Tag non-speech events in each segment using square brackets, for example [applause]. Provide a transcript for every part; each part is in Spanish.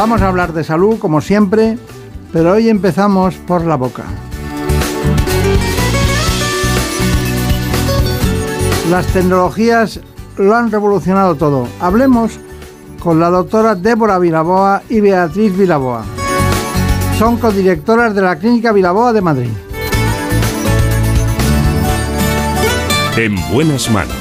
Vamos a hablar de salud como siempre, pero hoy empezamos por la boca. Las tecnologías lo han revolucionado todo. Hablemos con la doctora Débora Vilaboa y Beatriz Vilaboa. Son codirectoras de la Clínica Vilaboa de Madrid. En buenas manos.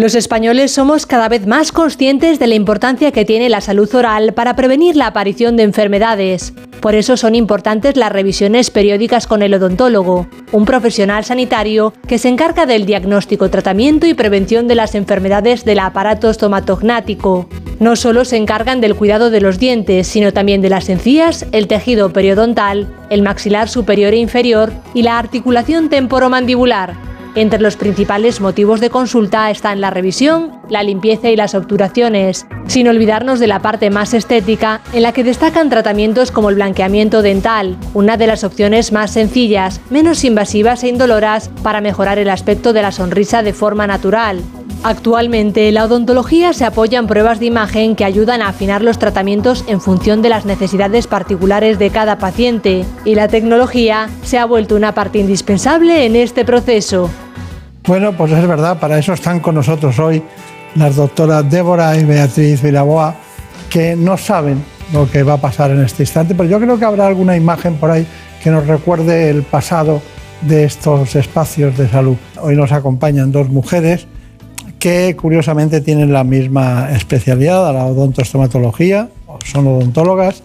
Los españoles somos cada vez más conscientes de la importancia que tiene la salud oral para prevenir la aparición de enfermedades. Por eso son importantes las revisiones periódicas con el odontólogo, un profesional sanitario que se encarga del diagnóstico, tratamiento y prevención de las enfermedades del aparato estomatognático. No solo se encargan del cuidado de los dientes, sino también de las encías, el tejido periodontal, el maxilar superior e inferior y la articulación temporomandibular. Entre los principales motivos de consulta están la revisión, la limpieza y las obturaciones, sin olvidarnos de la parte más estética, en la que destacan tratamientos como el blanqueamiento dental, una de las opciones más sencillas, menos invasivas e indoloras para mejorar el aspecto de la sonrisa de forma natural. Actualmente, la odontología se apoya en pruebas de imagen que ayudan a afinar los tratamientos en función de las necesidades particulares de cada paciente, y la tecnología se ha vuelto una parte indispensable en este proceso. Bueno, pues es verdad, para eso están con nosotros hoy las doctoras Débora y Beatriz Vilaboa, que no saben lo que va a pasar en este instante, pero yo creo que habrá alguna imagen por ahí que nos recuerde el pasado de estos espacios de salud. Hoy nos acompañan dos mujeres que curiosamente tienen la misma especialidad, la odontostomatología, son odontólogas,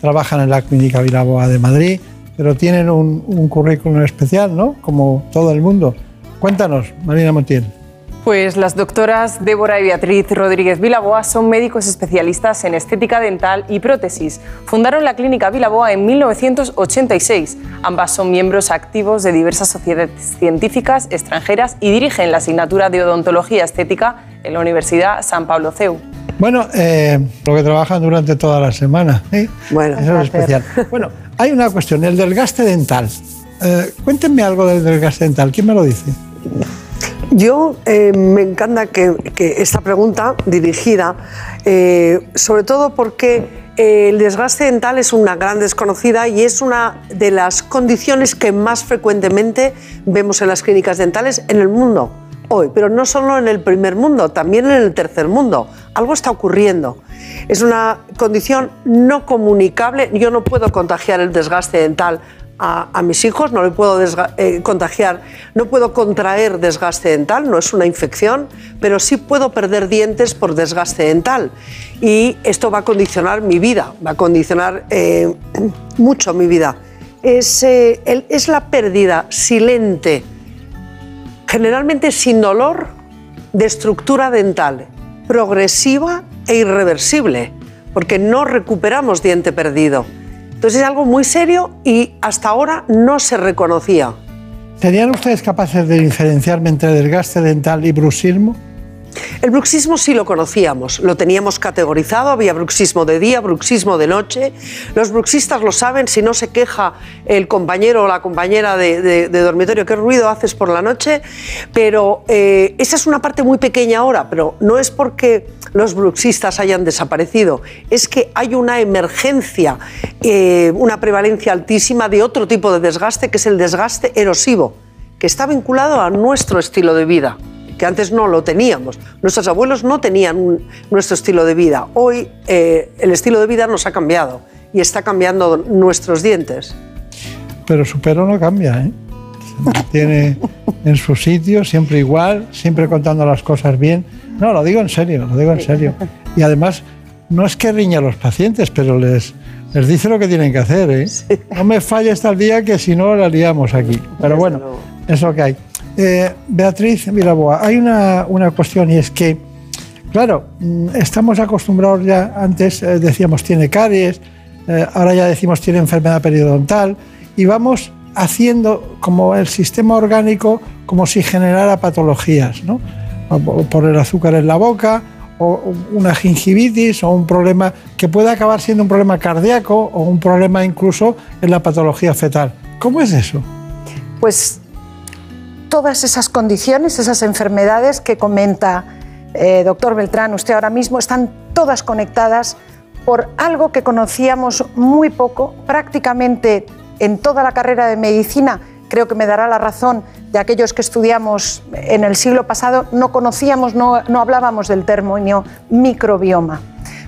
trabajan en la Clínica Viraboa de Madrid, pero tienen un, currículum especial, ¿no? Como todo el mundo. Cuéntanos, Marina Montiel. Pues las doctoras Débora y Beatriz Rodríguez Vilaboa son médicos especialistas en estética dental y prótesis. Fundaron la clínica Vilaboa en 1986. Ambas son miembros activos de diversas sociedades científicas extranjeras y dirigen la asignatura de odontología estética en la Universidad San Pablo CEU. Bueno, eh, lo que trabajan durante toda la semana. ¿eh? Bueno, eso es especial. [laughs] Bueno, hay una cuestión, el desgaste dental. Eh, cuéntenme algo del desgaste dental. ¿Quién me lo dice? Yo eh, me encanta que, esta pregunta dirigida, eh, sobre todo porque eh, el desgaste dental es una gran desconocida y es una de las condiciones que más frecuentemente vemos en las clínicas dentales en el mundo hoy, pero no solo en el primer mundo, también en el tercer mundo. Algo está ocurriendo. Es una condición no comunicable. Yo no puedo contagiar el desgaste dental a, mis hijos, no le puedo eh, contagiar, no puedo contraer desgaste dental, no es una infección, pero sí puedo perder dientes por desgaste dental. Y esto va a condicionar mi vida, va a condicionar eh, [clears throat] mucho mi vida. Es, eh, es la pérdida silente, generalmente sin dolor, de estructura dental, progresiva e irreversible, porque no recuperamos diente perdido. Entonces es algo muy serio y hasta ahora no se reconocía. ¿Serían ustedes capaces de diferenciarme entre desgaste dental y bruxismo? El bruxismo sí lo conocíamos, lo teníamos categorizado, había bruxismo de día, bruxismo de noche. Los bruxistas lo saben, si no se queja el compañero o la compañera de, dormitorio, qué ruido haces por la noche, pero eh, esa es una parte muy pequeña ahora, pero no es porque los bruxistas hayan desaparecido, es que hay una emergencia, eh, una prevalencia altísima de otro tipo de desgaste, que es el desgaste erosivo, que está vinculado a nuestro estilo de vida que antes no lo teníamos. Nuestros abuelos no tenían nuestro estilo de vida. Hoy eh, el estilo de vida nos ha cambiado y está cambiando nuestros dientes. Pero su pelo no cambia, ¿eh? Se mantiene en su sitio, siempre igual, siempre contando las cosas bien. No, lo digo en serio, lo digo en serio. Y además, no es que riña a los pacientes, pero les, les dice lo que tienen que hacer. ¿eh? No me falle hasta el día que si no la liamos aquí. Pero bueno, es lo que hay. Eh, Beatriz Miraboa, hay una, cuestión y es que, claro, mm, estamos acostumbrados ya, antes eh, decíamos tiene caries, eh, ahora ya decimos tiene enfermedad periodontal y vamos haciendo como el sistema orgánico como si generara patologías, ¿no? Por el azúcar en la boca, o una gingivitis, o un problema que puede acabar siendo un problema cardíaco o un problema incluso en la patología fetal. ¿Cómo es eso? Pues todas esas condiciones, esas enfermedades que comenta eh, doctor Beltrán, usted ahora mismo, están todas conectadas por algo que conocíamos muy poco, prácticamente en toda la carrera de medicina, creo que me dará la razón de aquellos que estudiamos en el siglo pasado, no conocíamos, no, no hablábamos del término microbioma.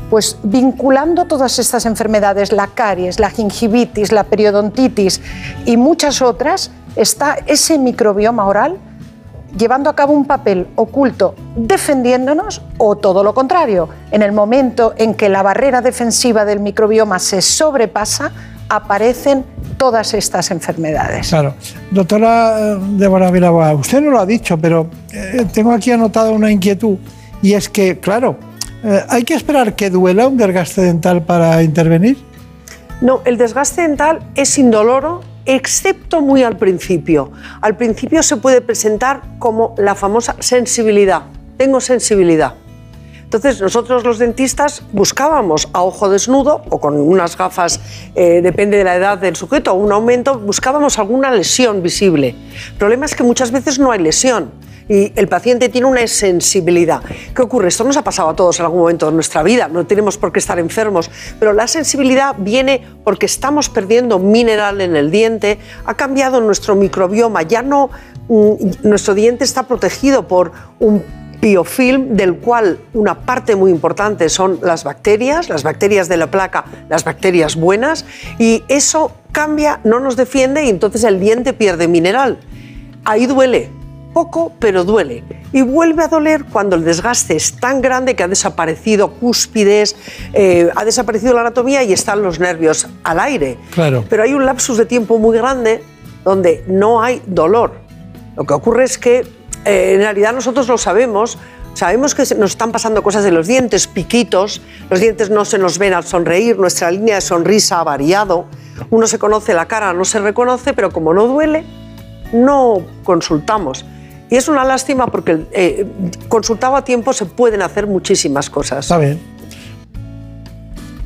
Pues vinculando todas estas enfermedades, la caries, la gingivitis, la periodontitis y muchas otras, está ese microbioma oral llevando a cabo un papel oculto defendiéndonos o todo lo contrario. En el momento en que la barrera defensiva del microbioma se sobrepasa, aparecen todas estas enfermedades. Claro. Doctora eh, Débora Vilaboa, usted no lo ha dicho, pero eh, tengo aquí anotada una inquietud y es que, claro, eh, ¿hay que esperar que duela un desgaste dental para intervenir? No, el desgaste dental es indoloro excepto muy al principio. Al principio se puede presentar como la famosa sensibilidad. Tengo sensibilidad. Entonces nosotros los dentistas buscábamos a ojo desnudo o con unas gafas, eh, depende de la edad del sujeto, un aumento, buscábamos alguna lesión visible. El problema es que muchas veces no hay lesión y el paciente tiene una sensibilidad. ¿Qué ocurre? Esto nos ha pasado a todos en algún momento de nuestra vida, no tenemos por qué estar enfermos, pero la sensibilidad viene porque estamos perdiendo mineral en el diente, ha cambiado nuestro microbioma, ya no, mm, nuestro diente está protegido por un biofilm del cual una parte muy importante son las bacterias, las bacterias de la placa, las bacterias buenas, y eso cambia, no nos defiende y entonces el diente pierde mineral. Ahí duele, poco, pero duele. Y vuelve a doler cuando el desgaste es tan grande que ha desaparecido cúspides, eh, ha desaparecido la anatomía y están los nervios al aire. Claro. Pero hay un lapsus de tiempo muy grande donde no hay dolor. Lo que ocurre es que eh, en realidad nosotros lo sabemos, sabemos que nos están pasando cosas en los dientes, piquitos, los dientes no se nos ven al sonreír, nuestra línea de sonrisa ha variado, uno se conoce la cara, no se reconoce, pero como no duele, no consultamos. Y es una lástima porque eh, consultado a tiempo se pueden hacer muchísimas cosas. Está bien.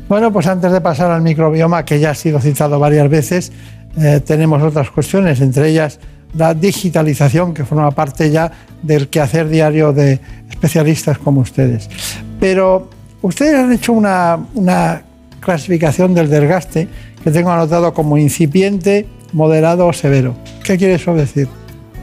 Bueno, pues antes de pasar al microbioma, que ya ha sido citado varias veces, eh, tenemos otras cuestiones, entre ellas la digitalización que forma parte ya del quehacer diario de especialistas como ustedes. Pero ustedes han hecho una, una clasificación del desgaste que tengo anotado como incipiente, moderado o severo. ¿Qué quiere eso decir?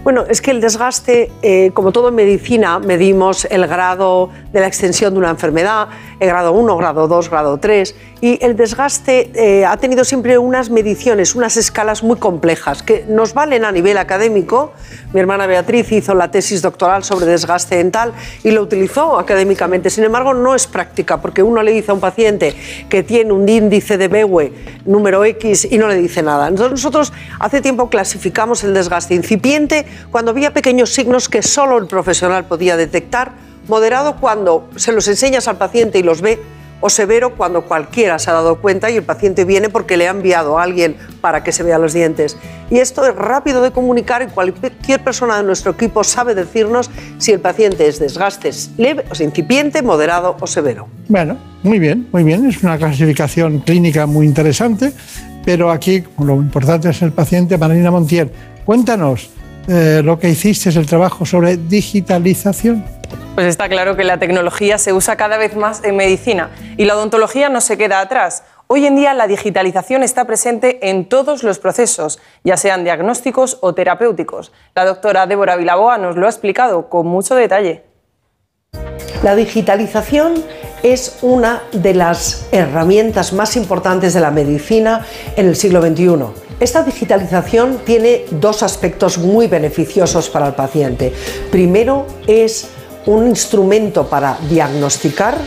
Bueno, es que el desgaste, eh, como todo en medicina, medimos el grado de la extensión de una enfermedad, el grado 1, grado 2, grado 3, y el desgaste eh, ha tenido siempre unas mediciones, unas escalas muy complejas que nos valen a nivel académico. Mi hermana Beatriz hizo la tesis doctoral sobre desgaste dental y lo utilizó académicamente. Sin embargo, no es práctica porque uno le dice a un paciente que tiene un índice de Bewe número X y no le dice nada. Entonces nosotros hace tiempo clasificamos el desgaste incipiente cuando había pequeños signos que solo el profesional podía detectar, moderado cuando se los enseñas al paciente y los ve, o severo cuando cualquiera se ha dado cuenta y el paciente viene porque le ha enviado a alguien para que se vea los dientes. Y esto es rápido de comunicar y cualquier persona de nuestro equipo sabe decirnos si el paciente es desgaste leve, o incipiente, moderado o severo. Bueno, muy bien, muy bien. Es una clasificación clínica muy interesante, pero aquí lo importante es el paciente. Marina Montiel, cuéntanos, eh, lo que hiciste es el trabajo sobre digitalización. Pues está claro que la tecnología se usa cada vez más en medicina y la odontología no se queda atrás. Hoy en día la digitalización está presente en todos los procesos, ya sean diagnósticos o terapéuticos. La doctora Débora Vilaboa nos lo ha explicado con mucho detalle. La digitalización es una de las herramientas más importantes de la medicina en el siglo XXI esta digitalización tiene dos aspectos muy beneficiosos para el paciente. Primero, es un instrumento para diagnosticar.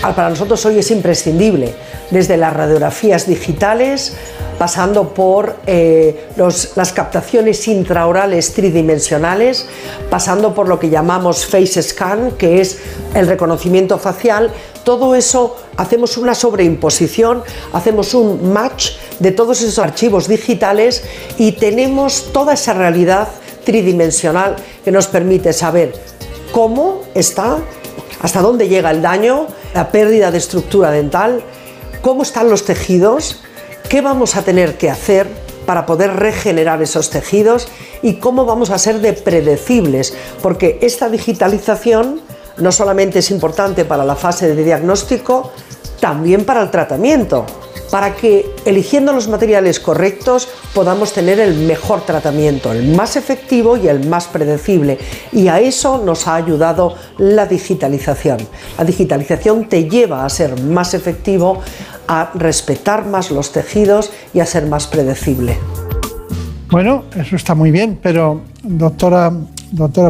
Para nosotros hoy es imprescindible, desde las radiografías digitales, pasando por eh, las captaciones intraorales tridimensionales, pasando por lo que llamamos face scan, que es el reconocimiento facial, todo eso hacemos una sobreimposición, hacemos un match de todos esos archivos digitales y tenemos toda esa realidad tridimensional que nos permite saber cómo está, hasta dónde llega el daño, la pérdida de estructura dental, cómo están los tejidos, qué vamos a tener que hacer para poder regenerar esos tejidos y cómo vamos a ser de predecibles, porque esta digitalización no solamente es importante para la fase de diagnóstico, también para el tratamiento, para que eligiendo los materiales correctos podamos tener el mejor tratamiento, el más efectivo y el más predecible. Y a eso nos ha ayudado la digitalización. La digitalización te lleva a ser más efectivo, a respetar más los tejidos y a ser más predecible. Bueno, eso está muy bien, pero doctora,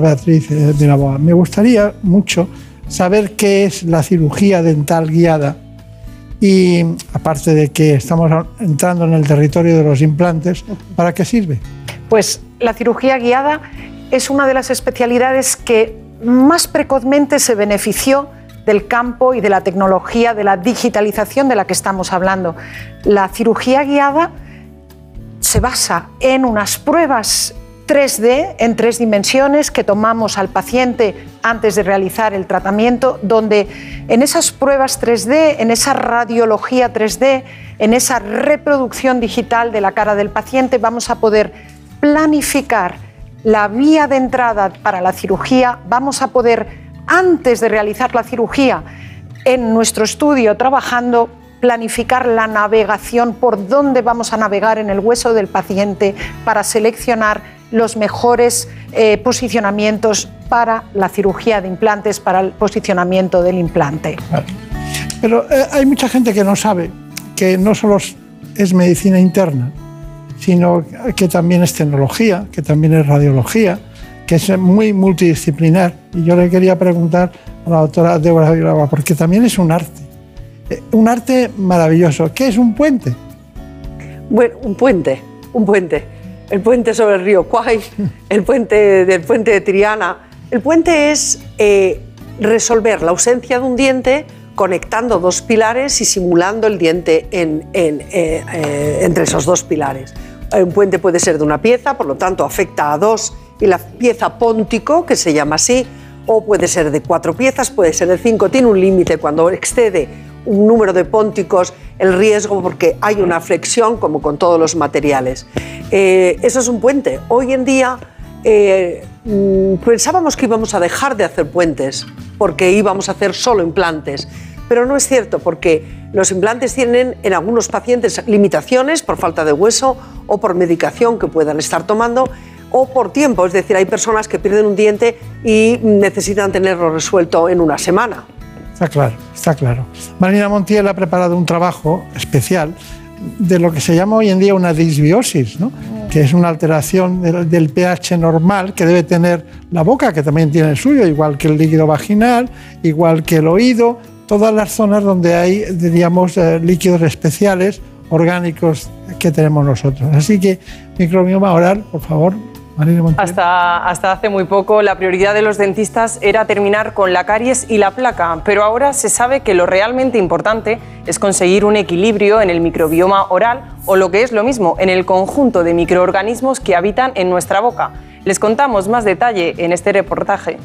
Beatriz eh, Miraboa, me gustaría mucho saber qué es la cirugía dental guiada y aparte de que estamos entrando en el territorio de los implantes, ¿para qué sirve? Pues la cirugía guiada es una de las especialidades que más precozmente se benefició del campo y de la tecnología, de la digitalización de la que estamos hablando. La cirugía guiada se basa en unas pruebas 3D en tres dimensiones que tomamos al paciente antes de realizar el tratamiento, donde en esas pruebas 3D, en esa radiología 3D, en esa reproducción digital de la cara del paciente, vamos a poder planificar la vía de entrada para la cirugía, vamos a poder, antes de realizar la cirugía, en nuestro estudio trabajando, planificar la navegación, por dónde vamos a navegar en el hueso del paciente para seleccionar los mejores eh, posicionamientos para la cirugía de implantes, para el posicionamiento del implante. Pero eh, hay mucha gente que no sabe que no solo es medicina interna, sino que también es tecnología, que también es radiología, que es muy multidisciplinar. Y yo le quería preguntar a la doctora Débora Vilagua, porque también es un arte, eh, un arte maravilloso. ¿Qué es un puente? Bueno, un puente, un puente el puente sobre el río Kwai, [laughs] el puente del puente de Triana. El puente es eh, resolver la ausencia de un diente conectando dos pilares y simulando el diente eh, eh, entre esos dos pilares. Un puente puede ser de una pieza, por lo tanto afecta a dos y la pieza póntico, que se llama así, o puede ser de cuatro piezas, puede ser de cinco, tiene un límite cuando excede un número de pónticos el riesgo porque hay una flexión como con todos los materiales. Eh, eso es un puente. Hoy en día eh, mm, pensábamos que íbamos a dejar de hacer puentes porque íbamos a hacer solo implantes, pero no es cierto porque los implantes tienen en algunos pacientes limitaciones por falta de hueso o por medicación que puedan estar tomando o por tiempo, es decir, hay personas que pierden un diente y necesitan tenerlo resuelto en una semana. Está claro, está claro. Marina Montiel ha preparado un trabajo especial de lo que se llama hoy en día una disbiosis, ¿no? que es una alteración del, pH normal que debe tener la boca, que también tiene el suyo, igual que el líquido vaginal, igual que el oído, todas las zonas donde hay, diríamos, eh, líquidos especiales orgánicos que tenemos nosotros. Así que microbioma oral, por favor, hasta, hasta hace muy poco la prioridad de los dentistas era terminar con la caries y la placa, pero ahora se sabe que lo realmente importante es conseguir un equilibrio en el microbioma oral o lo que es lo mismo, en el conjunto de microorganismos que habitan en nuestra boca. Les contamos más detalle en este reportaje.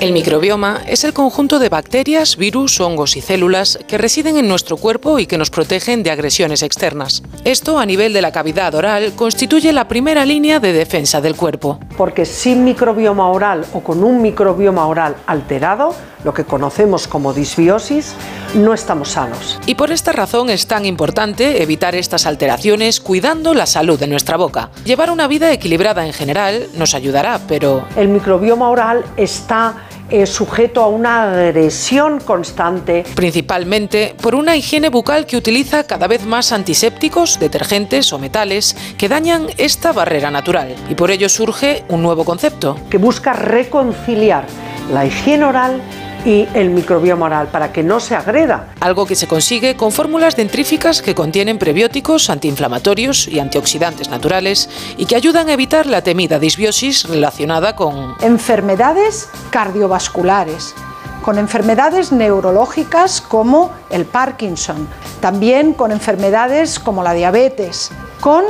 El microbioma es el conjunto de bacterias, virus, hongos y células que residen en nuestro cuerpo y que nos protegen de agresiones externas. Esto a nivel de la cavidad oral constituye la primera línea de defensa del cuerpo. Porque sin microbioma oral o con un microbioma oral alterado, lo que conocemos como disbiosis, no estamos sanos. Y por esta razón es tan importante evitar estas alteraciones cuidando la salud de nuestra boca. Llevar una vida equilibrada en general nos ayudará, pero... El microbioma oral está es sujeto a una agresión constante. Principalmente por una higiene bucal que utiliza cada vez más antisépticos, detergentes o metales que dañan esta barrera natural. Y por ello surge un nuevo concepto. Que busca reconciliar la higiene oral y el microbioma oral para que no se agreda. Algo que se consigue con fórmulas dentríficas que contienen prebióticos, antiinflamatorios y antioxidantes naturales y que ayudan a evitar la temida disbiosis relacionada con enfermedades cardiovasculares, con enfermedades neurológicas como el Parkinson, también con enfermedades como la diabetes, con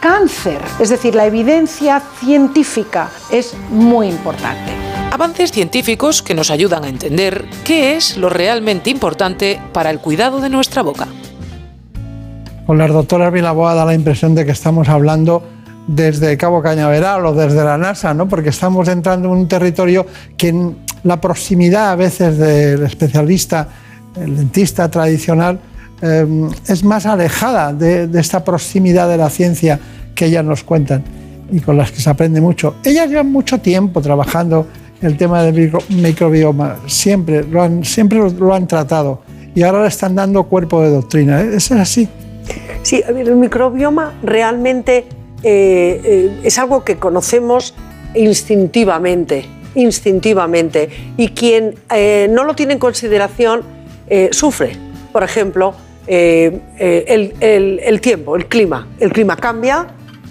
cáncer. Es decir, la evidencia científica es muy importante avances científicos que nos ayudan a entender qué es lo realmente importante para el cuidado de nuestra boca. Con las doctoras Vilaboa da la impresión de que estamos hablando desde Cabo Cañaveral o desde la NASA, ¿no? porque estamos entrando en un territorio que la proximidad a veces del especialista, el dentista tradicional, eh, es más alejada de, de esta proximidad de la ciencia que ellas nos cuentan y con las que se aprende mucho. Ellas llevan mucho tiempo trabajando el tema del micro, microbioma, siempre lo, han, siempre lo, han tratado y ahora le están dando cuerpo de doctrina. ¿Es así? Sí, el microbioma realmente eh, eh, es algo que conocemos instintivamente, instintivamente, y quien eh, no lo tiene en consideración eh, sufre. Por ejemplo, el- el tiempo, el clima. El clima cambia,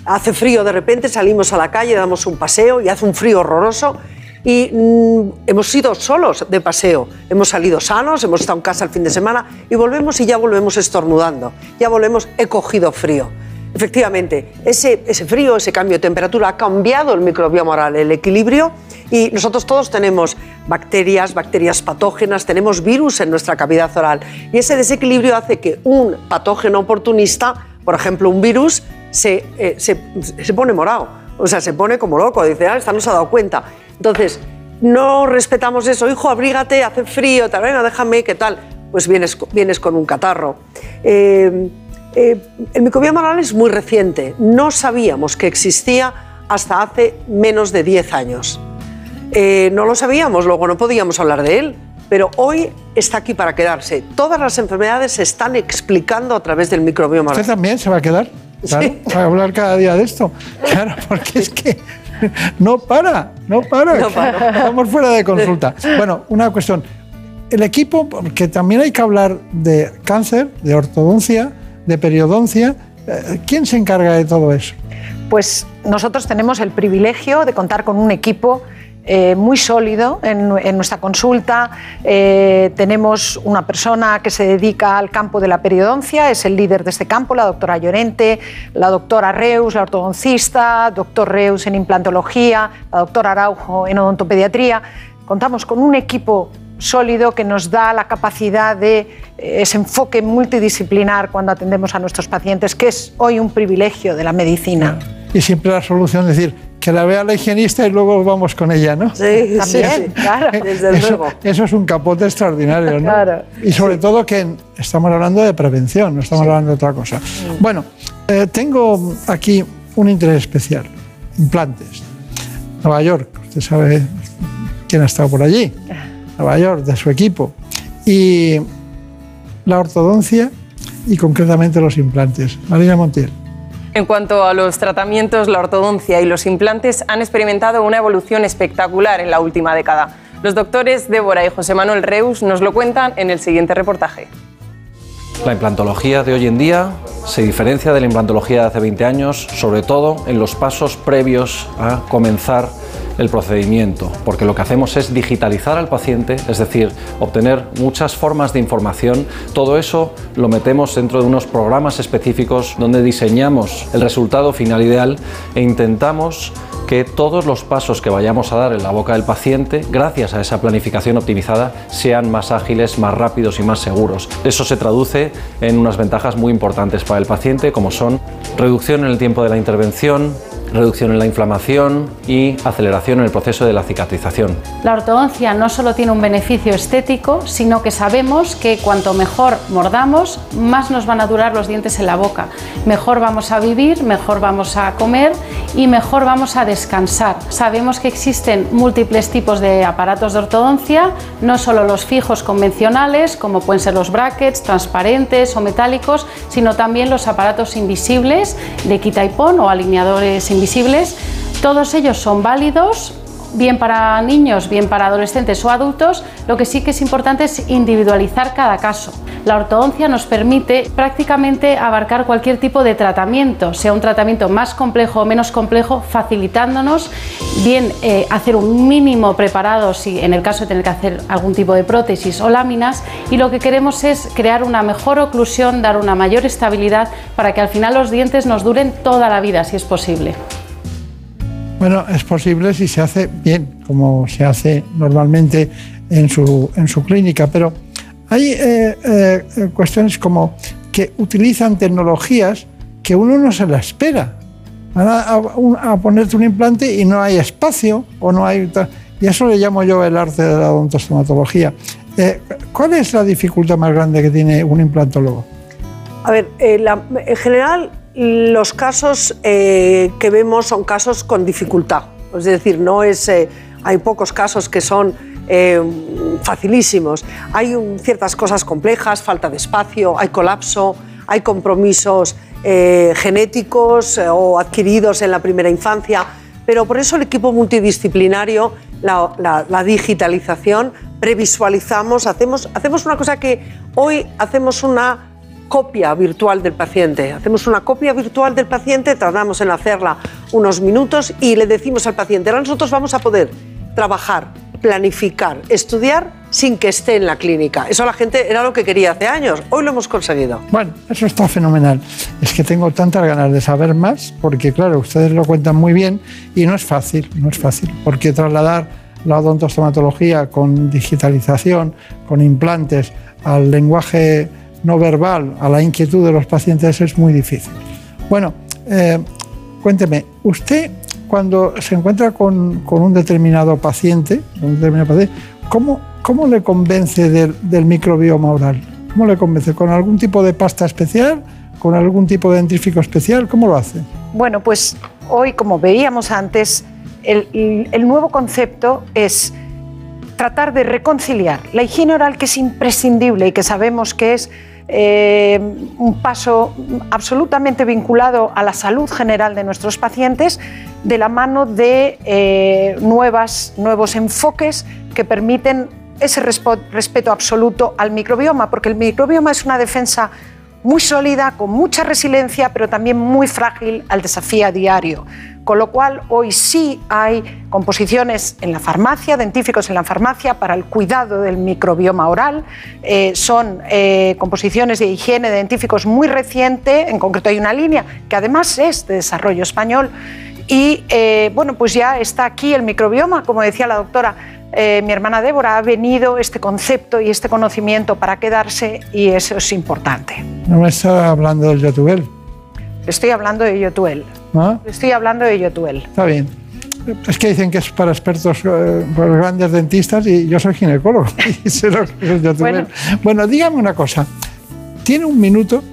hace frío de repente, salimos a la calle, damos un paseo y hace un frío horroroso. Y mm, hemos ido solos de paseo, hemos salido sanos, hemos estado en casa el fin de semana y volvemos y ya volvemos estornudando, ya volvemos, he cogido frío. Efectivamente, ese, frío, ese cambio de temperatura ha cambiado el microbioma oral, el equilibrio, y nosotros todos tenemos bacterias, bacterias patógenas, tenemos virus en nuestra cavidad oral, y ese desequilibrio hace que un patógeno oportunista, por ejemplo un virus, se, eh, se, se pone morado, o sea, se pone como loco, dice, ah, esta no se ha dado cuenta. Entonces, no respetamos eso, hijo, abrígate, hace frío, tal, venga, déjame, ¿qué tal? Pues vienes, vienes con un catarro. Eh, eh, el microbioma oral es muy reciente, no sabíamos que existía hasta hace menos de 10 años. Eh, no lo sabíamos, luego no podíamos hablar de él, pero hoy está aquí para quedarse. Todas las enfermedades se están explicando a través del microbioma ¿Usted oral. también se va a quedar? Claro, Sí. va a hablar cada día de esto. Claro, porque es que no para, no para. No para. Estamos fuera de consulta. Bueno, una cuestión. El equipo, porque también hay que hablar de cáncer, de ortodoncia, de periodoncia. eh, ¿Quién se encarga de todo eso? Pues nosotros tenemos el privilegio de contar con un equipo eh, muy sólido en, nuestra consulta. Eh, tenemos una persona que se dedica al campo de la periodoncia, es el líder de este campo, la doctora Llorente, la doctora Reus, la ortodoncista, doctor Reus en implantología, la doctora Araujo en odontopediatría. Contamos con un equipo sólido que nos da la capacidad de eh, ese enfoque multidisciplinar cuando atendemos a nuestros pacientes, que es hoy un privilegio de la medicina. Y siempre la solución es decir, que la vea la higienista y luego vamos con ella, ¿no? Sí, También, sí, sí. claro. Desde eso, luego. eso es un capote extraordinario, ¿no? Claro. Y sobre todo que estamos hablando de prevención, no estamos hablando de otra cosa. Bueno, eh, tengo aquí un interés especial, implantes. Nueva York, usted sabe quién ha estado por allí. Nueva York, de su equipo. Y la ortodoncia y concretamente los implantes. Marina Montiel. En cuanto a los tratamientos, la ortodoncia y los implantes han experimentado una evolución espectacular en la última década. Los doctores Débora y José Manuel Reus nos lo cuentan en el siguiente reportaje. La implantología de hoy en día se diferencia de la implantología de hace 20 años, sobre todo en los pasos previos a comenzar el procedimiento, porque lo que hacemos es digitalizar al paciente, es decir, obtener muchas formas de información. Todo eso lo metemos dentro de unos programas específicos donde diseñamos el resultado final ideal e intentamos que todos los pasos que vayamos a dar en la boca del paciente, gracias a esa planificación optimizada, sean más ágiles, más rápidos y más seguros. Eso se traduce en unas ventajas muy importantes para el paciente, como son reducción en el tiempo de la intervención, reducción en la inflamación y aceleración en el proceso de la cicatrización. La ortodoncia no solo tiene un beneficio estético, sino que sabemos que cuanto mejor mordamos, más nos van a durar los dientes en la boca. Mejor vamos a vivir, mejor vamos a comer y mejor vamos a descansar. Sabemos que existen múltiples tipos de aparatos de ortodoncia, no solo los fijos convencionales, como pueden ser los brackets, transparentes o metálicos, sino también los aparatos invisibles de quita y pon o alineadores invisibles. Todos ellos son válidos bien para niños, bien para adolescentes o adultos, lo que sí que es importante es individualizar cada caso. La ortodoncia nos permite prácticamente abarcar cualquier tipo de tratamiento, sea un tratamiento más complejo o menos complejo, facilitándonos bien eh, hacer un mínimo preparado si en el caso de tener que hacer algún tipo de prótesis o láminas y lo que queremos es crear una mejor oclusión, dar una mayor estabilidad para que al final los dientes nos duren toda la vida si es posible. Bueno, es posible si se hace bien, como se hace normalmente en su, en su clínica, pero hay eh, eh, cuestiones como que utilizan tecnologías que uno no se la espera. Van a, a- ponerte un implante y no hay espacio o no hay... Y eso le llamo yo el arte de la odontostomatología. Eh, ¿Cuál es la dificultad más grande que tiene un implantólogo? A ver, eh, la- en general los casos eh, que vemos son casos con dificultad. Es decir, no es, eh, hay pocos casos que son eh, facilísimos. Hay ciertas cosas complejas, falta de espacio, hay colapso, hay compromisos genéticos o adquiridos en la primera infancia. Pero por eso el equipo multidisciplinario, la, la- la digitalización, previsualizamos, hacemos, hacemos una cosa que hoy hacemos una copia virtual del paciente. Hacemos una copia virtual del paciente, tardamos en hacerla unos minutos y le decimos al paciente, ahora nosotros vamos a poder trabajar, planificar, estudiar sin que esté en la clínica. Eso la gente era lo que quería hace años. Hoy lo hemos conseguido. Bueno, eso está fenomenal. Es que tengo tantas ganas de saber más, porque claro, ustedes lo cuentan muy bien y no es fácil, no es fácil, porque trasladar la odontostomatología con digitalización, con implantes, al lenguaje no verbal, a la inquietud de los pacientes es muy difícil. Bueno, eh, cuénteme, usted cuando se encuentra con, con un determinado paciente, un determinado paciente ¿cómo, cómo le convence del, del microbioma oral? ¿Cómo le convence? ¿Con algún tipo de pasta especial? ¿Con algún tipo de dentífrico especial? ¿Cómo lo hace? Bueno, pues hoy, como veíamos antes, el, el- el nuevo concepto es tratar de reconciliar la higiene oral, que es imprescindible y que sabemos que es eh, un paso absolutamente vinculado a la salud general de nuestros pacientes, de la mano de eh, nuevas, nuevos enfoques que permiten ese respeto absoluto al microbioma, porque el microbioma es una defensa muy sólida, con mucha resiliencia, pero también muy frágil al desafío diario. Con lo cual, hoy sí hay composiciones en la farmacia, dentíficos en la farmacia, para el cuidado del microbioma oral. Eh, son eh, composiciones de higiene de dentíficos muy reciente, en concreto hay una línea que además es de desarrollo español. Y eh, bueno, pues ya está aquí el microbioma, como decía la doctora, eh, mi hermana Débora, ha venido este concepto y este conocimiento para quedarse y eso es importante. No me está hablando del Yotubel, Estoy hablando de Yotuel. ¿no? Estoy hablando de Yotuel. Está bien. Es que dicen que es para expertos, eh, para grandes dentistas y yo soy ginecólogo [laughs] y sé lo que es el Yotubel. Bueno. Bueno. dígame una cosa. Tiene un minuto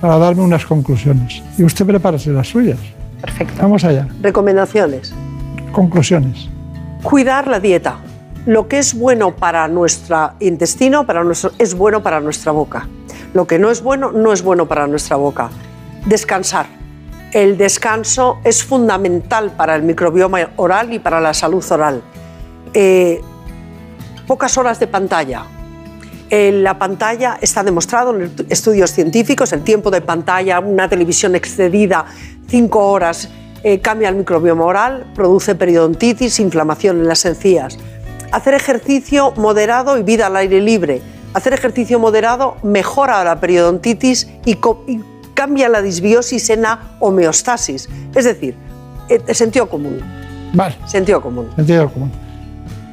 para darme unas conclusiones y usted prepárese las suyas. Perfecto. Vamos allá. Recomendaciones. Conclusiones. Cuidar la dieta. Lo que es bueno para nuestro intestino para nuestro, es bueno para nuestra boca. Lo que no es bueno no es bueno para nuestra boca. Descansar. El descanso es fundamental para el microbioma oral y para la salud oral. Eh, pocas horas de pantalla. En la pantalla está demostrado en estudios científicos, el tiempo de pantalla, una televisión excedida, cinco horas, eh, cambia el microbioma oral, produce periodontitis, inflamación en las encías. Hacer ejercicio moderado y vida al aire libre. Hacer ejercicio moderado mejora la periodontitis y, cambia la disbiosis en la homeostasis. Es decir, eh, sentido común. Vale, Sentido común. sentido común.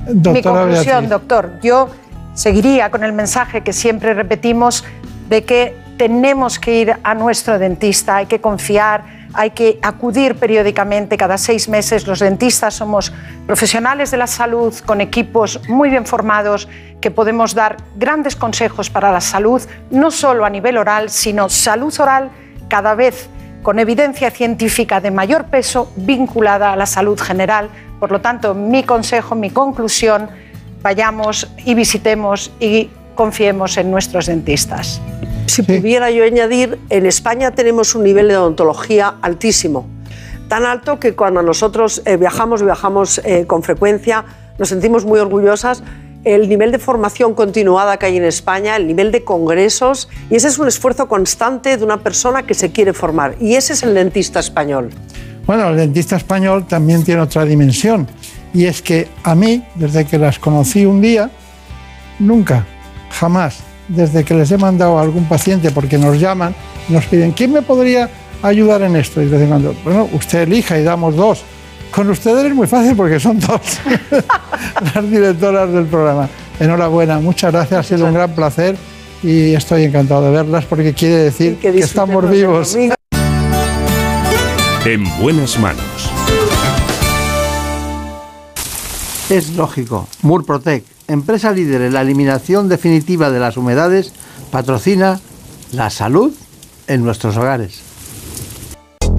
Mi Doctora conclusión, Beatriz. doctor, yo seguiría con el mensaje que siempre repetimos de que tenemos que ir a nuestro dentista, hay que confiar, hay que acudir periódicamente, cada seis meses. Los dentistas somos profesionales de la salud con equipos muy bien formados que podemos dar grandes consejos para la salud, no solo a nivel oral, sino salud oral cada vez con evidencia científica de mayor peso vinculada a la salud general. Por lo tanto, mi consejo, mi conclusión, vayamos y visitemos y confiemos en nuestros dentistas. Si pudiera yo añadir, en España tenemos un nivel de odontología altísimo, tan alto que cuando nosotros eh, viajamos, viajamos eh, con frecuencia, nos sentimos muy orgullosas. El nivel de formación continuada que hay en España, el nivel de congresos, y ese es un esfuerzo constante de una persona que se quiere formar, y ese es el dentista español. Bueno, el dentista español también tiene otra dimensión y es que a mí, desde que las conocí un día, nunca, jamás, desde que les he mandado a algún paciente, porque nos llaman, nos piden, ¿quién me podría ayudar en esto? Y les digo, bueno, usted elija y damos dos. Con ustedes es muy fácil porque son dos [laughs] las directoras del programa. Enhorabuena, muchas gracias, ha sido un gran placer y estoy encantado de verlas porque quiere decir que, estamos vivos. En buenas manos. Es lógico. Murprotec, empresa líder en la eliminación definitiva de las humedades, patrocina la salud en nuestros hogares.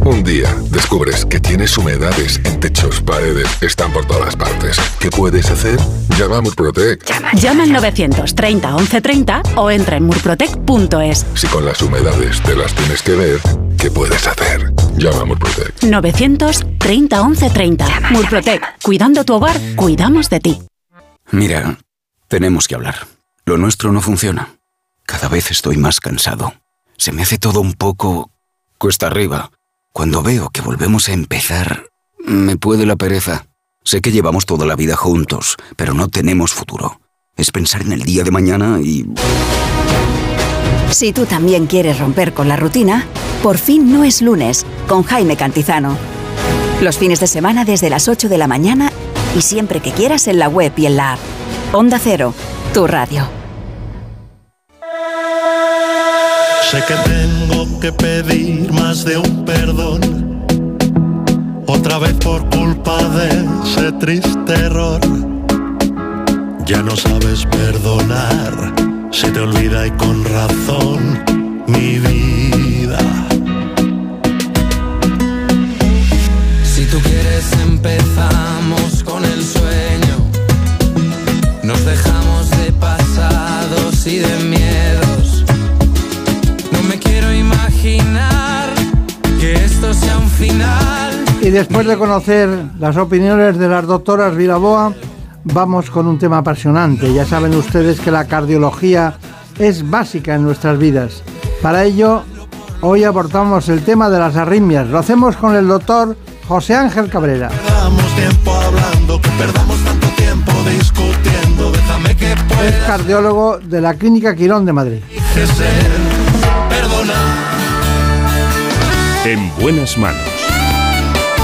Un día descubres que tienes humedades en techos, paredes, están por todas partes. ¿Qué puedes hacer? Llama a Murprotec. Llama al 930 1130 o entra en murprotec.es. Si con las humedades te las tienes que ver, ¿qué puedes hacer? Llama a Murprotec. 930 1130. Murprotec. Cuidando tu hogar, cuidamos de ti. Mira, tenemos que hablar. Lo nuestro no funciona. Cada vez estoy más cansado. Se me hace todo un poco cuesta arriba. Cuando veo que volvemos a empezar, me puede la pereza. Sé que llevamos toda la vida juntos, pero no tenemos futuro. Es pensar en el día de mañana y... Si tú también quieres romper con la rutina, por fin no es lunes, con Jaime Cantizano. Los fines de semana desde las 8 de la mañana y siempre que quieras en la web y en la app. Onda Cero, tu radio. Sé que tengo que pedir más de un perdón. Otra vez por culpa de ese triste error. Ya no sabes perdonar. Se te olvida y con razón mi vida. Si tú quieres empezamos con el sueño. Nos dejamos de pasados y de miedos. No me quiero imaginar que esto sea un final. Y después de conocer las opiniones de las doctoras Vilaboa, vamos con un tema apasionante. Ya saben ustedes que la cardiología es básica en nuestras vidas. Para ello, hoy abordamos el tema de las arritmias. Lo hacemos con el doctor José Ángel Cabrera. Perdamos tiempo hablando, que perdamos tanto tiempo discutiendo. Déjame que pueda Es cardiólogo de la Clínica Quirón de Madrid. En buenas manos.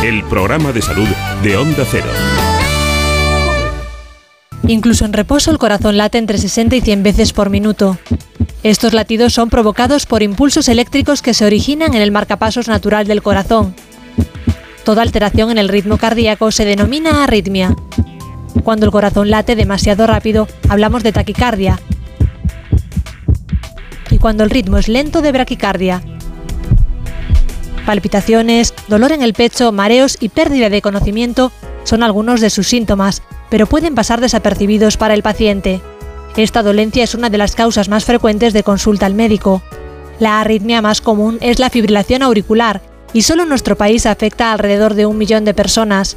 El programa de salud de Onda Cero. Incluso en reposo el corazón late entre 60 y 100 veces por minuto. Estos latidos son provocados por impulsos eléctricos que se originan en el marcapasos natural del corazón. Toda alteración en el ritmo cardíaco se denomina arritmia. Cuando el corazón late demasiado rápido, hablamos de taquicardia. Y cuando el ritmo es lento, de braquicardia. Palpitaciones, dolor en el pecho, mareos y pérdida de conocimiento son algunos de sus síntomas, pero pueden pasar desapercibidos para el paciente. Esta dolencia es una de las causas más frecuentes de consulta al médico. La arritmia más común es la fibrilación auricular y solo en nuestro país afecta a alrededor de un millón de personas.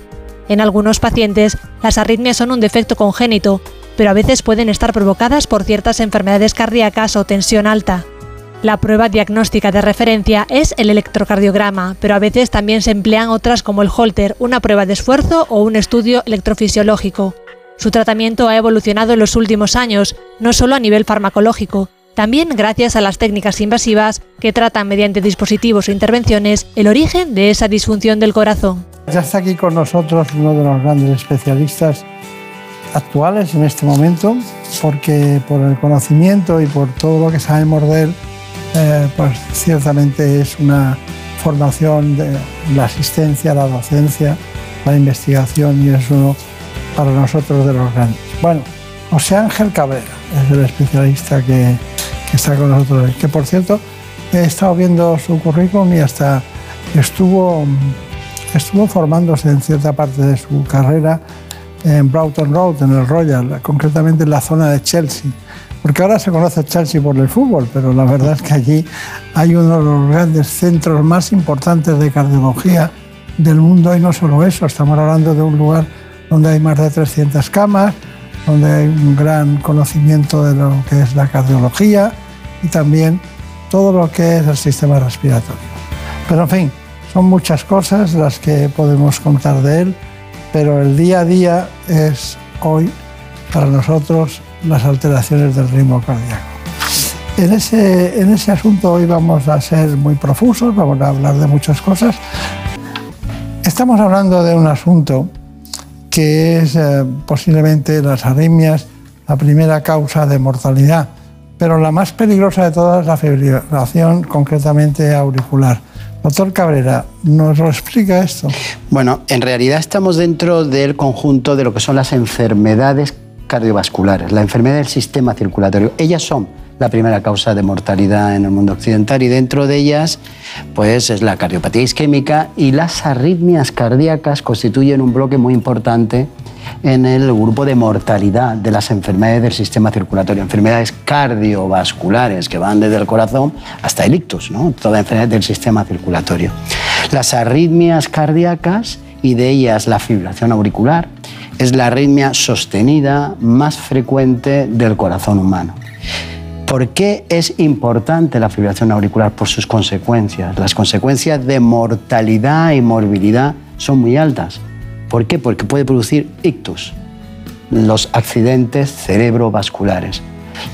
En algunos pacientes, las arritmias son un defecto congénito, pero a veces pueden estar provocadas por ciertas enfermedades cardíacas o tensión alta. La prueba diagnóstica de referencia es el electrocardiograma, pero a veces también se emplean otras como el Holter, una prueba de esfuerzo o un estudio electrofisiológico. Su tratamiento ha evolucionado en los últimos años, no solo a nivel farmacológico, también gracias a las técnicas invasivas que tratan mediante dispositivos o intervenciones el origen de esa disfunción del corazón. Ya está aquí con nosotros uno de los grandes especialistas actuales en este momento, porque por el conocimiento y por todo lo que sabemos de él, eh, pues ciertamente es una formación de la asistencia, la docencia, la investigación y es uno para nosotros de los grandes. Bueno, José Ángel Cabrera es el especialista que, está con nosotros que por cierto he estado viendo su currículum y hasta estuvo, estuvo formándose en cierta parte de su carrera en Broughton Road, en el Royal, concretamente en la zona de Chelsea. Porque ahora se conoce Chelsea por el fútbol, pero la verdad es que allí hay uno de los grandes centros más importantes de cardiología del mundo y no solo eso, estamos hablando de un lugar donde hay más de 300 camas, donde hay un gran conocimiento de lo que es la cardiología y también todo lo que es el sistema respiratorio. Pero en fin, son muchas cosas las que podemos contar de él, pero el día a día es hoy para nosotros las alteraciones del ritmo cardíaco. En ese, en ese asunto hoy vamos a ser muy profusos, vamos a hablar de muchas cosas. Estamos hablando de un asunto que es eh, posiblemente las arritmias la primera causa de mortalidad, pero la más peligrosa de todas la fibrilación concretamente auricular. Doctor Cabrera, ¿nos lo explica esto? Bueno, en realidad estamos dentro del conjunto de lo que son las enfermedades cardiovasculares, la enfermedad del sistema circulatorio. Ellas son la primera causa de mortalidad en el mundo occidental y dentro de ellas pues es la cardiopatía isquémica y las arritmias cardíacas constituyen un bloque muy importante en el grupo de mortalidad de las enfermedades del sistema circulatorio, enfermedades cardiovasculares que van desde el corazón hasta el ictus, ¿no? toda enfermedad del sistema circulatorio. Las arritmias cardíacas y de ellas la fibrilación auricular es la arritmia sostenida más frecuente del corazón humano. ¿Por qué es importante la fibrilación auricular? Por sus consecuencias. Las consecuencias de mortalidad y morbilidad son muy altas. ¿Por qué? Porque puede producir ictus, los accidentes cerebrovasculares,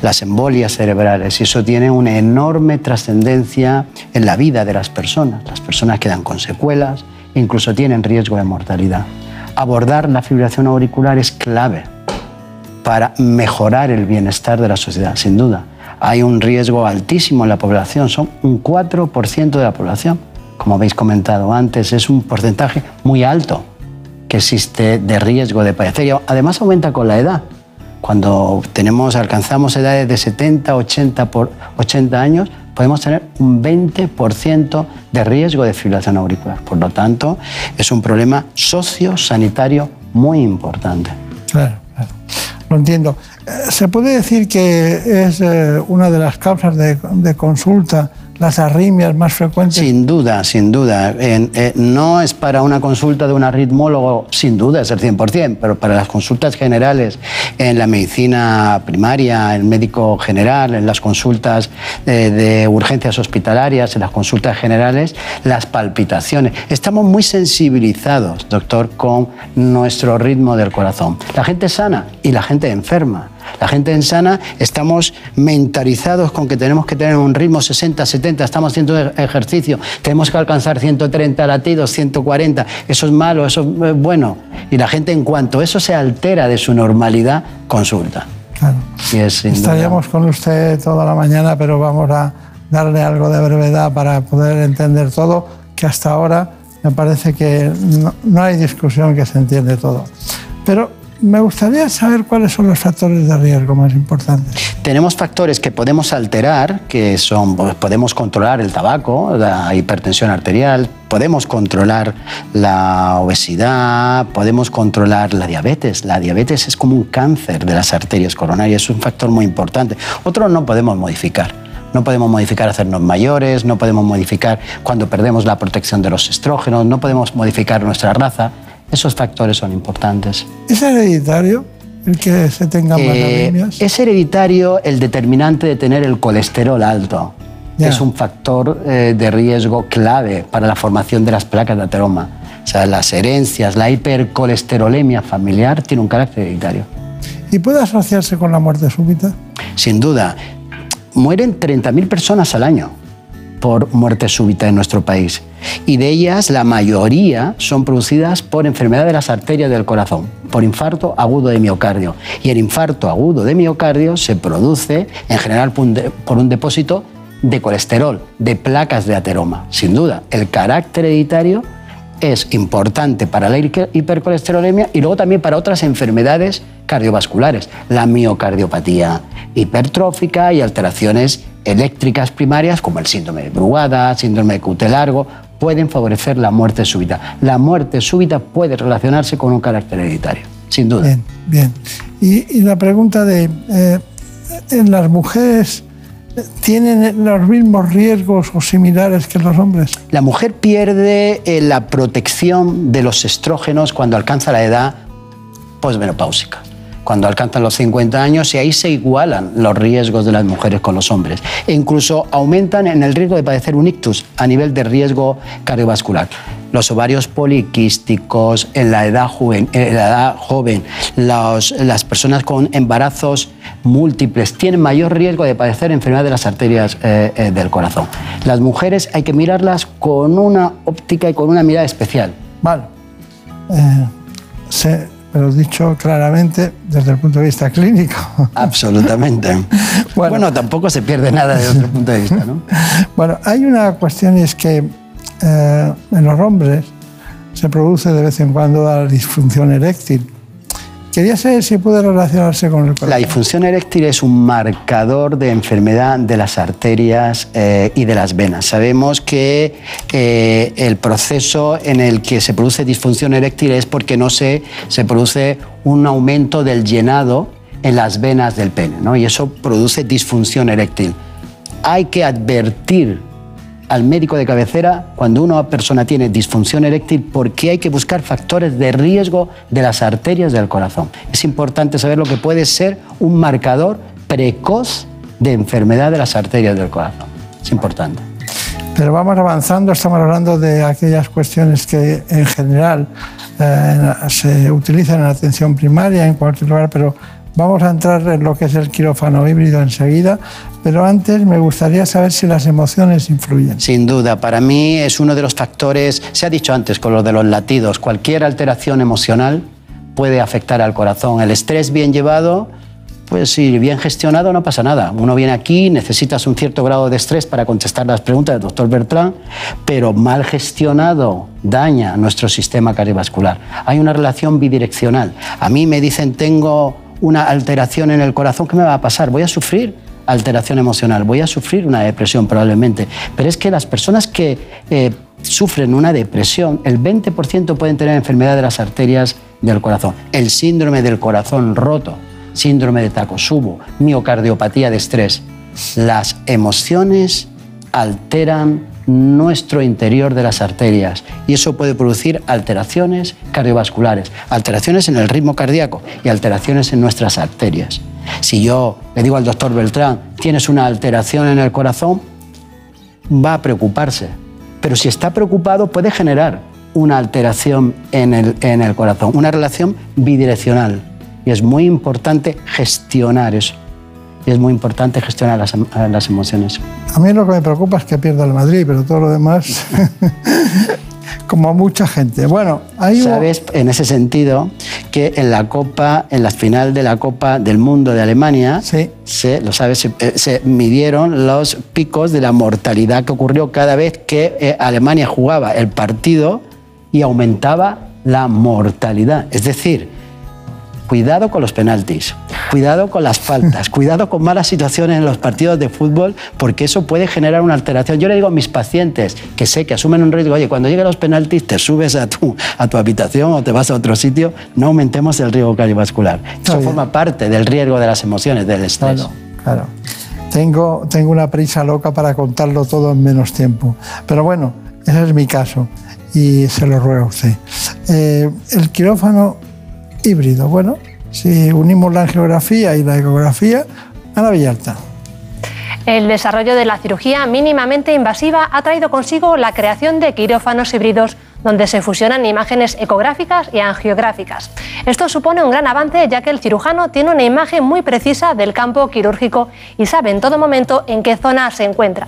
las embolias cerebrales, y eso tiene una enorme trascendencia en la vida de las personas. Las personas quedan con secuelas incluso tienen riesgo de mortalidad. Abordar la fibrilación auricular es clave para mejorar el bienestar de la sociedad, sin duda. Hay un riesgo altísimo en la población, son un 4% de la población. Como habéis comentado antes, es un porcentaje muy alto que existe de riesgo de padecer. Además aumenta con la edad. Cuando tenemos, alcanzamos edades de 70, 80, por 80 años, podemos tener un 20% de riesgo de fibrilación auricular. Por lo tanto, es un problema sociosanitario muy importante. Claro, claro. Lo entiendo. Eh, ¿Se puede decir que es eh, una de las causas de, de consulta las arritmias más frecuentes? Sin duda, sin duda. Eh, no es para una consulta de un arritmólogo, sin duda es el 100%, pero para las consultas generales en la medicina primaria, el médico general, en las consultas eh, de urgencias hospitalarias, en las consultas generales, las palpitaciones. Estamos muy sensibilizados, doctor, con nuestro ritmo del corazón. La gente sana y la gente enferma. La gente en sana estamos mentalizados con que tenemos que tener un ritmo 60, 70, estamos haciendo ejercicio, tenemos que alcanzar 130 latidos, 140, eso es malo, eso es bueno. Y la gente en cuanto eso se altera de su normalidad, consulta. Claro. Estaríamos con usted toda la mañana, pero vamos a darle algo de brevedad para poder entender todo, que hasta ahora me parece que no, no hay discusión que se entiende todo. Pero me gustaría saber cuáles son los factores de riesgo más importantes. Tenemos factores que podemos alterar, que son, pues, podemos controlar el tabaco, la hipertensión arterial, podemos controlar la obesidad, podemos controlar la diabetes. La diabetes es como un cáncer de las arterias coronarias, es un factor muy importante. Otro no podemos modificar. No podemos modificar hacernos mayores, no podemos modificar cuando perdemos la protección de los estrógenos, no podemos modificar nuestra raza. Esos factores son importantes. ¿Es hereditario el que se tenga más Eh, es hereditario el determinante de tener el colesterol alto. que Es un factor eh, de riesgo clave para la formación de las placas de ateroma. O sea, las herencias, la hipercolesterolemia familiar tiene un carácter hereditario. ¿Y puede asociarse con la muerte súbita? Sin duda, mueren 30.000 personas al año por muerte súbita en nuestro país. Y de ellas, la mayoría son producidas por enfermedad de las arterias del corazón, por infarto agudo de miocardio. Y el infarto agudo de miocardio se produce en general por un depósito de colesterol, de placas de ateroma. Sin duda, el carácter hereditario es importante para la hiper- hipercolesterolemia y luego también para otras enfermedades cardiovasculares, la miocardiopatía hipertrófica y alteraciones eléctricas primarias como el síndrome de Brugada, síndrome de Cute largo, pueden favorecer la muerte súbita. La muerte súbita puede relacionarse con un carácter hereditario, sin duda. Bien, bien. Y, la pregunta de, eh, ¿en las mujeres tienen los mismos riesgos o similares que los hombres? La mujer pierde eh, la protección de los estrógenos cuando alcanza la edad posmenopáusica, cuando alcanzan los 50 años y ahí se igualan los riesgos de las mujeres con los hombres e incluso aumentan en el riesgo de padecer un ictus a nivel de riesgo cardiovascular. Los ovarios poliquísticos en la edad edad joven las personas con embarazos múltiples tienen mayor riesgo de padecer enfermedad de las arterias eh, eh, del corazón. Las mujeres hay que mirarlas con una óptica y con una mirada especial. Vale. Eh, se- pero dicho claramente desde el punto de vista clínico. Absolutamente. [laughs] Bueno, tampoco se pierde nada desde otro punto de vista, ¿no? [laughs] Bueno, hay una cuestión y es que eh, en los hombres se produce de vez en cuando la disfunción eréctil. Quería saber si puede relacionarse con el corazón. La disfunción eréctil es un marcador de enfermedad de las arterias eh, y de las venas. Sabemos que eh, el proceso en el que se produce disfunción eréctil es porque no se, se produce un aumento del llenado en las venas del pene, ¿no? y eso produce disfunción eréctil. Hay que advertir al médico de cabecera cuando una persona tiene disfunción eréctil porque hay que buscar factores de riesgo de las arterias del corazón. Es importante saber lo que puede ser un marcador precoz de enfermedad de las arterias del corazón. Es importante. Pero vamos avanzando, estamos hablando de aquellas cuestiones que en general eh, se utilizan en la atención primaria en cualquier lugar, pero Vamos a entrar en lo que es el quirófano híbrido enseguida, pero antes me gustaría saber si las emociones influyen. Sin duda, para mí es uno de los factores, se ha dicho antes con lo de los latidos, cualquier alteración emocional puede afectar al corazón. El estrés bien llevado, pues si bien gestionado no pasa nada. Uno viene aquí, necesitas un cierto grado de estrés para contestar las preguntas del doctor Bertrand, pero mal gestionado daña nuestro sistema cardiovascular. Hay una relación bidireccional. A mí me dicen tengo una alteración en el corazón, ¿qué me va a pasar? Voy a sufrir alteración emocional, voy a sufrir una depresión probablemente. Pero es que las personas que eh, sufren una depresión, el 20% pueden tener enfermedad de las arterias del corazón. El síndrome del corazón roto, síndrome de Takotsubo, miocardiopatía de estrés. Las emociones alteran nuestro interior de las arterias y eso puede producir alteraciones cardiovasculares, alteraciones en el ritmo cardíaco y alteraciones en nuestras arterias. Si yo le digo al doctor Beltrán, tienes una alteración en el corazón, va a preocuparse. Pero si está preocupado puede generar una alteración en el, en el corazón, una relación bidireccional. Y es muy importante gestionar eso y es muy importante gestionar las, las, emociones. A mí lo que me preocupa es que pierda el Madrid, pero todo lo demás, [laughs] como mucha gente. Bueno, hay Sabes, en ese sentido, que en la Copa, en la final de la Copa del Mundo de Alemania, sí. se, lo sabes, se, eh, se, midieron los picos de la mortalidad que ocurrió cada vez que eh, Alemania jugaba el partido y aumentaba la mortalidad. Es decir, cuidado con los penaltis, cuidado con las faltas, [laughs] cuidado con malas situaciones en los partidos de fútbol, porque eso puede generar una alteración. Yo le digo a mis pacientes que sé que asumen un riesgo, oye, cuando lleguen los penaltis te subes a tu, a tu habitación o te vas a otro sitio, no aumentemos el riesgo cardiovascular. Eso forma parte del riesgo de las emociones, del estrés. Claro, claro. Tengo, tengo una prisa loca para contarlo todo en menos tiempo. Pero bueno, ese es mi caso y se lo ruego a usted. Eh, el quirófano híbrido. Bueno, si unimos la angiografía y la ecografía, a la Villalta. El desarrollo de la cirugía mínimamente invasiva ha traído consigo la creación de quirófanos híbridos donde se fusionan imágenes ecográficas y angiográficas. Esto supone un gran avance ya que el cirujano tiene una imagen muy precisa del campo quirúrgico y sabe en todo momento en qué zona se encuentra.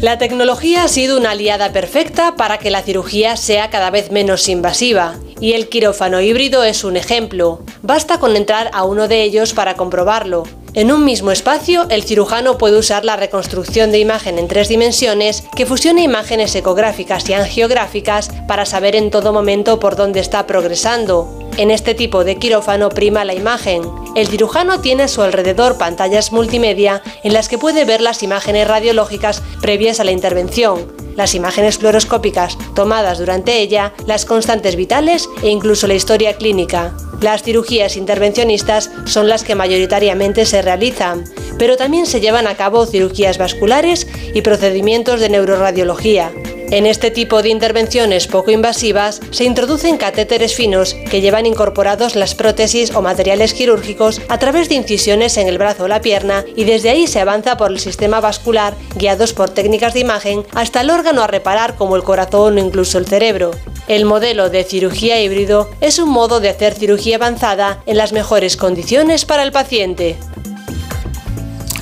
La tecnología ha sido una aliada perfecta para que la cirugía sea cada vez menos invasiva, y el quirófano híbrido es un ejemplo. Basta con entrar a uno de ellos para comprobarlo. En un mismo espacio, el cirujano puede usar la reconstrucción de imagen en tres dimensiones que fusiona imágenes ecográficas y angiográficas para saber en todo momento por dónde está progresando. En este tipo de quirófano prima la imagen. El cirujano tiene a su alrededor pantallas multimedia en las que puede ver las imágenes radiológicas previas a la intervención, las imágenes fluoroscópicas tomadas durante ella, las constantes vitales e incluso la historia clínica. Las cirugías intervencionistas son las que mayoritariamente se realizan, pero también se llevan a cabo cirugías vasculares y procedimientos de neuroradiología. En este tipo de intervenciones poco invasivas se introducen catéteres finos que llevan incorporados las prótesis o materiales quirúrgicos a través de incisiones en el brazo o la pierna y desde ahí se avanza por el sistema vascular guiados por técnicas de imagen hasta el órgano a reparar como el corazón o incluso el cerebro. El modelo de cirugía híbrido es un modo de hacer cirugía avanzada en las mejores condiciones para el paciente.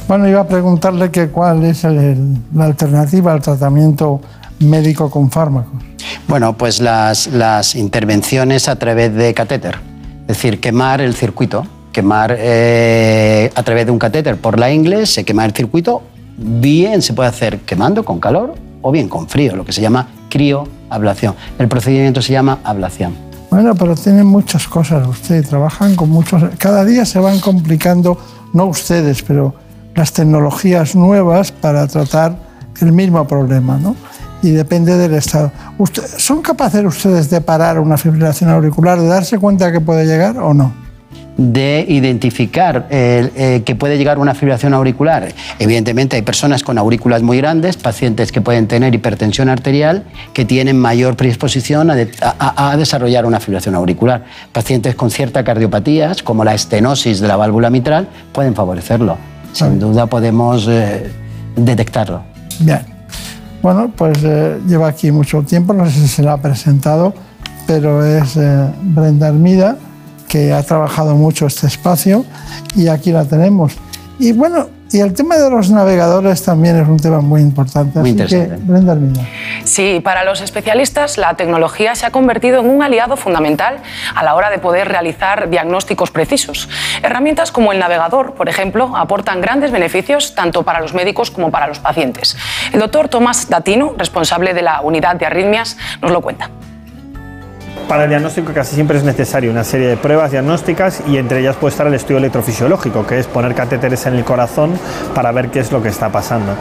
Bueno, iba a preguntarle que cuál es la alternativa al tratamiento médico con fármacos? Bueno, pues las, intervenciones a través de catéter, es decir, quemar el circuito, quemar eh, a través de un catéter por la ingle, se quema el circuito, bien se puede hacer quemando con calor o bien con frío, lo que se llama crioablación. El procedimiento se llama ablación. Bueno, pero tienen muchas cosas ustedes, trabajan con muchos... Cada día se van complicando, no ustedes, pero las tecnologías nuevas para tratar el mismo problema, ¿no? Y depende del estado. ¿Son capaces ustedes de parar una fibrilación auricular, de darse cuenta que puede llegar o no? de identificar eh, que puede llegar una fibrilación auricular. Evidentemente hay personas con aurículas muy grandes, pacientes que pueden tener hipertensión arterial, que tienen mayor predisposición a, desarrollar una fibrilación auricular. Pacientes con ciertas cardiopatías, como la estenosis de la válvula mitral, pueden favorecerlo. Sin duda podemos eh, detectarlo. Bien. Bueno, pues eh, lleva aquí mucho tiempo, no sé si se la ha presentado, pero es Brenda Armida que ha trabajado mucho este espacio y aquí la tenemos. Y bueno, y el tema de los navegadores también es un tema muy importante. Muy interesante. Que, Brenda Sí, para los especialistas la tecnología se ha convertido en un aliado fundamental a la hora de poder realizar diagnósticos precisos. Herramientas como el navegador, por ejemplo, aportan grandes beneficios tanto para los médicos como para los pacientes. El doctor Tomás Datino, responsable de la unidad de arritmias, nos lo cuenta. Para el diagnóstico casi siempre es necesario una serie de pruebas diagnósticas y entre ellas puede estar el estudio electrofisiológico, que es poner catéteres en el corazón para ver qué es lo que está pasando.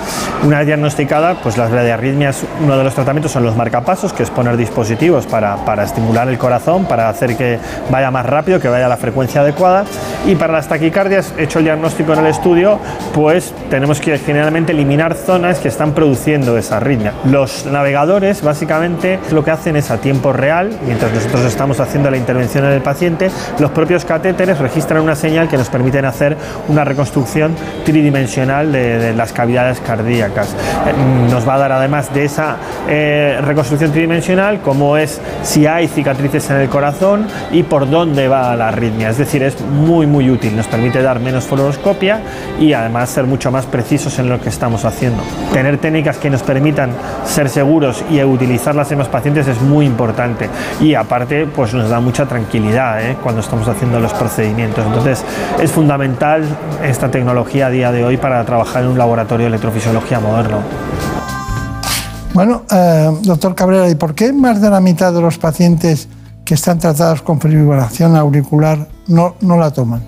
Una vez diagnosticada, pues las arritmias, uno de los tratamientos son los marcapasos, que es poner dispositivos para, para estimular el corazón, para hacer que vaya más rápido, que vaya a la frecuencia adecuada. Y para las taquicardias, hecho el diagnóstico en el estudio, pues tenemos que generalmente eliminar zonas que están produciendo esa arritmia. Los navegadores básicamente lo que hacen es a tiempo real, mientras nosotros estamos haciendo la intervención en el paciente, los propios catéteres registran una señal que nos permiten hacer una reconstrucción tridimensional de, las cavidades cardíacas. Eh, nos va a dar además de esa eh, reconstrucción tridimensional cómo es si hay cicatrices en el corazón y por dónde va la arritmia. Es decir, es muy muy útil, nos permite dar menos fluoroscopia y además ser mucho más precisos en lo que estamos haciendo. Tener técnicas que nos permitan ser seguros y utilizarlas en los pacientes es muy importante y aparte pues nos da mucha tranquilidad ¿eh? cuando estamos haciendo los procedimientos. Entonces es fundamental esta tecnología a día de hoy para trabajar en un laboratorio de electrofisiología moderno. Bueno, eh, doctor Cabrera, ¿y por qué más de la mitad de los pacientes que están tratados con fibrilación auricular no, no la toman?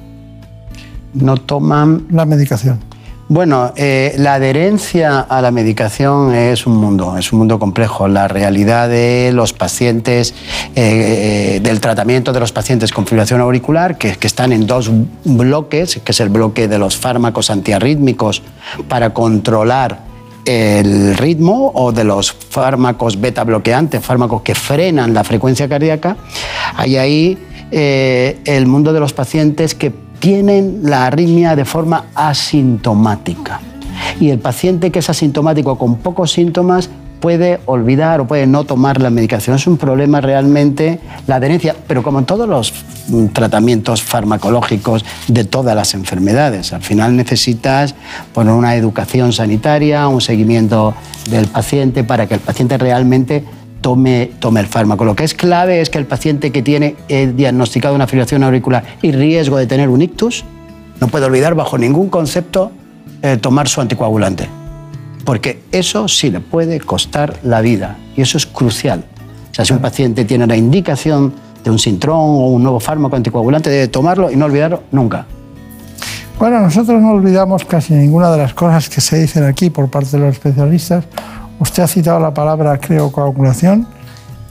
No toman la medicación. Bueno, eh, la adherencia a la medicación es un mundo, es un mundo complejo. La realidad de los pacientes, eh, eh, del tratamiento de los pacientes con fibrilación auricular, que, están en dos bloques, que es el bloque de los fármacos antiarrítmicos para controlar el ritmo o de los fármacos beta bloqueantes, fármacos que frenan la frecuencia cardíaca, hay ahí el mundo de los pacientes que tienen la arritmia de forma asintomática. Y el paciente que es asintomático con pocos síntomas puede olvidar o puede no tomar la medicación. Es un problema realmente la adherencia, pero como en todos los mm, tratamientos farmacológicos de todas las enfermedades, al final necesitas poner una educación sanitaria, un seguimiento del paciente para que el paciente realmente tome, tome el fármaco. Lo que es clave es que el paciente que tiene eh, diagnosticado una fibrilación auricular y riesgo de tener un ictus, no puede olvidar bajo ningún concepto eh, tomar su anticoagulante. Porque eso sí le puede costar la vida y eso es crucial. O sea, si un paciente tiene la indicación de un sintrón o un nuevo fármaco anticoagulante, debe tomarlo y no olvidarlo nunca. Bueno, nosotros no olvidamos casi ninguna de las cosas que se dicen aquí por parte de los especialistas Usted ha citado la palabra criocoagulación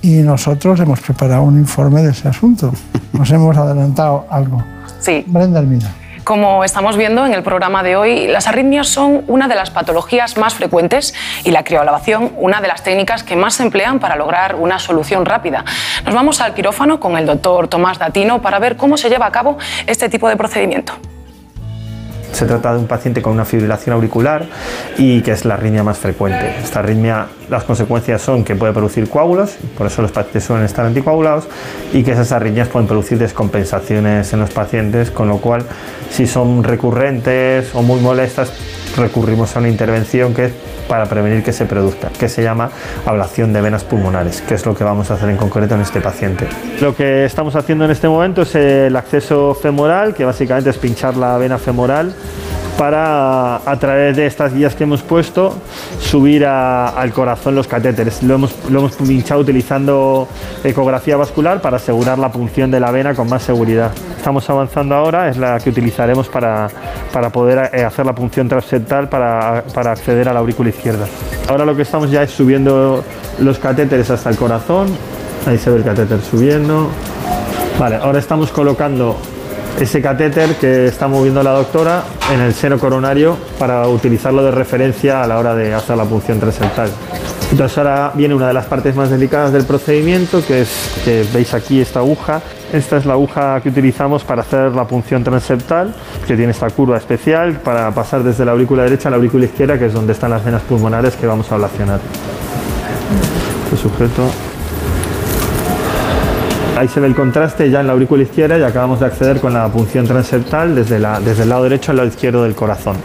y nosotros hemos preparado un informe de ese asunto. Nos hemos adelantado algo. Sí. Brenda Almina. Como estamos viendo en el programa de hoy, las arritmias son una de las patologías más frecuentes y la crioablación una de las técnicas que más se emplean para lograr una solución rápida. Nos vamos al quirófano con el doctor Tomás Datino para ver cómo se lleva a cabo este tipo de procedimiento. Se trata de un paciente con una fibrilación auricular y que es la arritmia más frecuente. Esta arritmia, las consecuencias son que puede producir coágulos, por eso los pacientes suelen estar anticoagulados, y que esas arritmias pueden producir descompensaciones en los pacientes, con lo cual, si son recurrentes o muy molestas, recurrimos a una intervención que es para prevenir que se produzca, que se llama ablación de venas pulmonares, que es lo que vamos a hacer en concreto en este paciente. Lo que estamos haciendo en este momento es el acceso femoral, que básicamente es pinchar la vena femoral para a través de estas guías que hemos puesto subir al corazón los catéteres. Lo hemos, lo hemos pinchado utilizando ecografía vascular para asegurar la punción de la vena con más seguridad. Estamos avanzando ahora, es la que utilizaremos para, para poder eh, hacer la punción transeptal para, para acceder a la aurícula izquierda. Ahora lo que estamos ya es subiendo los catéteres hasta el corazón. Ahí se ve el catéter subiendo. Vale, ahora estamos colocando ese catéter que está moviendo la doctora en el seno coronario para utilizarlo de referencia a la hora de hacer la punción transeptal. Entonces ahora viene una de las partes más delicadas del procedimiento, que es que veis aquí esta aguja. Esta es la aguja que utilizamos para hacer la punción transeptal, que tiene esta curva especial para pasar desde la aurícula derecha a la aurícula izquierda, que es donde están las venas pulmonares que vamos a ablacionar. Este sujeto Ahí se ve el contraste ya en la aurícula izquierda y acabamos de acceder con la punción transeptal desde, desde el lado derecho al lado izquierdo del corazón.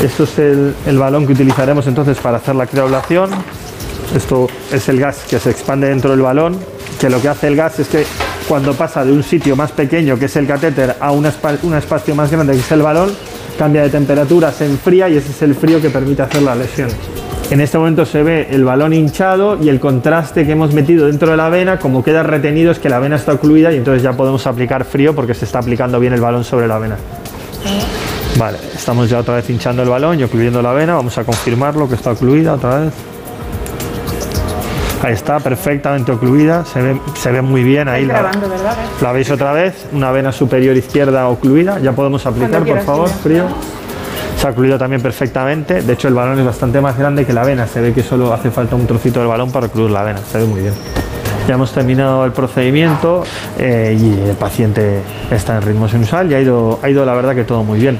Esto es el, el balón que utilizaremos entonces para hacer la crioablación. Esto es el gas que se expande dentro del balón, que lo que hace el gas es que cuando pasa de un sitio más pequeño, que es el catéter, a un, un espacio más grande, que es el balón, cambia de temperatura, se enfría y ese es el frío que permite hacer la lesión. En este momento se ve el balón hinchado y el contraste que hemos metido dentro de la vena, como queda retenido es que la vena está ocluida y entonces ya podemos aplicar frío porque se está aplicando bien el balón sobre la vena. Vale, estamos ya otra vez hinchando el balón y ocluyendo la vena. Vamos a confirmarlo que está ocluida otra vez. Ahí está, perfectamente ocluida. Se ve, se ve muy bien ahí. La, la veis otra vez, una vena superior izquierda ocluida. Ya podemos aplicar, por favor, frío. Se ha ocluido también perfectamente. De hecho, el balón es bastante más grande que la vena. Se ve que solo hace falta un trocito del balón para ocluir la vena. Se ve muy bien. Ya hemos terminado el procedimiento eh, y el paciente está en ritmo sinusal y ha ido, ha ido la verdad que todo muy bien.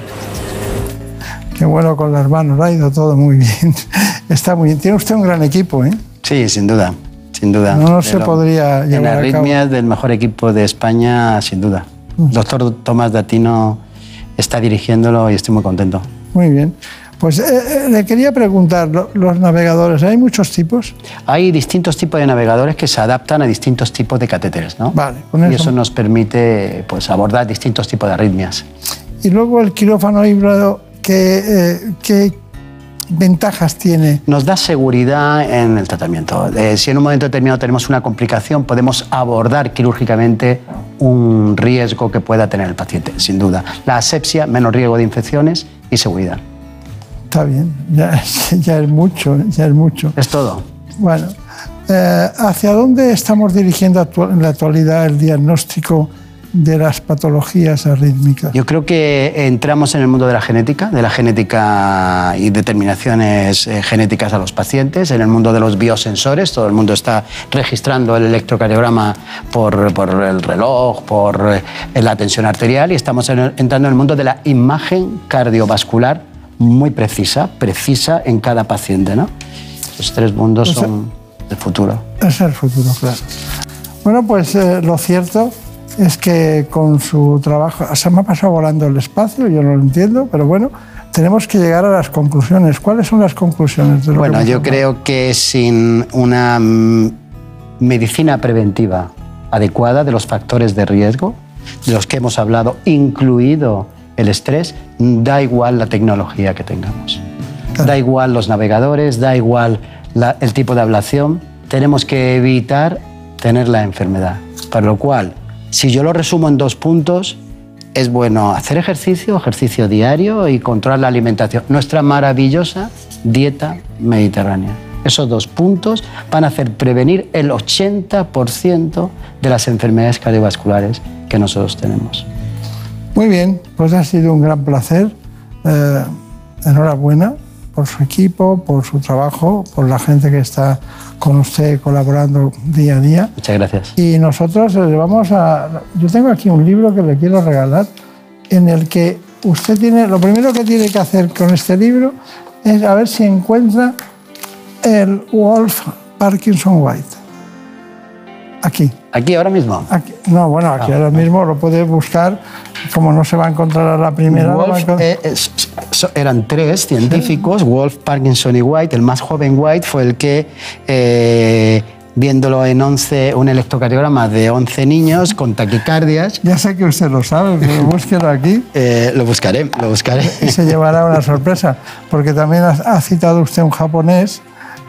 Qué bueno con las manos, ha ido todo muy bien. [laughs] Está muy bien. Tiene usted un gran equipo, ¿eh? Sí, sin duda, sin duda. No, no se lo- podría En llevar a cabo. arritmias del mejor equipo de España, sin duda. Doctor Tomás Datino está dirigiéndolo y estoy muy contento. Muy bien. Pues eh, eh, le quería preguntar, lo- los navegadores, ¿hay muchos tipos? Hay distintos tipos de navegadores que se adaptan a distintos tipos de catéteres, ¿no? Vale, con y eso- eso nos permite pues, abordar distintos tipos de arritmias. Y luego el quirófano híbrido, ¿qué, eh, qué ventajas tiene? Nos da seguridad en el tratamiento. Eh, si en un momento determinado tenemos una complicación, podemos abordar quirúrgicamente un riesgo que pueda tener el paciente, sin duda. La asepsia, menos riesgo de infecciones y seguridad. Está bien, ya, [laughs] ya es mucho, ya es mucho. Es todo. Bueno, eh, ¿hacia dónde estamos dirigiendo en la actualidad el diagnóstico de las patologías arrítmicas? Yo creo que entramos en el mundo de la genética, de la genética y determinaciones eh, genéticas a los pacientes, en el mundo de los biosensores, todo el mundo está registrando el electrocardiograma por, por el reloj, por eh, la tensión arterial y estamos entrando en el mundo de la imagen cardiovascular muy precisa, precisa en cada paciente. ¿no? Los tres mundos O sea- son el futuro. Es el futuro, claro. Bueno, pues eh, lo cierto es que con su trabajo, se me ha pasado volando el espacio, yo no lo entiendo, pero bueno, tenemos que llegar a las conclusiones. ¿Cuáles son las conclusiones de lo Bueno, que yo creo que sin una mm, medicina preventiva adecuada de los factores de riesgo, de los que hemos hablado, incluido el estrés, da igual la tecnología que tengamos. Da igual los navegadores, da igual la- el tipo de ablación, tenemos que evitar tener la enfermedad. Para lo cual, si yo lo resumo en dos puntos, es bueno hacer ejercicio, ejercicio diario y controlar la alimentación. Nuestra maravillosa dieta mediterránea. Esos dos puntos van a hacer prevenir el 80% de las enfermedades cardiovasculares que nosotros tenemos. Muy bien, pues ha sido un gran placer. Eh, enhorabuena por su equipo, por su trabajo, por la gente que está con usted colaborando día a día. Muchas gracias. Y nosotros le vamos a... Yo tengo aquí un libro que le quiero regalar en el que usted tiene... Lo primero que tiene que hacer con este libro es a ver si encuentra el Wolf Parkinson White. Aquí. ¿Aquí ahora mismo? Aquí. No, bueno, aquí Ah, ahora mismo lo puede buscar. Como no se va a encontrar a la primera, a Wolf, encontrar- eh, eran tres científicos, Wolf, Parkinson y White. El más joven White fue el que eh, viéndolo en 11, un electrocardiograma de 11 niños con taquicardias. Ya sé que usted lo sabe, pero búsquelo aquí. [laughs] Eh, lo buscaré, lo buscaré. Y se llevará una sorpresa, porque también ha citado usted un japonés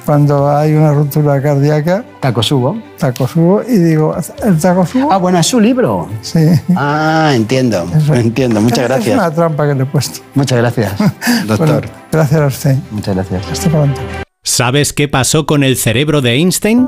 cuando hay una ruptura cardíaca. Takosubo. Takosubo, y digo, ¿el Takosubo? Ah, bueno, es su libro. Sí. Ah, entiendo, entiendo. Muchas Es- gracias. Es una trampa que le he puesto. Muchas gracias, [laughs] doctor. Bueno, gracias a usted. Muchas gracias. Hasta pronto. ¿Sabes qué pasó con el cerebro de Einstein?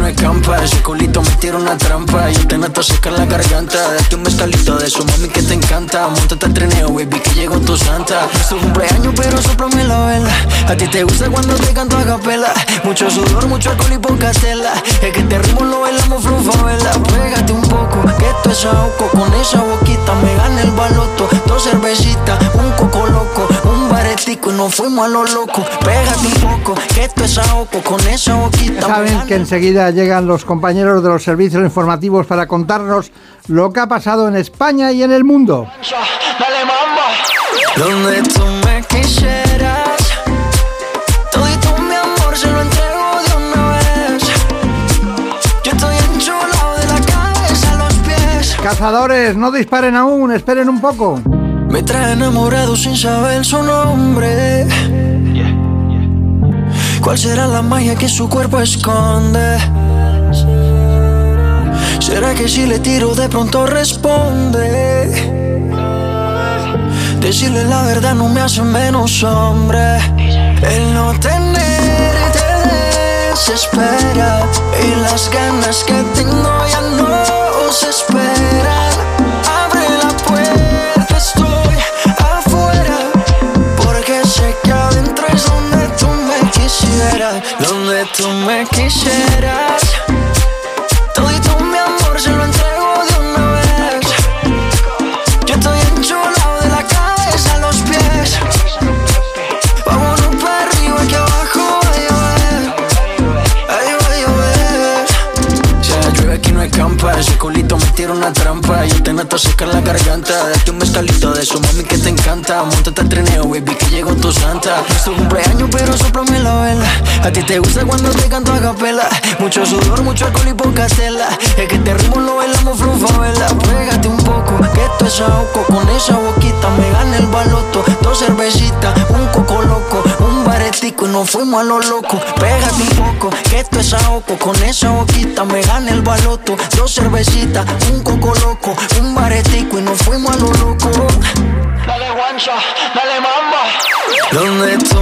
No hay campa, ese culito me tira una trampa. Yo te nato secar la garganta, date un mezcalito de su mami que te encanta. Montate al trineo, baby, que llegó tu santa. Es tu cumpleaños, pero soplame la vela. A ti te gusta cuando te canto a capela. Mucho sudor, mucho alcohol y poca tela. Es que te ritmo lo bailamos vela Pégate un poco, que esto es ahogo Con esa boquita me gana el baloto. Dos cervecitas, un coco loco. Un baretico y nos fuimos a lo loco Pégate un poco, que esto es ahogo Con esa boquita Saben que enseguida llegan los compañeros de los servicios informativos para contarnos lo que ha pasado en España y en el mundo. Dale mambo. Donde tú me quisieras. Todito mi amor se lo entrego de una vez. Yo estoy enchulado de la cabeza a los pies. Cazadores, no disparen aún, esperen un poco. Me trae enamorado sin saber su nombre. ¿Cuál será la magia que su cuerpo esconde? ¿Será que si le tiro de pronto responde? Decirle la verdad no me hace menos hombre. El no tener te desespera. Y las ganas que tengo ya no se esperan. Me quisieras. Donde tú me quisieras. Todito mi amor se una trampa. Yo te nato a secar la garganta. Date un mezcalito de su mami que te encanta. Montate al trineo, baby, que llegó tu santa. Es tu cumpleaños, pero soplame la vela. A ti te gusta cuando te canto a capela. Mucho sudor, mucho alcohol y poca tela. Es que te ritmo lo bailamos vela. Pégate un poco, que esto es ahogo. Con esa boquita me gana el baloto. Dos cervecitas, un coco loco. Un baretico y nos fuimos a lo loco. Pégate un poco, que esto es ahogo. Con esa boquita me gana el baloto. Dos cervecitas, un coco loco. Un baretico y nos fuimos a lo loco. Dale guancha, dale mamba. Donde tú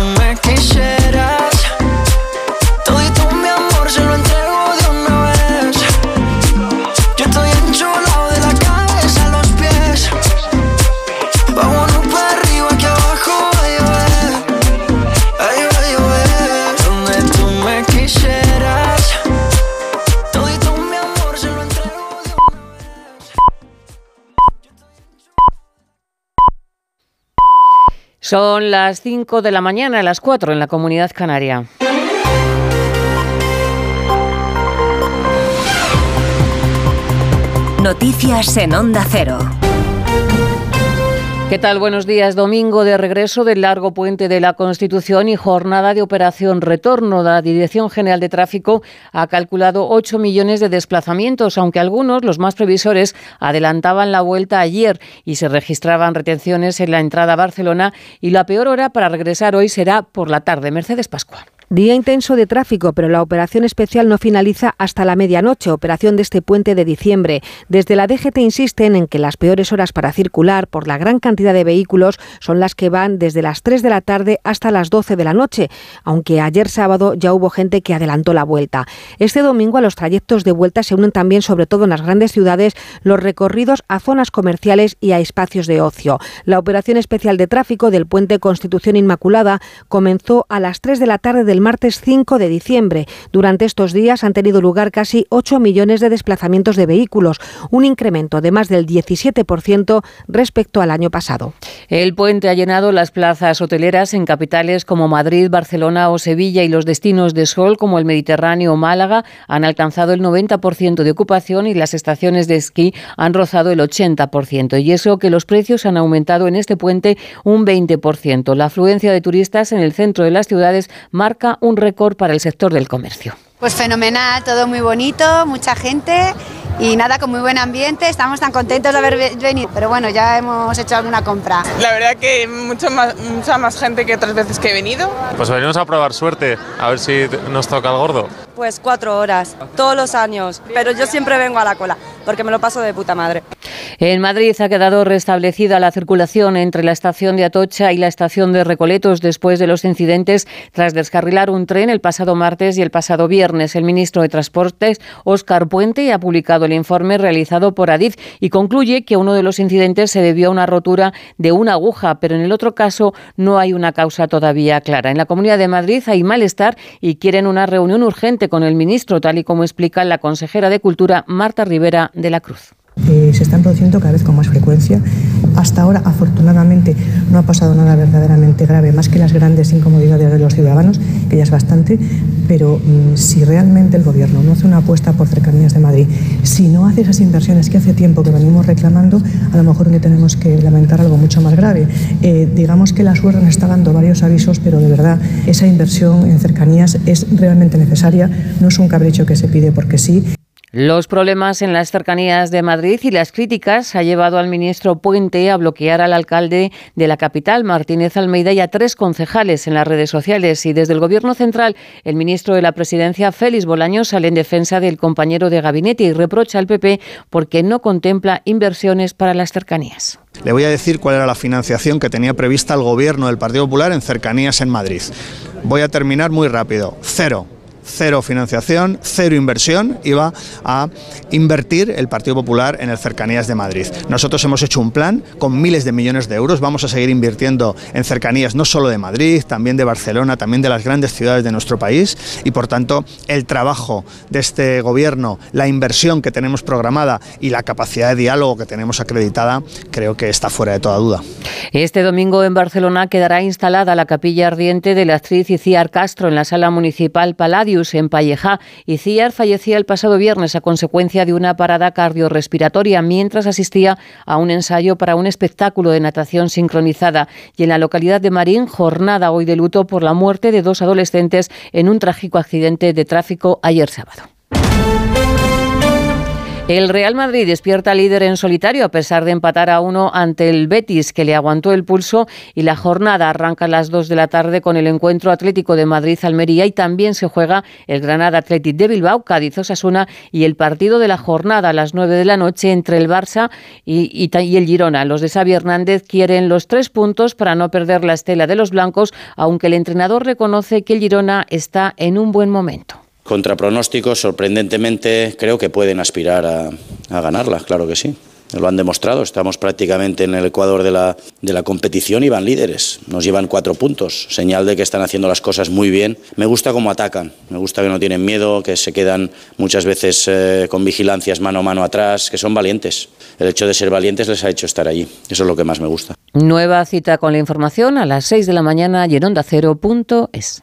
Son las 5 de la mañana, las 4 en la comunidad canaria. Noticias en Onda Cero. ¿Qué tal? Buenos días. Domingo de regreso del largo puente de la Constitución y jornada de operación retorno. La Dirección General de Tráfico ha calculado 8 millones de desplazamientos, aunque algunos, los más previsores, adelantaban la vuelta ayer y se registraban retenciones en la entrada a Barcelona y la peor hora para regresar hoy será por la tarde. Mercedes Pascual. Día intenso de tráfico, pero la operación especial no finaliza hasta la medianoche, operación de este puente de diciembre. Desde la DGT insisten en que las peores horas para circular por la gran cantidad de vehículos son las que van desde las 3 de la tarde hasta las 12 de la noche, aunque ayer sábado ya hubo gente que adelantó la vuelta. Este domingo a los trayectos de vuelta se unen también, sobre todo en las grandes ciudades, los recorridos a zonas comerciales y a espacios de ocio. La operación especial de tráfico del puente Constitución Inmaculada comenzó a las 3 de la tarde del martes 5 de diciembre. Durante estos días han tenido lugar casi 8 millones de desplazamientos de vehículos, un incremento de más del 17% respecto al año pasado. El puente ha llenado las plazas hoteleras en capitales como Madrid, Barcelona o Sevilla y los destinos de sol como el Mediterráneo o Málaga han alcanzado el 90% de ocupación y las estaciones de esquí han rozado el 80%. Y eso que los precios han aumentado en este puente un 20%. La afluencia de turistas en el centro de las ciudades marca un récord para el sector del comercio. Pues fenomenal, todo muy bonito, mucha gente y nada, con muy buen ambiente. Estamos tan contentos de haber venido, pero bueno, ya hemos hecho alguna compra. La verdad que mucho más, mucha más gente que otras veces que he venido. Pues venimos a probar suerte, a ver si nos toca el gordo. Pues cuatro horas, todos los años, pero yo siempre vengo a la cola, porque me lo paso de puta madre. En Madrid ha quedado restablecida la circulación entre la estación de Atocha y la estación de Recoletos después de los incidentes tras descarrilar un tren el pasado martes y el pasado viernes. El ministro de Transportes, Óscar Puente, ha publicado el informe realizado por Adif y concluye que uno de los incidentes se debió a una rotura de una aguja, pero en el otro caso no hay una causa todavía clara. En la Comunidad de Madrid hay malestar y quieren una reunión urgente con el ministro, tal y como explica la consejera de Cultura, Marta Rivera de la Cruz. Eh, se están produciendo cada vez con más frecuencia. Hasta ahora, afortunadamente, no ha pasado nada verdaderamente grave, más que las grandes incomodidades de los ciudadanos, que ya es bastante, pero mm, si realmente el Gobierno no hace una apuesta por cercanías de Madrid, si no hace esas inversiones que hace tiempo que venimos reclamando, a lo mejor que tenemos que lamentar algo mucho más grave. Eh, digamos que la suerte nos está dando varios avisos, pero de verdad esa inversión en cercanías es realmente necesaria, no es un capricho que se pide porque sí. Los problemas en las cercanías de Madrid y las críticas ha llevado al ministro Puente a bloquear al alcalde de la capital, Martínez Almeida, y a tres concejales en las redes sociales. Y desde el Gobierno central, el ministro de la Presidencia, Félix Bolaños, sale en defensa del compañero de gabinete y reprocha al PP porque no contempla inversiones para las cercanías. Le voy a decir cuál era la financiación que tenía prevista el Gobierno del Partido Popular en cercanías en Madrid. Voy a terminar muy rápido. Cero cero financiación, cero inversión, iba a invertir el Partido Popular en el cercanías de Madrid. Nosotros hemos hecho un plan con miles de millones de euros, vamos a seguir invirtiendo en cercanías no solo de Madrid, también de Barcelona, también de las grandes ciudades de nuestro país y por tanto el trabajo de este gobierno, la inversión que tenemos programada y la capacidad de diálogo que tenemos acreditada, creo que está fuera de toda duda. Este domingo en Barcelona quedará instalada la capilla ardiente de la actriz Iciar Castro en la sala municipal En Pallejá y Ciar fallecía el pasado viernes a consecuencia de una parada cardiorrespiratoria mientras asistía a un ensayo para un espectáculo de natación sincronizada. Y en la localidad de Marín, jornada hoy de luto por la muerte de dos adolescentes en un trágico accidente de tráfico ayer sábado. El Real Madrid despierta líder en solitario a pesar de empatar a uno ante el Betis, que le aguantó el pulso, y la jornada arranca a las 2 de la tarde con el encuentro Atlético de Madrid-Almería y también se juega el Granada Athletic de Bilbao, Cádiz-Osasuna y el partido de la jornada a las 9 de la noche entre el Barça y, el Girona. Los de Xavi Hernández quieren los tres puntos para no perder la estela de los blancos, aunque el entrenador reconoce que el Girona está en un buen momento contra pronósticos, sorprendentemente creo que pueden aspirar a, ganarla, claro que sí. Lo han demostrado, estamos prácticamente en el ecuador de la, de la competición y van líderes. Nos llevan cuatro puntos, señal de que están haciendo las cosas muy bien. Me gusta cómo atacan, me gusta que no tienen miedo, que se quedan muchas veces eh, con vigilancias mano a mano atrás, que son valientes. El hecho de ser valientes les ha hecho estar allí. Eso es lo que más me gusta. Nueva cita con la información a las 6 de la mañana y en ondacero.es.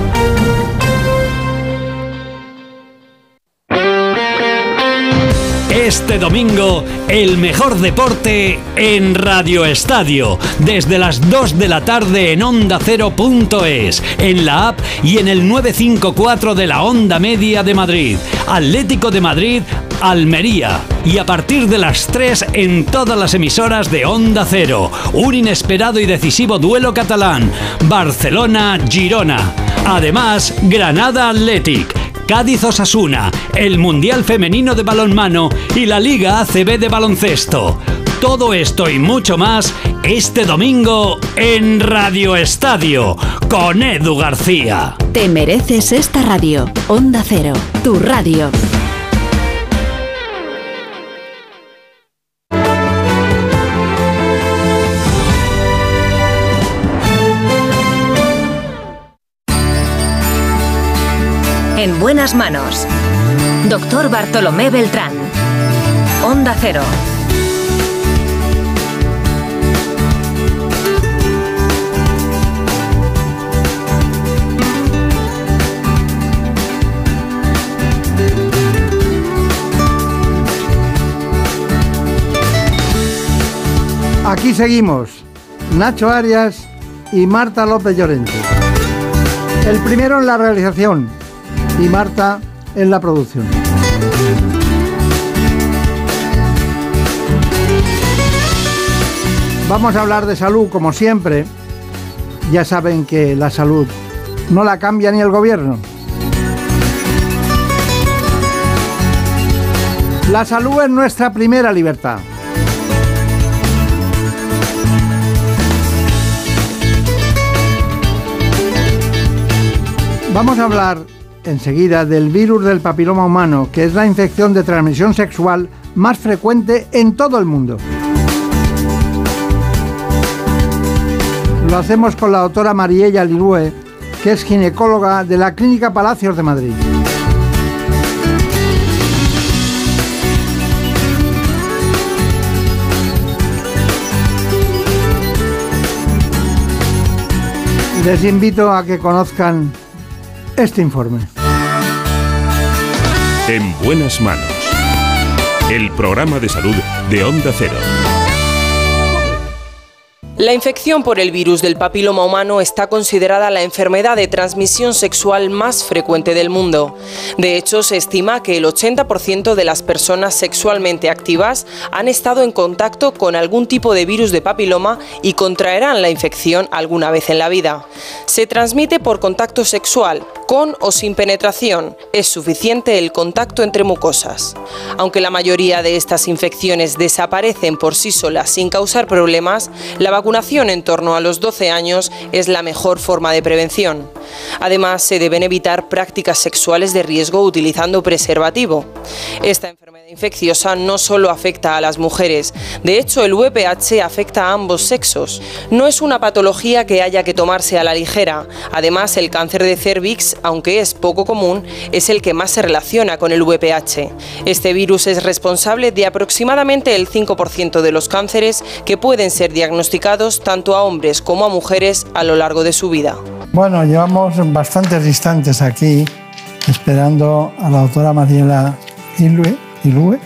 Este domingo, el mejor deporte en Radio Estadio, desde las 2 de la tarde en Onda Cero.es, en la app y en el 954 de la Onda Media de Madrid. Atlético de Madrid, Almería. Y a partir de las 3 en todas las emisoras de Onda Cero. Un inesperado y decisivo duelo catalán. Barcelona-Girona. Además, Granada Athletic. Cádiz Osasuna, el Mundial Femenino de Balonmano y la Liga ACB de Baloncesto. Todo esto y mucho más este domingo en Radio Estadio con Edu García. Te mereces esta radio. Onda Cero, tu radio. Buenas manos. Doctor Bartolomé Beltrán. Onda Cero. Aquí seguimos, Nacho Arias y Marta López Llorente. El primero en la realización y Marta en la producción. Vamos a hablar de salud como siempre. Ya saben que la salud no la cambia ni el gobierno. La salud es nuestra primera libertad. Vamos a hablar enseguida del virus del papiloma humano, que es la infección de transmisión sexual más frecuente en todo el mundo. Lo hacemos con la doctora Mariella Lirue, que es ginecóloga de la Clínica Palacios de Madrid. Les invito a que conozcan este informe. En buenas manos. El programa de salud de Onda Cero. La infección por el virus del papiloma humano está considerada la enfermedad de transmisión sexual más frecuente del mundo. De hecho, se estima que el 80% de las personas sexualmente activas han estado en contacto con algún tipo de virus de papiloma y contraerán la infección alguna vez en la vida. Se transmite por contacto sexual, con o sin penetración. Es suficiente el contacto entre mucosas. Aunque la mayoría de estas infecciones desaparecen por sí solas sin causar problemas, la vacunación en torno a los 12 años es la mejor forma de prevención. Además, se deben evitar prácticas sexuales de riesgo utilizando preservativo. Esta enfermedad infecciosa no solo afecta a las mujeres, de hecho el VPH afecta a ambos sexos. No es una patología que haya que tomarse a la ligera. Además, el cáncer de cervix, aunque es poco común, es el que más se relaciona con el VPH. Este virus es responsable de aproximadamente el 5% de los cánceres que pueden ser diagnosticados tanto a hombres como a mujeres a lo largo de su vida. Bueno, llevamos bastantes instantes aquí esperando a la doctora Mariela Lilue. ¿Lilue?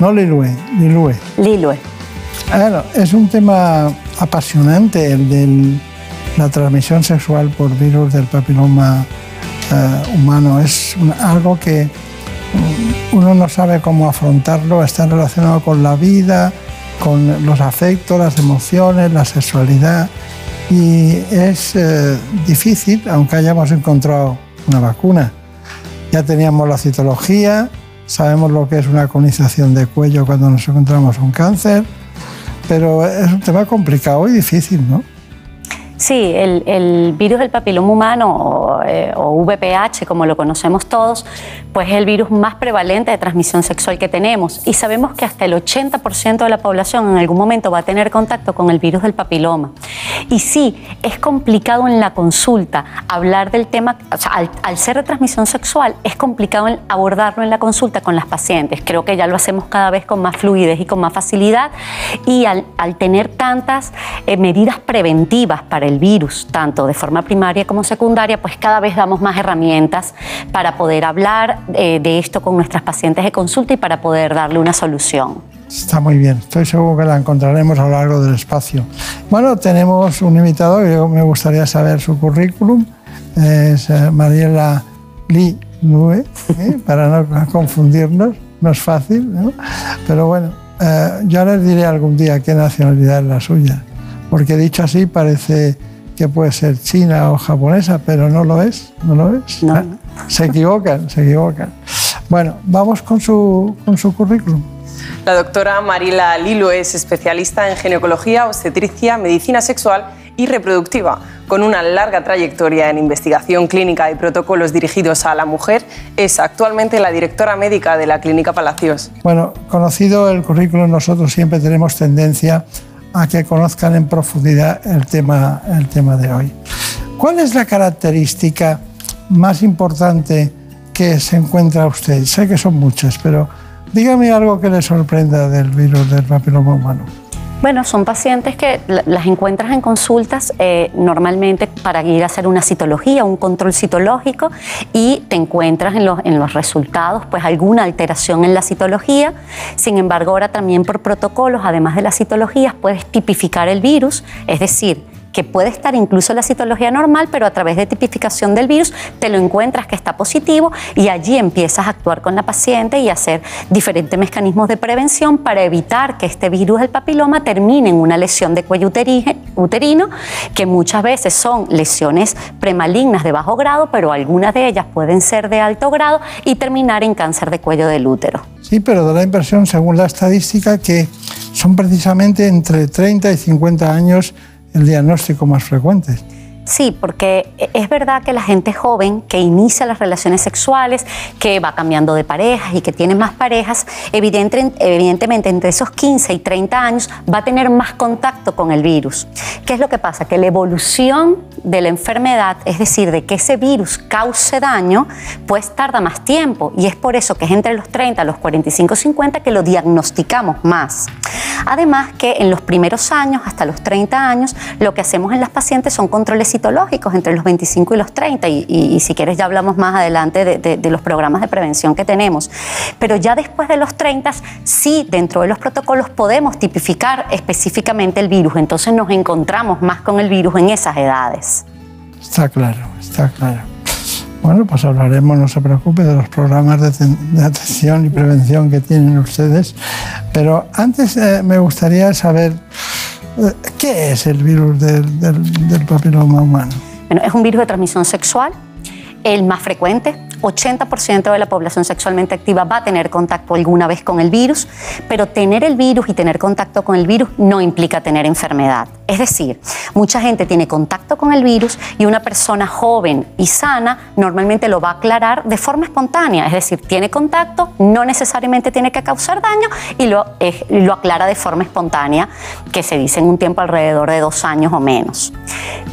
No Lilue, Lilue. Lilue. Bueno, es un tema apasionante el de la transmisión sexual por virus del papiloma eh, humano. Es algo que mm, uno no sabe cómo afrontarlo, está relacionado con la vida, con los afectos, las emociones, la sexualidad. Y es eh, difícil, aunque hayamos encontrado una vacuna. Ya teníamos la citología, sabemos lo que es una colonización de cuello cuando nos encontramos un cáncer, pero es un tema complicado y difícil, ¿no? Sí, el, virus del papiloma humano o, eh, VPH, como lo conocemos todos, pues es el virus más prevalente de transmisión sexual que tenemos. Y sabemos que hasta el 80% de la población en algún momento va a tener contacto con el virus del papiloma. Y sí, es complicado en la consulta hablar del tema, o sea, al, ser de transmisión sexual, es complicado abordarlo en la consulta con las pacientes. Creo que ya lo hacemos cada vez con más fluidez y con más facilidad. Y al, al tener tantas eh, medidas preventivas para el virus, tanto de forma primaria como secundaria, pues cada vez damos más herramientas para poder hablar eh, de esto con nuestras pacientes de consulta y para poder darle una solución. Está muy bien, estoy seguro que la encontraremos a lo largo del espacio. Bueno, tenemos un invitado que me gustaría saber su currículum. Es eh, Mariela Lee Nue, ¿eh? [laughs] para no confundirnos, no es fácil, ¿no? pero bueno, eh, yo les diré algún día qué nacionalidad es la suya, porque dicho así parece que puede ser china o japonesa, pero no lo es, no lo es. No. Se equivocan, se equivocan. Bueno, vamos con su, con su currículum. La doctora Marila Lilo es especialista en ginecología, obstetricia, medicina sexual y reproductiva. Con una larga trayectoria en investigación clínica y protocolos dirigidos a la mujer, es actualmente la directora médica de la Clínica Palacios. Bueno, conocido el currículum, nosotros siempre tenemos tendencia a que conozcan en profundidad el tema, el tema de hoy. ¿Cuál es la característica más importante que se encuentra usted? Sé que son muchas, pero dígame algo que le sorprenda del virus del papiloma humano. Bueno, son pacientes que la- las encuentras en consultas eh, normalmente para ir a hacer una citología, un control citológico y te encuentras en los, en los resultados pues alguna alteración en la citología. Sin embargo, ahora también por protocolos, además de las citologías, puedes tipificar el virus, es decir, que puede estar incluso la citología normal, pero a través de tipificación del virus te lo encuentras que está positivo y allí empiezas a actuar con la paciente y hacer diferentes mecanismos de prevención para evitar que este virus del papiloma termine en una lesión de cuello uteri- uterino, que muchas veces son lesiones premalignas de bajo grado, pero algunas de ellas pueden ser de alto grado y terminar en cáncer de cuello del útero. Sí, pero da la impresión, según la estadística, que son precisamente entre 30 y 50 años el diagnóstico más frecuente. Sí, porque es verdad que la gente joven que inicia las relaciones sexuales, que va cambiando de parejas y que tiene más parejas, evidente- evidentemente entre esos 15 y 30 años va a tener más contacto con el virus. ¿Qué es lo que pasa? Que la evolución de la enfermedad, es decir, de que ese virus cause daño, pues tarda más tiempo y es por eso que es entre los 30, los 45, 50 que lo diagnosticamos más. Además que en los primeros años, hasta los 30 años, lo que hacemos en las pacientes son controles citológicos entre los 25 y los 30 y, si quieres ya hablamos más adelante de, de- de los programas de prevención que tenemos. Pero ya después de los 30, sí, dentro de los protocolos podemos tipificar específicamente el virus, entonces nos encontramos más con el virus en esas edades. Está claro, está claro. Bueno, pues hablaremos, no se preocupe, de los programas de, de atención y prevención que tienen ustedes. Pero antes eh, me gustaría saber eh, qué es el virus del- del papiloma humano. Bueno, es un virus de transmisión sexual, el más frecuente. 80% de la población sexualmente activa va a tener contacto alguna vez con el virus, pero tener el virus y tener contacto con el virus no implica tener enfermedad. Es decir, mucha gente tiene contacto con el virus y una persona joven y sana normalmente lo va a aclarar de forma espontánea, es decir, tiene contacto, no necesariamente tiene que causar daño y lo, eh, lo aclara de forma espontánea, que se dice en un tiempo alrededor de dos años o menos.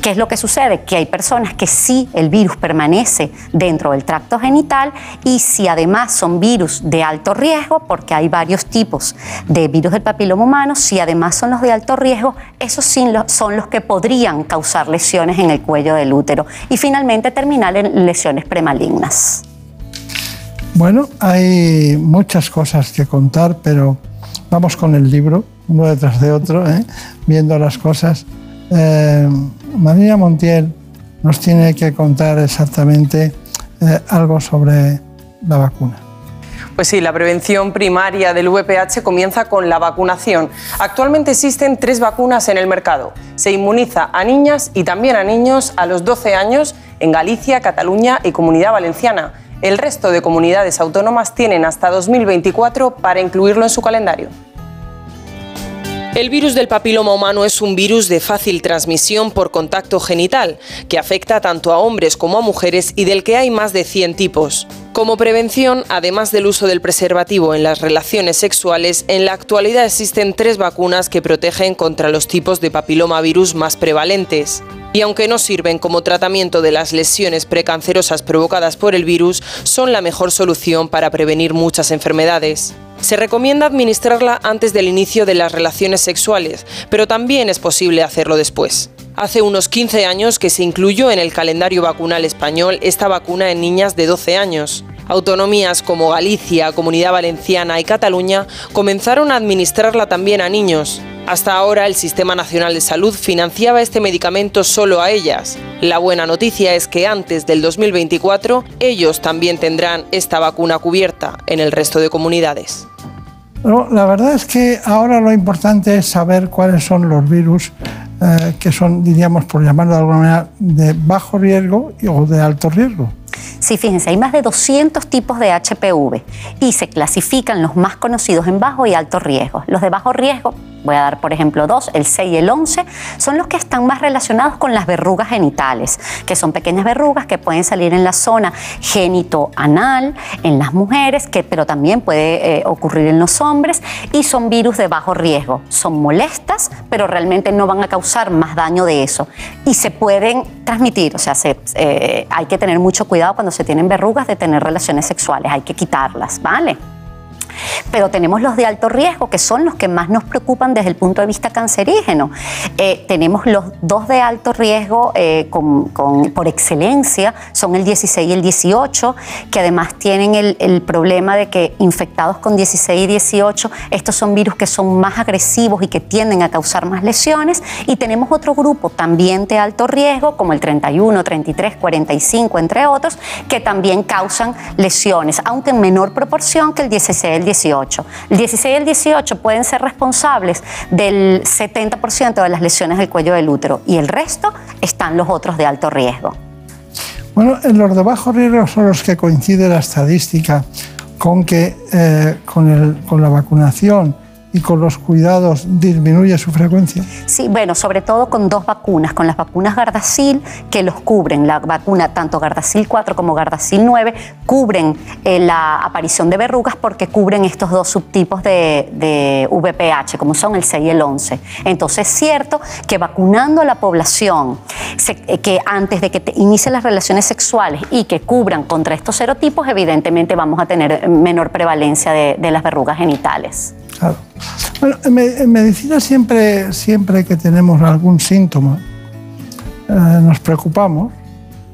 ¿Qué es lo que sucede? Que hay personas que sí el virus permanece dentro del tracto genital y si además son virus de alto riesgo, porque hay varios tipos de virus del papiloma humano, si además son los de alto riesgo, esos son los que podrían causar lesiones en el cuello del útero y finalmente terminar en lesiones premalignas. Bueno, hay muchas cosas que contar, pero vamos con el libro, uno detrás de otro, ¿eh? viendo las cosas. Eh, María Montiel nos tiene que contar exactamente eh, algo sobre la vacuna. Pues sí, la prevención primaria del VPH comienza con la vacunación. Actualmente existen tres vacunas en el mercado. Se inmuniza a niñas y también a niños a los 12 años en Galicia, Cataluña y Comunidad Valenciana. El resto de comunidades autónomas tienen hasta 2024 para incluirlo en su calendario. El virus del papiloma humano es un virus de fácil transmisión por contacto genital, que afecta tanto a hombres como a mujeres y del que hay más de 100 tipos. Como prevención, además del uso del preservativo en las relaciones sexuales, en la actualidad existen tres vacunas que protegen contra los tipos de papilomavirus más prevalentes. Y aunque no sirven como tratamiento de las lesiones precancerosas provocadas por el virus, son la mejor solución para prevenir muchas enfermedades. Se recomienda administrarla antes del inicio de las relaciones sexuales, pero también es posible hacerlo después. Hace unos 15 años que se incluyó en el calendario vacunal español esta vacuna en niñas de 12 años. Autonomías como Galicia, Comunidad Valenciana y Cataluña comenzaron a administrarla también a niños. Hasta ahora el Sistema Nacional de Salud financiaba este medicamento solo a ellas. La buena noticia es que antes del 2024 ellos también tendrán esta vacuna cubierta en el resto de comunidades. No, la verdad es que ahora lo importante es saber cuáles son los virus eh, que son, diríamos, por llamarlo de alguna manera, de bajo riesgo o de alto riesgo. Sí, fíjense, hay más de 200 tipos de HPV y se clasifican los más conocidos en bajo y alto riesgo. Los de bajo riesgo, voy a dar por ejemplo dos, el 6 y el 11, son los que están más relacionados con las verrugas genitales, que son pequeñas verrugas que pueden salir en la zona genito-anal, en las mujeres, que, pero también puede eh, ocurrir en los hombres, y son virus de bajo riesgo. Son molestas, pero realmente no van a causar más daño de eso. Y se pueden transmitir, o sea, se, eh, hay que tener mucho cuidado cuando se tienen verrugas de tener relaciones sexuales, hay que quitarlas, ¿vale? Pero tenemos los de alto riesgo, que son los que más nos preocupan desde el punto de vista cancerígeno. Eh, tenemos los dos de alto riesgo eh, por excelencia, son el 16 y el 18, que además tienen el, el, problema de que infectados con 16 y 18, estos son virus que son más agresivos y que tienden a causar más lesiones. Y tenemos otro grupo también de alto riesgo, como el 31, 33, 45, entre otros, que también causan lesiones, aunque en menor proporción que el 16 y el 18. El 16 y el 18 pueden ser responsables del 70% de las lesiones del cuello del útero y el resto están los otros de alto riesgo. Bueno, en los de bajo riesgo son los que coincide la estadística con que eh, con, la vacunación y con los cuidados disminuye su frecuencia? Sí, bueno, sobre todo con dos vacunas, con las vacunas Gardasil que los cubren, la vacuna tanto Gardasil 4 como Gardasil 9 cubren eh, la aparición de verrugas porque cubren estos dos subtipos de, de, VPH, como son el 6 y el 11. Entonces es cierto que vacunando a la población, se, eh, que antes de que te inicien las relaciones sexuales y que cubran contra estos serotipos, evidentemente vamos a tener menor prevalencia de, de las verrugas genitales. Claro. Bueno, en medicina siempre, siempre que tenemos algún síntoma, eh, nos preocupamos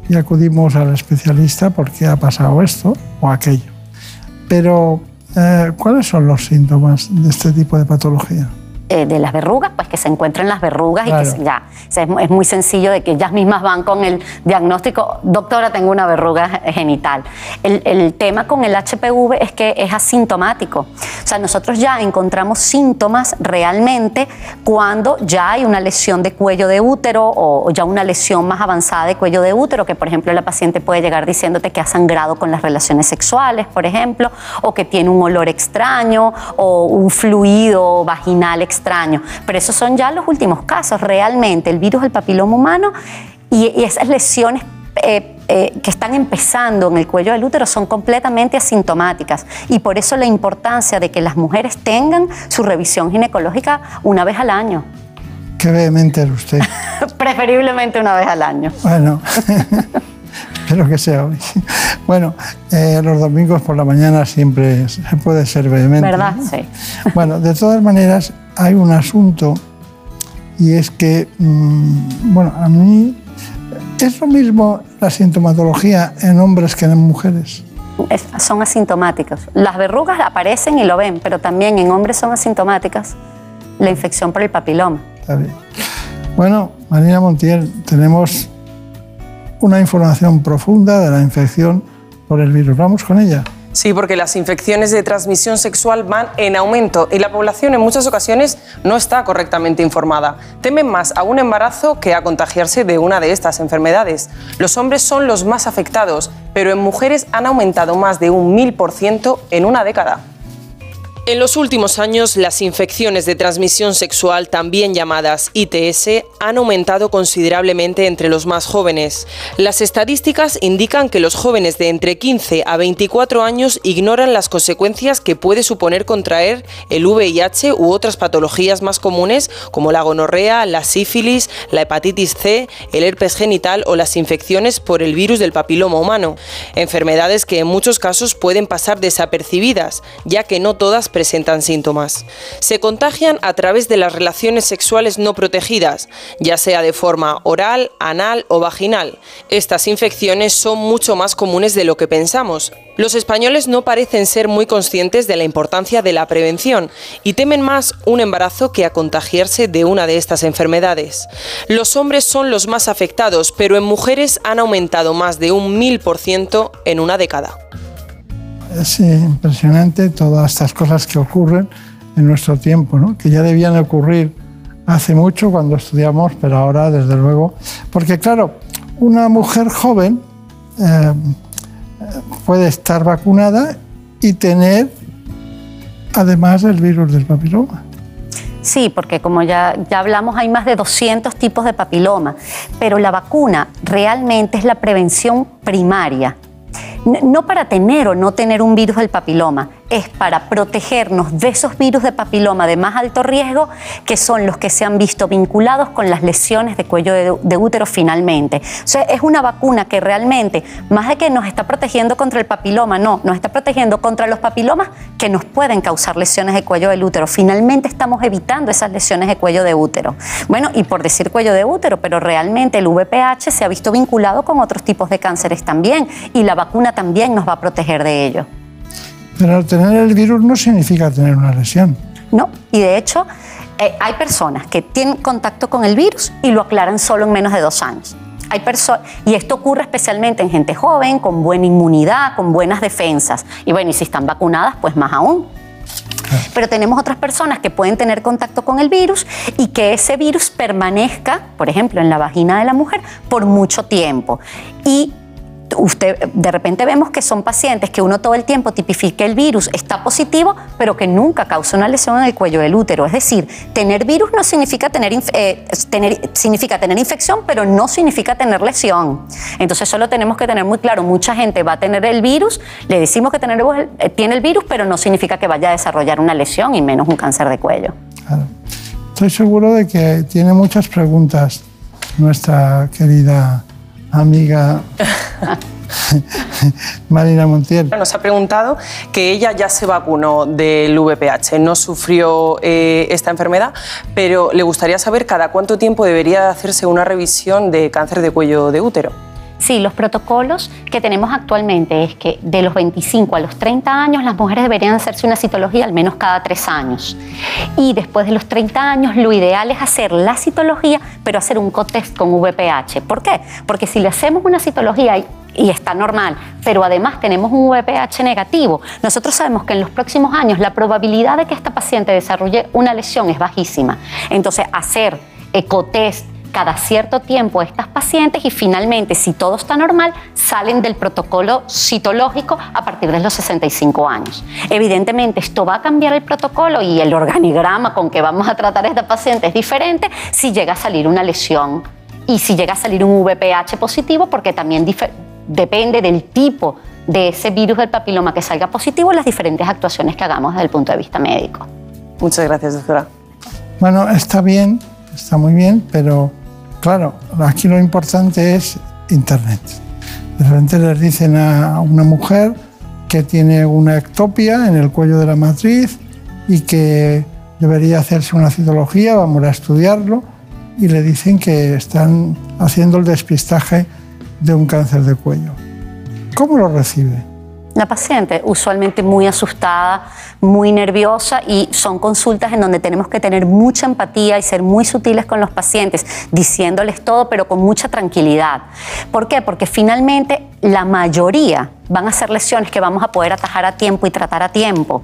y acudimos al especialista porque ha pasado esto o aquello. Pero, eh, ¿cuáles son los síntomas de este tipo de patología? Eh, de las verrugas, pues que se encuentren las verrugas y que ya, es, muy sencillo de que ellas mismas van con el diagnóstico, doctora, tengo una verruga genital. El, el, tema con el HPV es que es asintomático. O sea, nosotros ya encontramos síntomas realmente cuando ya hay una lesión de cuello de útero o, o ya una lesión más avanzada de cuello de útero, que por ejemplo la paciente puede llegar diciéndote que ha sangrado con las relaciones sexuales, por ejemplo, o que tiene un olor extraño o un fluido vaginal extraño extraño. Pero esos son ya los últimos casos. Realmente el virus del papiloma humano y, y esas lesiones eh, eh, que están empezando en el cuello del útero son completamente asintomáticas y por eso la importancia de que las mujeres tengan su revisión ginecológica una vez al año. Qué vehemente es usted. [laughs] Preferiblemente una vez al año. Bueno, [laughs] espero que sea hoy. [laughs] Bueno, eh, los domingos por la mañana siempre se puede ser vehemente. ¿Verdad? Sí. [laughs] Bueno, de todas maneras, hay un asunto y es que, mmm, bueno, a mí es lo mismo la sintomatología en hombres que en mujeres. Es, son asintomáticos. Las verrugas aparecen y lo ven, pero también en hombres son asintomáticas la infección por el papiloma. Está bien. Bueno, Marina Montiel, tenemos una información profunda de la infección por el virus. Vamos con ella. Sí, porque las infecciones de transmisión sexual van en aumento y la población en muchas ocasiones no está correctamente informada. Temen más a un embarazo que a contagiarse de una de estas enfermedades. Los hombres son los más afectados, pero en mujeres han aumentado más de un mil por ciento en una década. En los últimos años, las infecciones de transmisión sexual, también llamadas ITS, han aumentado considerablemente entre los más jóvenes. Las estadísticas indican que los jóvenes de entre 15 a 24 años ignoran las consecuencias que puede suponer contraer el VIH u otras patologías más comunes como la gonorrea, la sífilis, la hepatitis C, el herpes genital o las infecciones por el virus del papiloma humano. Enfermedades que en muchos casos pueden pasar desapercibidas, ya que no todas presentan síntomas. Se contagian a través de las relaciones sexuales no protegidas, ya sea de forma oral, anal o vaginal. Estas infecciones son mucho más comunes de lo que pensamos. Los españoles no parecen ser muy conscientes de la importancia de la prevención y temen más un embarazo que a contagiarse de una de estas enfermedades. Los hombres son los más afectados, pero en mujeres han aumentado más de un mil por ciento en una década. Es eh, impresionante todas estas cosas que ocurren en nuestro tiempo, ¿no? que ya debían ocurrir hace mucho cuando estudiamos, pero ahora desde luego, porque claro, una mujer joven eh, puede estar vacunada y tener además el virus del papiloma. Sí, porque como ya, ya hablamos, hay más de 200 tipos de papiloma, pero la vacuna realmente es la prevención primaria. No para tener o no tener un virus del papiloma, es para protegernos de esos virus de papiloma de más alto riesgo, que son los que se han visto vinculados con las lesiones de cuello de, útero finalmente. O sea, es una vacuna que realmente, más de que nos está protegiendo contra el papiloma, no, nos está protegiendo contra los papilomas que nos pueden causar lesiones de cuello del útero. Finalmente estamos evitando esas lesiones de cuello de útero. Bueno, y por decir cuello de útero, pero realmente el VPH se ha visto vinculado con otros tipos de cánceres también, y la vacuna también nos va a proteger de ello. Pero tener el virus no significa tener una lesión. No, y de hecho eh, hay personas que tienen contacto con el virus y lo aclaran solo en menos de dos años. Hay y esto ocurre especialmente en gente joven, con buena inmunidad, con buenas defensas. Y bueno, y si están vacunadas, pues más aún. Pero tenemos otras personas que pueden tener contacto con el virus y que ese virus permanezca, por ejemplo, en la vagina de la mujer por mucho tiempo. Y usted de repente vemos que son pacientes que uno todo el tiempo tipifica el virus, está positivo, pero que nunca causa una lesión en el cuello del útero. Es decir, tener virus no significa tener, eh, tener- significa tener infección, pero no significa tener lesión. Entonces solo tenemos que tener muy claro, mucha gente va a tener el virus, le decimos que eh, tiene el virus, pero no significa que vaya a desarrollar una lesión y menos un cáncer de cuello. Estoy seguro de que tiene muchas preguntas nuestra querida amiga [laughs] Marina Montiel. Nos ha preguntado que ella ya se vacunó del VPH, no sufrió eh, esta enfermedad, pero le gustaría saber cada cuánto tiempo debería hacerse una revisión de cáncer de cuello de útero. Sí, los protocolos que tenemos actualmente es que de los 25 a los 30 años las mujeres deberían hacerse una citología al menos cada tres años. Y después de los 30 años lo ideal es hacer la citología, pero hacer un cotest con VPH. ¿Por qué? Porque si le hacemos una citología y está normal, pero además tenemos un VPH negativo, nosotros sabemos que en los próximos años la probabilidad de que esta paciente desarrolle una lesión es bajísima. Entonces, hacer ecotest cada cierto tiempo a estas pacientes y finalmente, si todo está normal, salen del protocolo citológico a partir de los 65 años. Evidentemente, esto va a cambiar el protocolo y el organigrama con que vamos a tratar a esta paciente es diferente si llega a salir una lesión y si llega a salir un VPH positivo, porque también depende del tipo de ese virus del papiloma que salga positivo, las diferentes actuaciones que hagamos desde el punto de vista médico. Muchas gracias, doctora. Bueno, está bien, está muy bien, pero claro, aquí lo importante es Internet. De repente les dicen a una mujer que tiene una ectopia en el cuello de la matriz y que debería hacerse una citología, vamos a estudiarlo, y le dicen que están haciendo el despistaje de un cáncer de cuello. ¿Cómo lo recibe? La paciente usualmente muy asustada, muy nerviosa y son consultas en donde tenemos que tener mucha empatía y ser muy sutiles con los pacientes, diciéndoles todo pero con mucha tranquilidad. ¿Por qué? Porque finalmente la mayoría van a ser lesiones que vamos a poder atajar a tiempo y tratar a tiempo.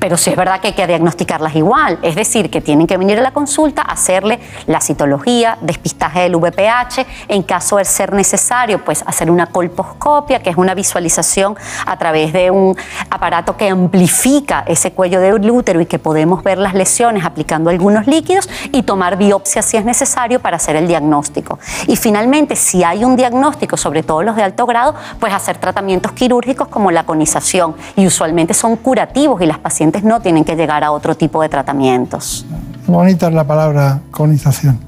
Pero sí es verdad que hay que diagnosticarlas igual, es decir, que tienen que venir a la consulta, hacerle la citología, despistaje del VPH, en caso de ser necesario, pues hacer una colposcopia, que es una visualización a través de un aparato que amplifica ese cuello del útero y que podemos ver las lesiones aplicando algunos líquidos y tomar biopsia si es necesario para hacer el diagnóstico. Y finalmente, si hay un diagnóstico, sobre todo los de alto grado, pues hacer tratamientos quirúrgicos como la conización y usualmente son curativos y las pacientes no tienen que llegar a otro tipo de tratamientos. Bonita es la palabra conización,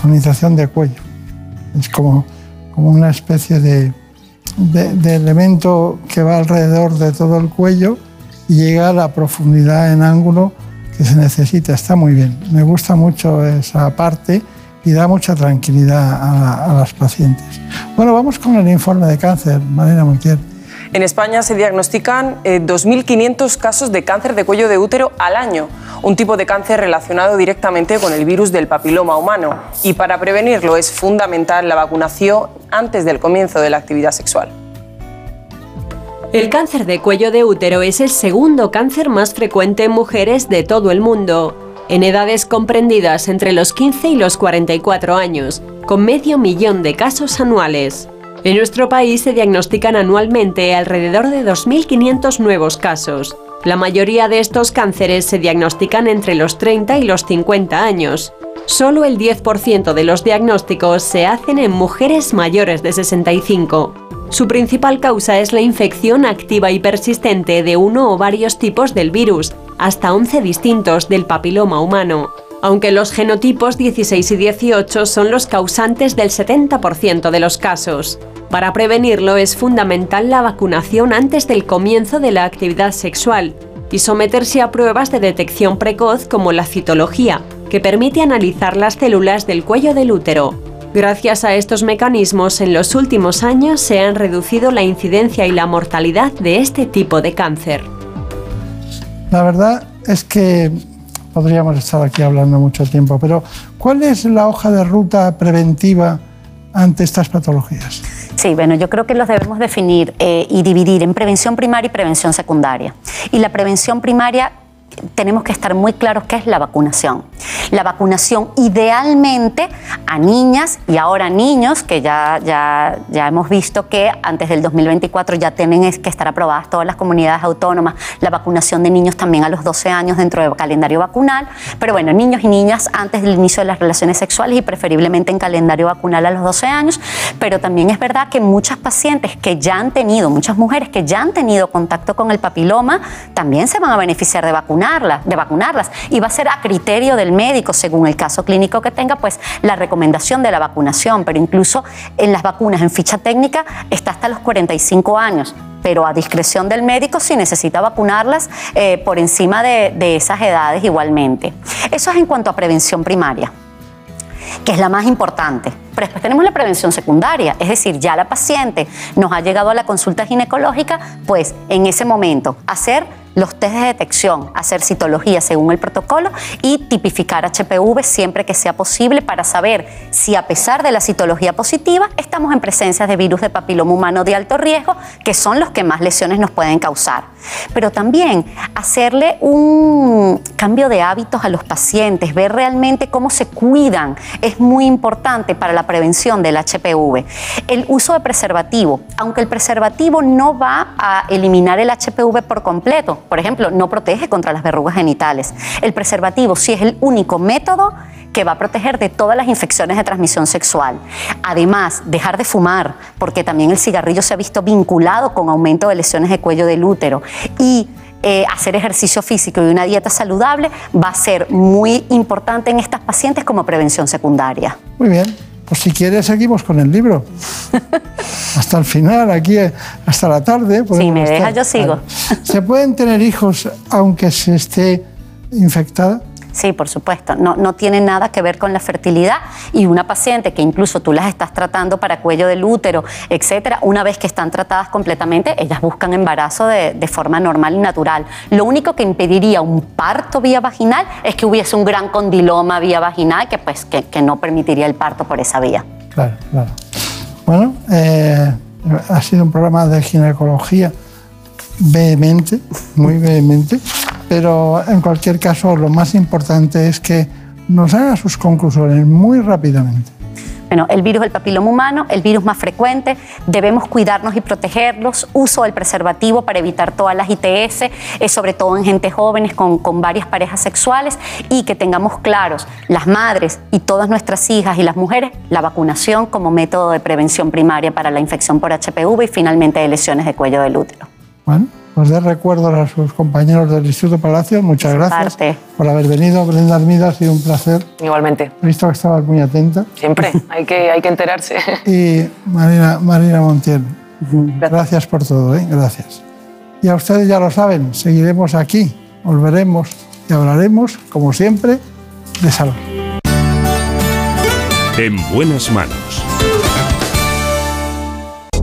conización de cuello. Es como, como una especie de- de elemento que va alrededor de todo el cuello y llega a la profundidad en ángulo que se necesita. Está muy bien. Me gusta mucho esa parte y da mucha tranquilidad a, la- a las pacientes. Bueno, vamos con el informe de cáncer, Marina Montiel. En España se diagnostican eh, 2.500 casos de cáncer de cuello de útero al año, un tipo de cáncer relacionado directamente con el virus del papiloma humano. Y para prevenirlo es fundamental la vacunación antes del comienzo de la actividad sexual. El cáncer de cuello de útero es el segundo cáncer más frecuente en mujeres de todo el mundo, en edades comprendidas entre los 15 y los 44 años, con medio millón de casos anuales. En nuestro país se diagnostican anualmente alrededor de 2.500 nuevos casos. La mayoría de estos cánceres se diagnostican entre los 30 y los 50 años. Solo el 10% de los diagnósticos se hacen en mujeres mayores de 65. Su principal causa es la infección activa y persistente de uno o varios tipos del virus, hasta 11 distintos del papiloma humano. Aunque los genotipos 16 y 18 son los causantes del 70% de los casos. Para prevenirlo es fundamental la vacunación antes del comienzo de la actividad sexual y someterse a pruebas de detección precoz como la citología, que permite analizar las células del cuello del útero. Gracias a estos mecanismos, en los últimos años se han reducido la incidencia y la mortalidad de este tipo de cáncer. La verdad es que podríamos estar aquí hablando mucho tiempo, pero ¿cuál es la hoja de ruta preventiva ante estas patologías? Sí, bueno, yo creo que los debemos definir eh, y dividir en prevención primaria y prevención secundaria. Y la prevención primaria tenemos que estar muy claros qué es la vacunación. La vacunación idealmente a niñas y ahora niños, que ya, ya, ya hemos visto que antes del 2024 ya tienen que estar aprobadas todas las comunidades autónomas, la vacunación de niños también a los 12 años dentro del calendario vacunal, pero bueno, niños y niñas antes del inicio de las relaciones sexuales y preferiblemente en calendario vacunal a los 12 años, pero también es verdad que muchas pacientes que ya han tenido, muchas mujeres que ya han tenido contacto con el papiloma, también se van a beneficiar de de vacunarlas y va a ser a criterio del médico según el caso clínico que tenga, pues la recomendación de la vacunación, pero incluso en las vacunas en ficha técnica está hasta los 45 años pero a discreción del médico si necesita vacunarlas eh, por encima de, de esas edades igualmente. Eso es en cuanto a prevención primaria que es la más importante. Pero después tenemos la prevención secundaria, es decir, ya la paciente nos ha llegado a la consulta ginecológica, pues en ese momento hacer los test de detección, hacer citología según el protocolo y tipificar HPV siempre que sea posible para saber si a pesar de la citología positiva estamos en presencia de virus de papiloma humano de alto riesgo, que son los que más lesiones nos pueden causar. Pero también hacerle un cambio de hábitos a los pacientes, ver realmente cómo se cuidan, es muy importante para la prevención del HPV. El uso de preservativo, aunque el preservativo no va a eliminar el HPV por completo, por ejemplo, no protege contra las verrugas genitales. El preservativo sí es el único método que va a proteger de todas las infecciones de transmisión sexual. Además, dejar de fumar, porque también el cigarrillo se ha visto vinculado con aumento de lesiones de cuello del útero. Y eh, hacer ejercicio físico y una dieta saludable va a ser muy importante en estas pacientes como prevención secundaria. Muy bien, pues si quieres seguimos con el libro. [laughs] hasta el final, aquí eh, hasta la tarde. Si me deja, estar. yo sigo. ¿Se pueden tener hijos aunque se esté infectada? Sí, por supuesto. No, no tiene nada que ver con la fertilidad. Y una paciente que incluso tú las estás tratando para cuello del útero, etcétera, una vez que están tratadas completamente, ellas buscan embarazo de, forma normal y natural. Lo único que impediría un parto vía vaginal es que hubiese un gran condiloma vía vaginal que, pues, que, que no permitiría el parto por esa vía. Claro, claro. Bueno, eh, ha sido un programa de ginecología vehemente, muy vehemente, pero en cualquier caso lo más importante es que nos haga sus conclusiones muy rápidamente. Bueno, el virus del papiloma humano, el virus más frecuente, debemos cuidarnos y protegerlos, uso del preservativo para evitar todas las ITS, eh, sobre todo en gente jóvenes con, con varias parejas sexuales y que tengamos claros, las madres y todas nuestras hijas y las mujeres, la vacunación como método de prevención primaria para la infección por HPV y finalmente de lesiones de cuello del útero. Bueno, pues de recuerdo a sus compañeros del Instituto Palacio, muchas gracias parte. por haber venido. Brenda Armida, ha sido un placer. Igualmente. He visto que estabas muy atenta. Siempre, [laughs] hay que, hay que enterarse. Y Marina, Marina Montiel, gracias por todo, ¿eh? gracias. Ya ustedes ya lo saben, seguiremos aquí, volveremos y hablaremos, como siempre, de salud. En buenas manos.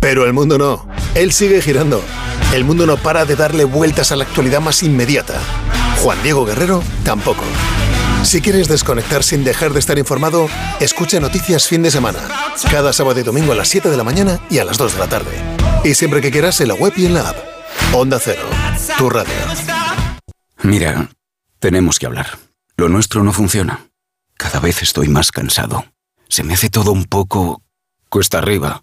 Pero el mundo no. Él sigue girando. El mundo no para de darle vueltas a la actualidad más inmediata. Juan Diego Guerrero tampoco. Si quieres desconectar sin dejar de estar informado, escucha Noticias Fin de Semana. Cada sábado y domingo a las 7 de la mañana y a las 2 de la tarde. Y siempre que quieras en la web y en la app. Onda Cero. Tu radio. Mira, tenemos que hablar. Lo nuestro no funciona. Cada vez estoy más cansado. Se me hace todo un poco cuesta arriba.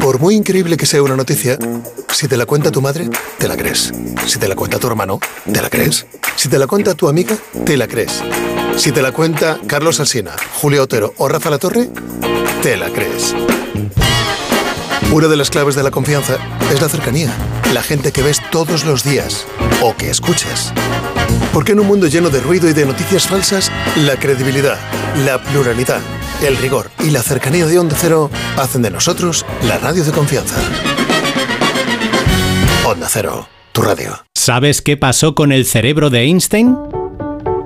Por muy increíble que sea una noticia, si te la cuenta tu madre, te la crees. Si te la cuenta tu hermano, te la crees. Si te la cuenta tu amiga, te la crees. Si te la cuenta Carlos Alsina, Julio Otero o Rafa La Torre, te la crees. Una de las claves de la confianza es la cercanía, la gente que ves todos los días o que escuchas. Porque en un mundo lleno de ruido y de noticias falsas, la credibilidad, la pluralidad, el rigor y la cercanía de Onda Cero hacen de nosotros la radio de confianza. Onda Cero, tu radio. ¿Sabes qué pasó con el cerebro de Einstein?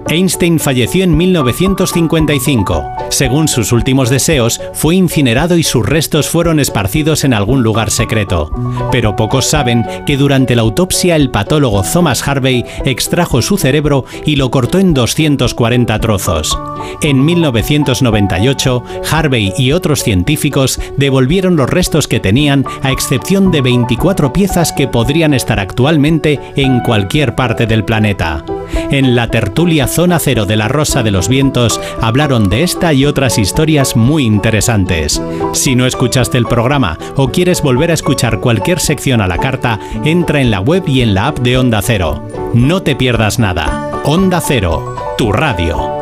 Einstein falleció en 1955. Según sus últimos deseos, fue incinerado y sus restos fueron esparcidos en algún lugar secreto. Pero pocos saben que durante la autopsia el patólogo Thomas Harvey extrajo su cerebro y lo cortó en 240 trozos. En 1998, Harvey y otros científicos devolvieron los restos que tenían, a excepción de 24 piezas que podrían estar actualmente en cualquier parte del planeta. En la tertulia Zona Cero de la Rosa de los Vientos hablaron de esta y otras historias muy interesantes. Si no escuchaste el programa o quieres volver a escuchar cualquier sección a la carta, entra en la web y en la app de Onda Cero. No te pierdas nada. Onda Cero, tu radio.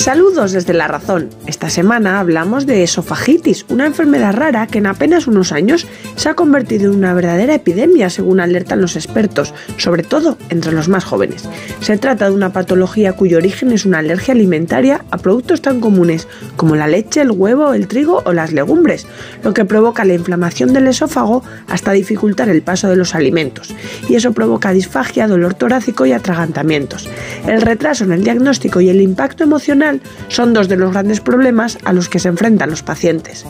Saludos desde La Razón. Esta semana hablamos de esofagitis, una enfermedad rara que en apenas unos años se ha convertido en una verdadera epidemia, según alertan los expertos, sobre todo entre los más jóvenes. Se trata de una patología cuyo origen es una alergia alimentaria a productos tan comunes como la leche, el huevo, el trigo o las legumbres, lo que provoca la inflamación del esófago hasta dificultar el paso de los alimentos. Y eso provoca disfagia, dolor torácico y atragantamientos. El retraso en el diagnóstico y el impacto emocional son dos de los grandes problemas a los que se enfrentan los pacientes.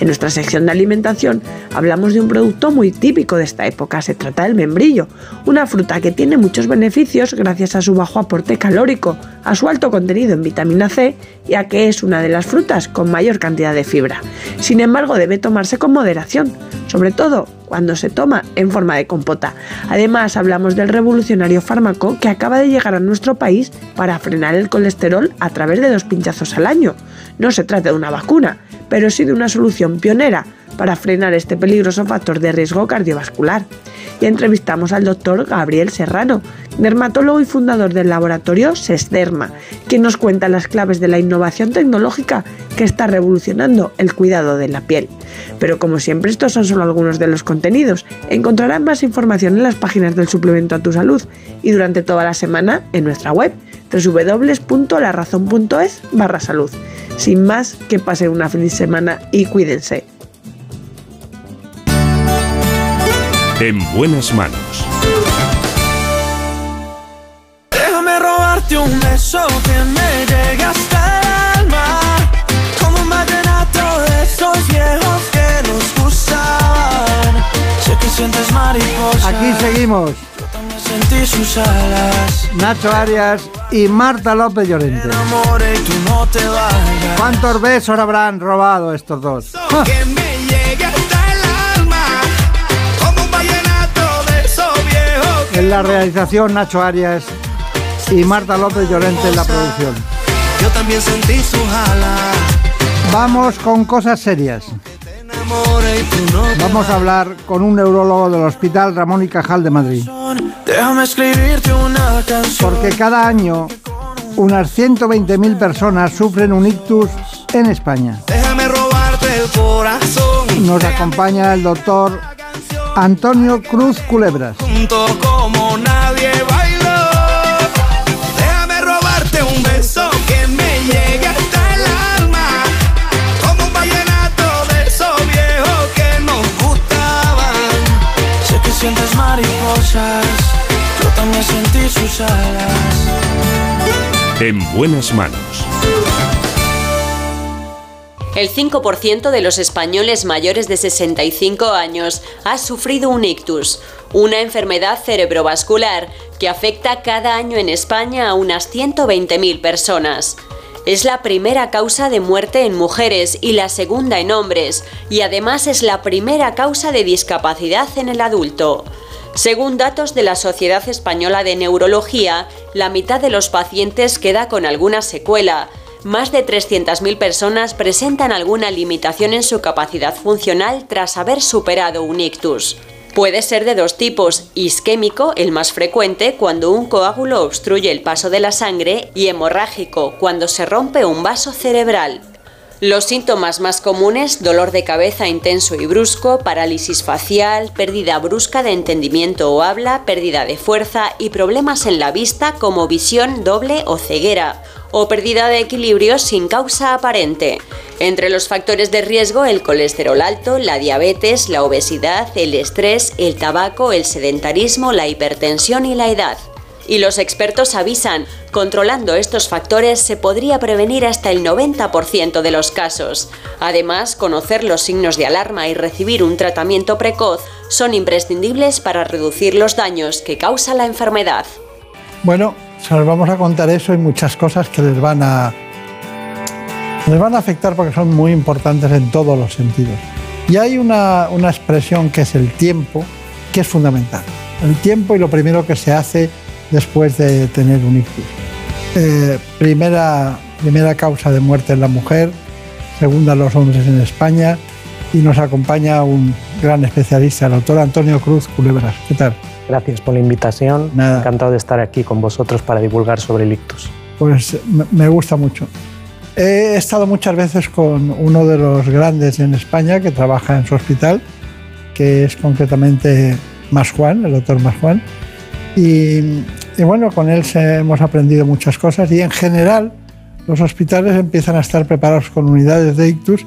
En nuestra sección de alimentación hablamos de un producto muy típico de esta época, se trata del membrillo, una fruta que tiene muchos beneficios gracias a su bajo aporte calórico, a su alto contenido en vitamina C y a que es una de las frutas con mayor cantidad de fibra. Sin embargo, debe tomarse con moderación, sobre todo cuando se toma en forma de compota. Además, hablamos del revolucionario fármaco que acaba de llegar a nuestro país para frenar el colesterol a través de dos pinchazos al año. No se trata de una vacuna, pero sí de una solución pionera para frenar este peligroso factor de riesgo cardiovascular. Y entrevistamos al doctor Gabriel Serrano, dermatólogo y fundador del laboratorio SESDERMA, quien nos cuenta las claves de la innovación tecnológica que está revolucionando el cuidado de la piel. Pero como siempre estos son solo algunos de los contenidos. Encontrarán más información en las páginas del suplemento a tu salud y durante toda la semana en nuestra web www.larazón.es barra salud. Sin más, que pasen una feliz semana y cuídense. En buenas manos. Déjame escribirte un beso que me llegue hasta el alma. Como un vallenato de esos viejos que nos gustaban. Sé que sientes mariposas. Aquí seguimos. Sentí sus alas. Nacho Arias y Marta López Llorente. ¿Cuántos besos habrán robado estos dos? ¡Ah! En la realización Nacho Arias y Marta López Llorente en la producción. yo también sentí sus alas. Vamos con cosas serias. Vamos a hablar con un neurólogo del Hospital Ramón y Cajal de Madrid. Porque cada año unas 120.000 personas sufren un ictus en España. Nos acompaña el doctor Antonio Cruz Culebras. Yo también sentí sus alas. En buenas manos. El 5% de los españoles mayores de 65 años ha sufrido un ictus, una enfermedad cerebrovascular que afecta cada año en España a unas 120.000 personas. Es la primera causa de muerte en mujeres y la segunda en hombres, y además es la primera causa de discapacidad en el adulto. Según datos de la Sociedad Española de Neurología, la mitad de los pacientes queda con alguna secuela. Más de 300.000 personas presentan alguna limitación en su capacidad funcional tras haber superado un ictus. Puede ser de dos tipos, isquémico, el más frecuente, cuando un coágulo obstruye el paso de la sangre, y hemorrágico, cuando se rompe un vaso cerebral. Los síntomas más comunes, dolor de cabeza intenso y brusco, parálisis facial, pérdida brusca de entendimiento o habla, pérdida de fuerza y problemas en la vista como visión doble o ceguera, o pérdida de equilibrio sin causa aparente. Entre los factores de riesgo, el colesterol alto, la diabetes, la obesidad, el estrés, el tabaco, el sedentarismo, la hipertensión y la edad. Y los expertos avisan, controlando estos factores se podría prevenir hasta el 90% de los casos. Además, conocer los signos de alarma y recibir un tratamiento precoz son imprescindibles para reducir los daños que causa la enfermedad. Bueno, se los vamos a contar eso y muchas cosas que les van a les van a afectar porque son muy importantes en todos los sentidos. Y hay una, una expresión que es el tiempo, que es fundamental. El tiempo y lo primero que se hace después de tener un ictus. Eh, primera, primera causa de muerte en la mujer, segunda en los hombres en España y nos acompaña un gran especialista, el doctor Antonio Cruz Culebras. ¿Qué tal? Gracias por la invitación. Encantado de estar aquí con vosotros para divulgar sobre el ictus. Pues me- gusta mucho. He estado muchas veces con uno de los grandes en España que trabaja en su hospital, que es concretamente Mas Juan, el doctor Mas Juan. Y, y bueno, con él hemos aprendido muchas cosas y en general los hospitales empiezan a estar preparados con unidades de ictus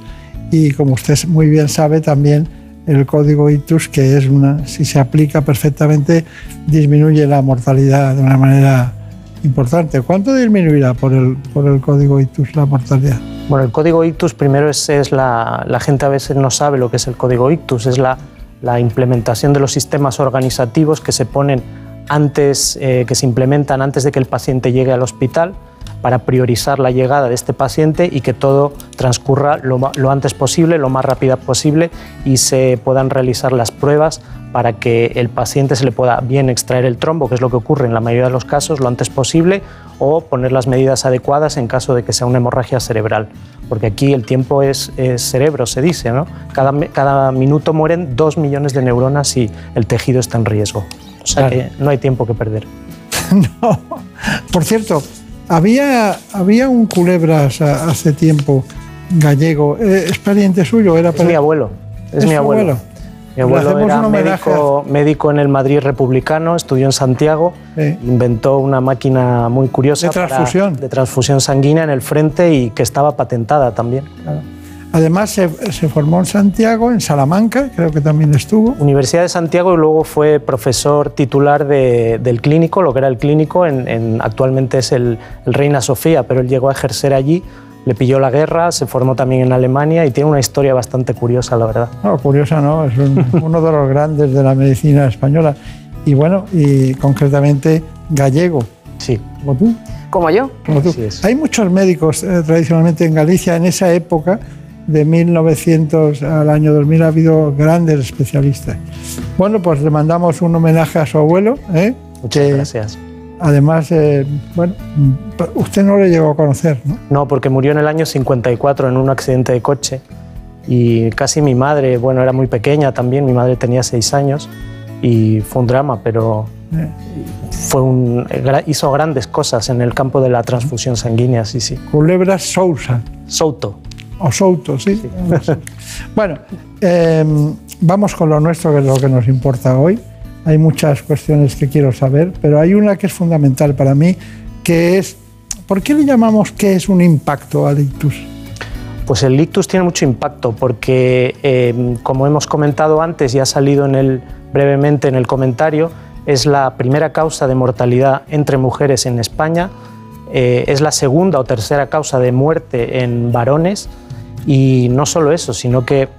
y como usted muy bien sabe también el código ictus que es una si se aplica perfectamente disminuye la mortalidad de una manera importante. ¿Cuánto disminuirá por el, por el código ictus la mortalidad? Bueno, el código ictus primero es, es la, la gente a veces no sabe lo que es el código ictus, es la, la implementación de los sistemas organizativos que se ponen antes, eh, que se implementan antes de que el paciente llegue al hospital para priorizar la llegada de este paciente y que todo transcurra lo, antes posible, lo más rápida posible y se puedan realizar las pruebas para que el paciente se le pueda bien extraer el trombo, que es lo que ocurre en la mayoría de los casos, lo antes posible, o poner las medidas adecuadas en caso de que sea una hemorragia cerebral. Porque aquí el tiempo es, cerebro, se dice, ¿no? Cada, cada minuto mueren dos millones de neuronas y el tejido está en riesgo. O sea Claro. que no hay tiempo que perder. [laughs] Por cierto, había, había un culebras hace tiempo gallego, eh, ¿es pariente suyo? Era Es mi abuelo. Es, ¿Es mi abuelo. abuelo? Mi abuelo era médico, médico en el Madrid republicano, estudió en Santiago, Sí. inventó una máquina muy curiosa De para- transfusión. de transfusión sanguínea en el frente y que estaba patentada también. Además, se, se, formó en Santiago, en Salamanca, creo que también estuvo. Universidad de Santiago y luego fue profesor titular de, del clínico, lo que era el clínico, en, en, actualmente es el, el, Reina Sofía, pero él llegó a ejercer allí, le pilló la guerra, se formó también en Alemania y tiene una historia bastante curiosa, la verdad. No, curiosa no, es un, [laughs] uno de los grandes de la medicina española. Y bueno, y concretamente gallego. Sí. ¿Como tú? Como yo. Como tú. Hay muchos médicos eh, tradicionalmente en Galicia en esa época de 1900 al año 2000 ha habido grandes especialistas. Bueno, pues le mandamos un homenaje a su abuelo. ¿eh? Muchas que, gracias. Además, eh, bueno, usted no le llegó a conocer, ¿no? No, porque murió en el año 54 en un accidente de coche. Y casi mi madre, bueno, era muy pequeña también, mi madre tenía seis años y fue un drama, pero eh. fue un, hizo grandes cosas en el campo de la transfusión sanguínea, sí, sí. Culebra Sousa. Souto. O Souto, sí. sí. [laughs] bueno, eh, vamos con lo nuestro, que es lo que nos importa hoy. Hay muchas cuestiones que quiero saber, pero hay una que es fundamental para mí, que es, ¿por qué le llamamos que es un impacto al ictus? Pues el ictus tiene mucho impacto porque, eh, como hemos comentado antes y ha salido en el, brevemente en el comentario, es la primera causa de mortalidad entre mujeres en España, eh, es la segunda o tercera causa de muerte en varones y no solo eso, sino que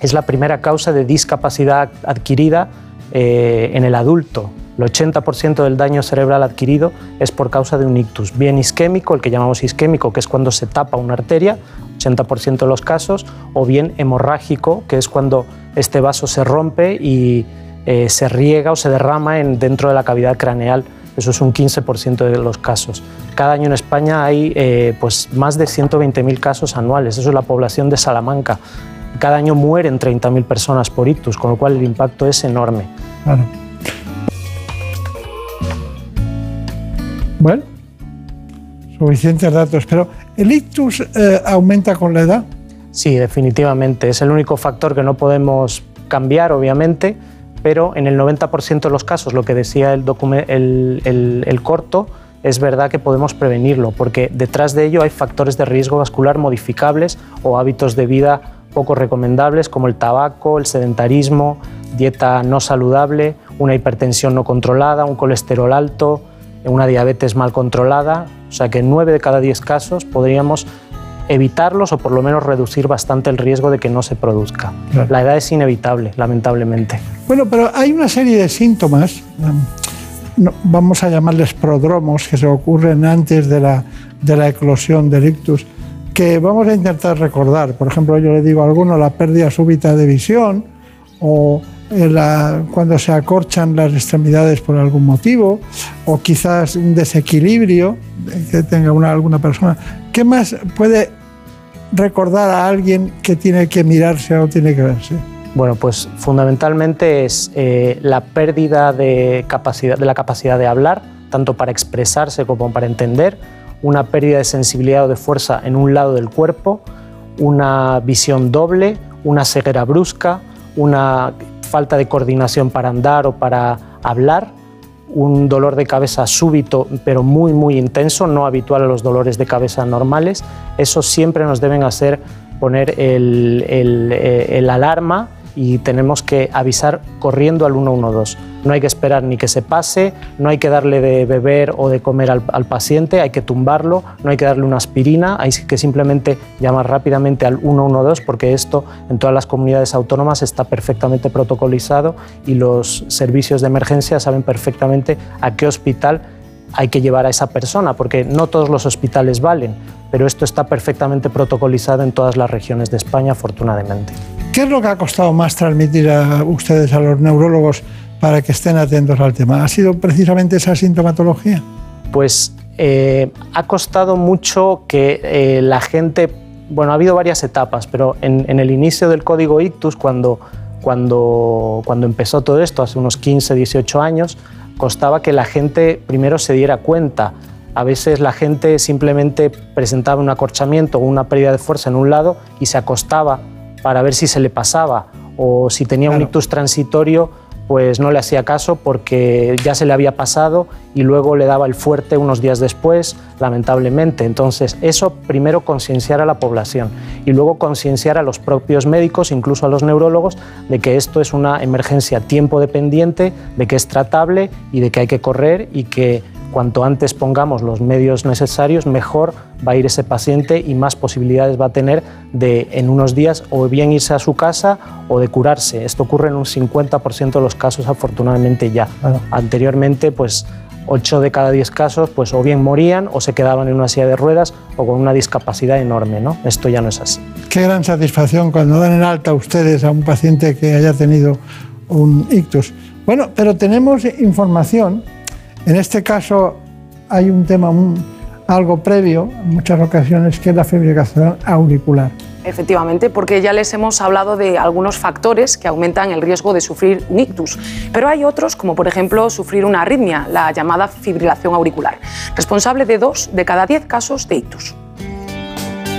es la primera causa de discapacidad adquirida eh, en el adulto. El 80% del daño cerebral adquirido es por causa de un ictus, bien isquémico, el que llamamos isquémico, que es cuando se tapa una arteria, 80% de los casos, o bien hemorrágico, que es cuando este vaso se rompe y eh, se riega o se derrama en, dentro de la cavidad craneal. Eso es un 15% de los casos. Cada año en España hay eh, pues más de 120.000 casos anuales. Eso es la población de Salamanca. Cada año mueren 30.000 personas por ictus, con lo cual el impacto es enorme. Claro. Bueno, suficientes datos, pero ¿el ictus eh, aumenta con la edad? Sí, definitivamente. Es el único factor que no podemos cambiar, obviamente, pero en el 90% de los casos, lo que decía el, corto, es verdad que podemos prevenirlo, porque detrás de ello hay factores de riesgo vascular modificables o hábitos de vida poco recomendables como el tabaco, el sedentarismo, dieta no saludable, una hipertensión no controlada, un colesterol alto, una diabetes mal controlada. O sea que en 9 de cada 10 casos podríamos evitarlos o por lo menos reducir bastante el riesgo de que no se produzca. Claro. La edad es inevitable, lamentablemente. Bueno, pero hay una serie de síntomas, no, vamos a llamarles prodromos, que se ocurren antes de la, de la eclosión del ictus, que vamos a intentar recordar. Por ejemplo, yo le digo a alguno la pérdida súbita de visión o la, cuando se acorchan las extremidades por algún motivo o quizás un desequilibrio que tenga una, alguna persona. ¿Qué más puede recordar a alguien que tiene que mirarse o tiene que verse? Bueno, pues fundamentalmente es eh, la pérdida de, capacidad, de la capacidad de hablar, tanto para expresarse como para entender, una pérdida de sensibilidad o de fuerza en un lado del cuerpo, una visión doble, una ceguera brusca, una falta de coordinación para andar o para hablar, un dolor de cabeza súbito pero muy muy intenso, no habitual a los dolores de cabeza normales, eso siempre nos deben hacer poner el, el, el alarma y tenemos que avisar corriendo al 112. No hay que esperar ni que se pase, no hay que darle de beber o de comer al, paciente, hay que tumbarlo, no hay que darle una aspirina, hay que simplemente llamar rápidamente al 112 porque esto en todas las comunidades autónomas está perfectamente protocolizado y los servicios de emergencia saben perfectamente a qué hospital hay que llevar a esa persona, porque no todos los hospitales valen, pero esto está perfectamente protocolizado en todas las regiones de España, afortunadamente. ¿Qué es lo que ha costado más transmitir a ustedes, a los neurólogos, para que estén atentos al tema? ¿Ha sido precisamente esa sintomatología? Pues eh, ha costado mucho que eh, la gente, bueno, ha habido varias etapas, pero en, en el inicio del código ictus, cuando, cuando, cuando empezó todo esto, hace unos 15, 18 años, costaba que la gente primero se diera cuenta. A veces la gente simplemente presentaba un acorchamiento o una pérdida de fuerza en un lado y se acostaba para ver si se le pasaba o si tenía claro. un ictus transitorio pues no le hacía caso porque ya se le había pasado y luego le daba el fuerte unos días después, lamentablemente. Entonces, eso primero concienciar a la población y luego concienciar a los propios médicos, incluso a los neurólogos, de que esto es una emergencia tiempo dependiente, de que es tratable y de que hay que correr y que cuanto antes pongamos los medios necesarios, mejor va a ir ese paciente y más posibilidades va a tener de en unos días o bien irse a su casa o de curarse. Esto ocurre en un 50% de los casos afortunadamente ya. Anteriormente, pues 8 de cada 10 casos pues o bien morían o se quedaban en una silla de ruedas o con una discapacidad enorme, ¿no? Esto ya no es así. Qué gran satisfacción cuando dan en alta ustedes a un paciente que haya tenido un ictus. Bueno, pero tenemos información en este caso hay un tema algo previo, en muchas ocasiones, que es la fibrilación auricular. Efectivamente, porque ya les hemos hablado de algunos factores que aumentan el riesgo de sufrir un ictus, pero hay otros, como por ejemplo sufrir una arritmia, la llamada fibrilación auricular, responsable de dos de cada diez casos de ictus.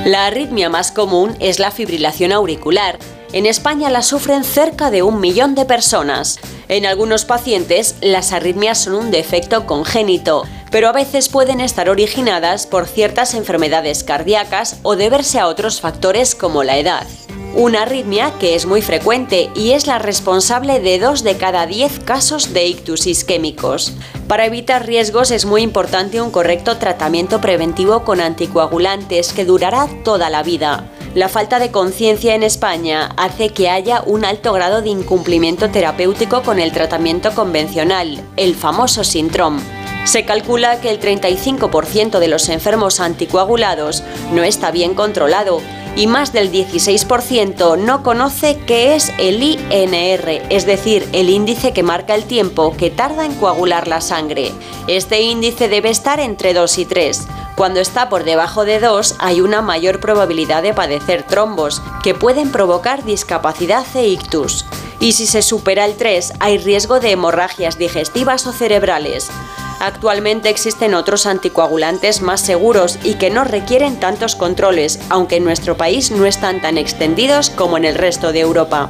La arritmia más común es la fibrilación auricular. En España la sufren cerca de un millón de personas. En algunos pacientes, las arritmias son un defecto congénito, pero a veces pueden estar originadas por ciertas enfermedades cardíacas o deberse a otros factores como la edad. Una arritmia que es muy frecuente y es la responsable de 2 de cada 10 casos de ictus isquémicos. Para evitar riesgos es muy importante un correcto tratamiento preventivo con anticoagulantes que durará toda la vida. La falta de conciencia en España hace que haya un alto grado de incumplimiento terapéutico con el tratamiento convencional, el famoso síndrome. Se calcula que el 35% de los enfermos anticoagulados no está bien controlado y más del 16% no conoce qué es el INR, es decir, el índice que marca el tiempo que tarda en coagular la sangre. Este índice debe estar entre 2 y 3. Cuando está por debajo de 2 hay una mayor probabilidad de padecer trombos, que pueden provocar discapacidad e ictus. Y si se supera el 3 hay riesgo de hemorragias digestivas o cerebrales. Actualmente existen otros anticoagulantes más seguros y que no requieren tantos controles, aunque en nuestro país no están tan extendidos como en el resto de Europa.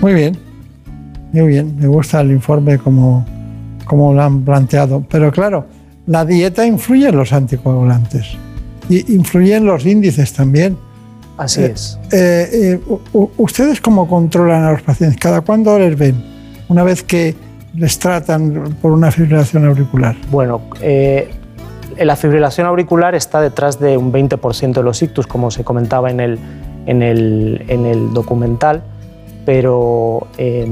Muy bien, muy bien, me gusta el informe como, como lo han planteado, pero claro, la dieta influye en los anticoagulantes y influye en los índices también. Así Eh, es. eh, eh, ¿Ustedes cómo controlan a los pacientes? ¿Cada cuándo les ven? Una vez que les tratan por una fibrilación auricular. Bueno, eh, la fibrilación auricular está detrás de un 20% de los ictus, como se comentaba en el, en el, en el documental, pero eh,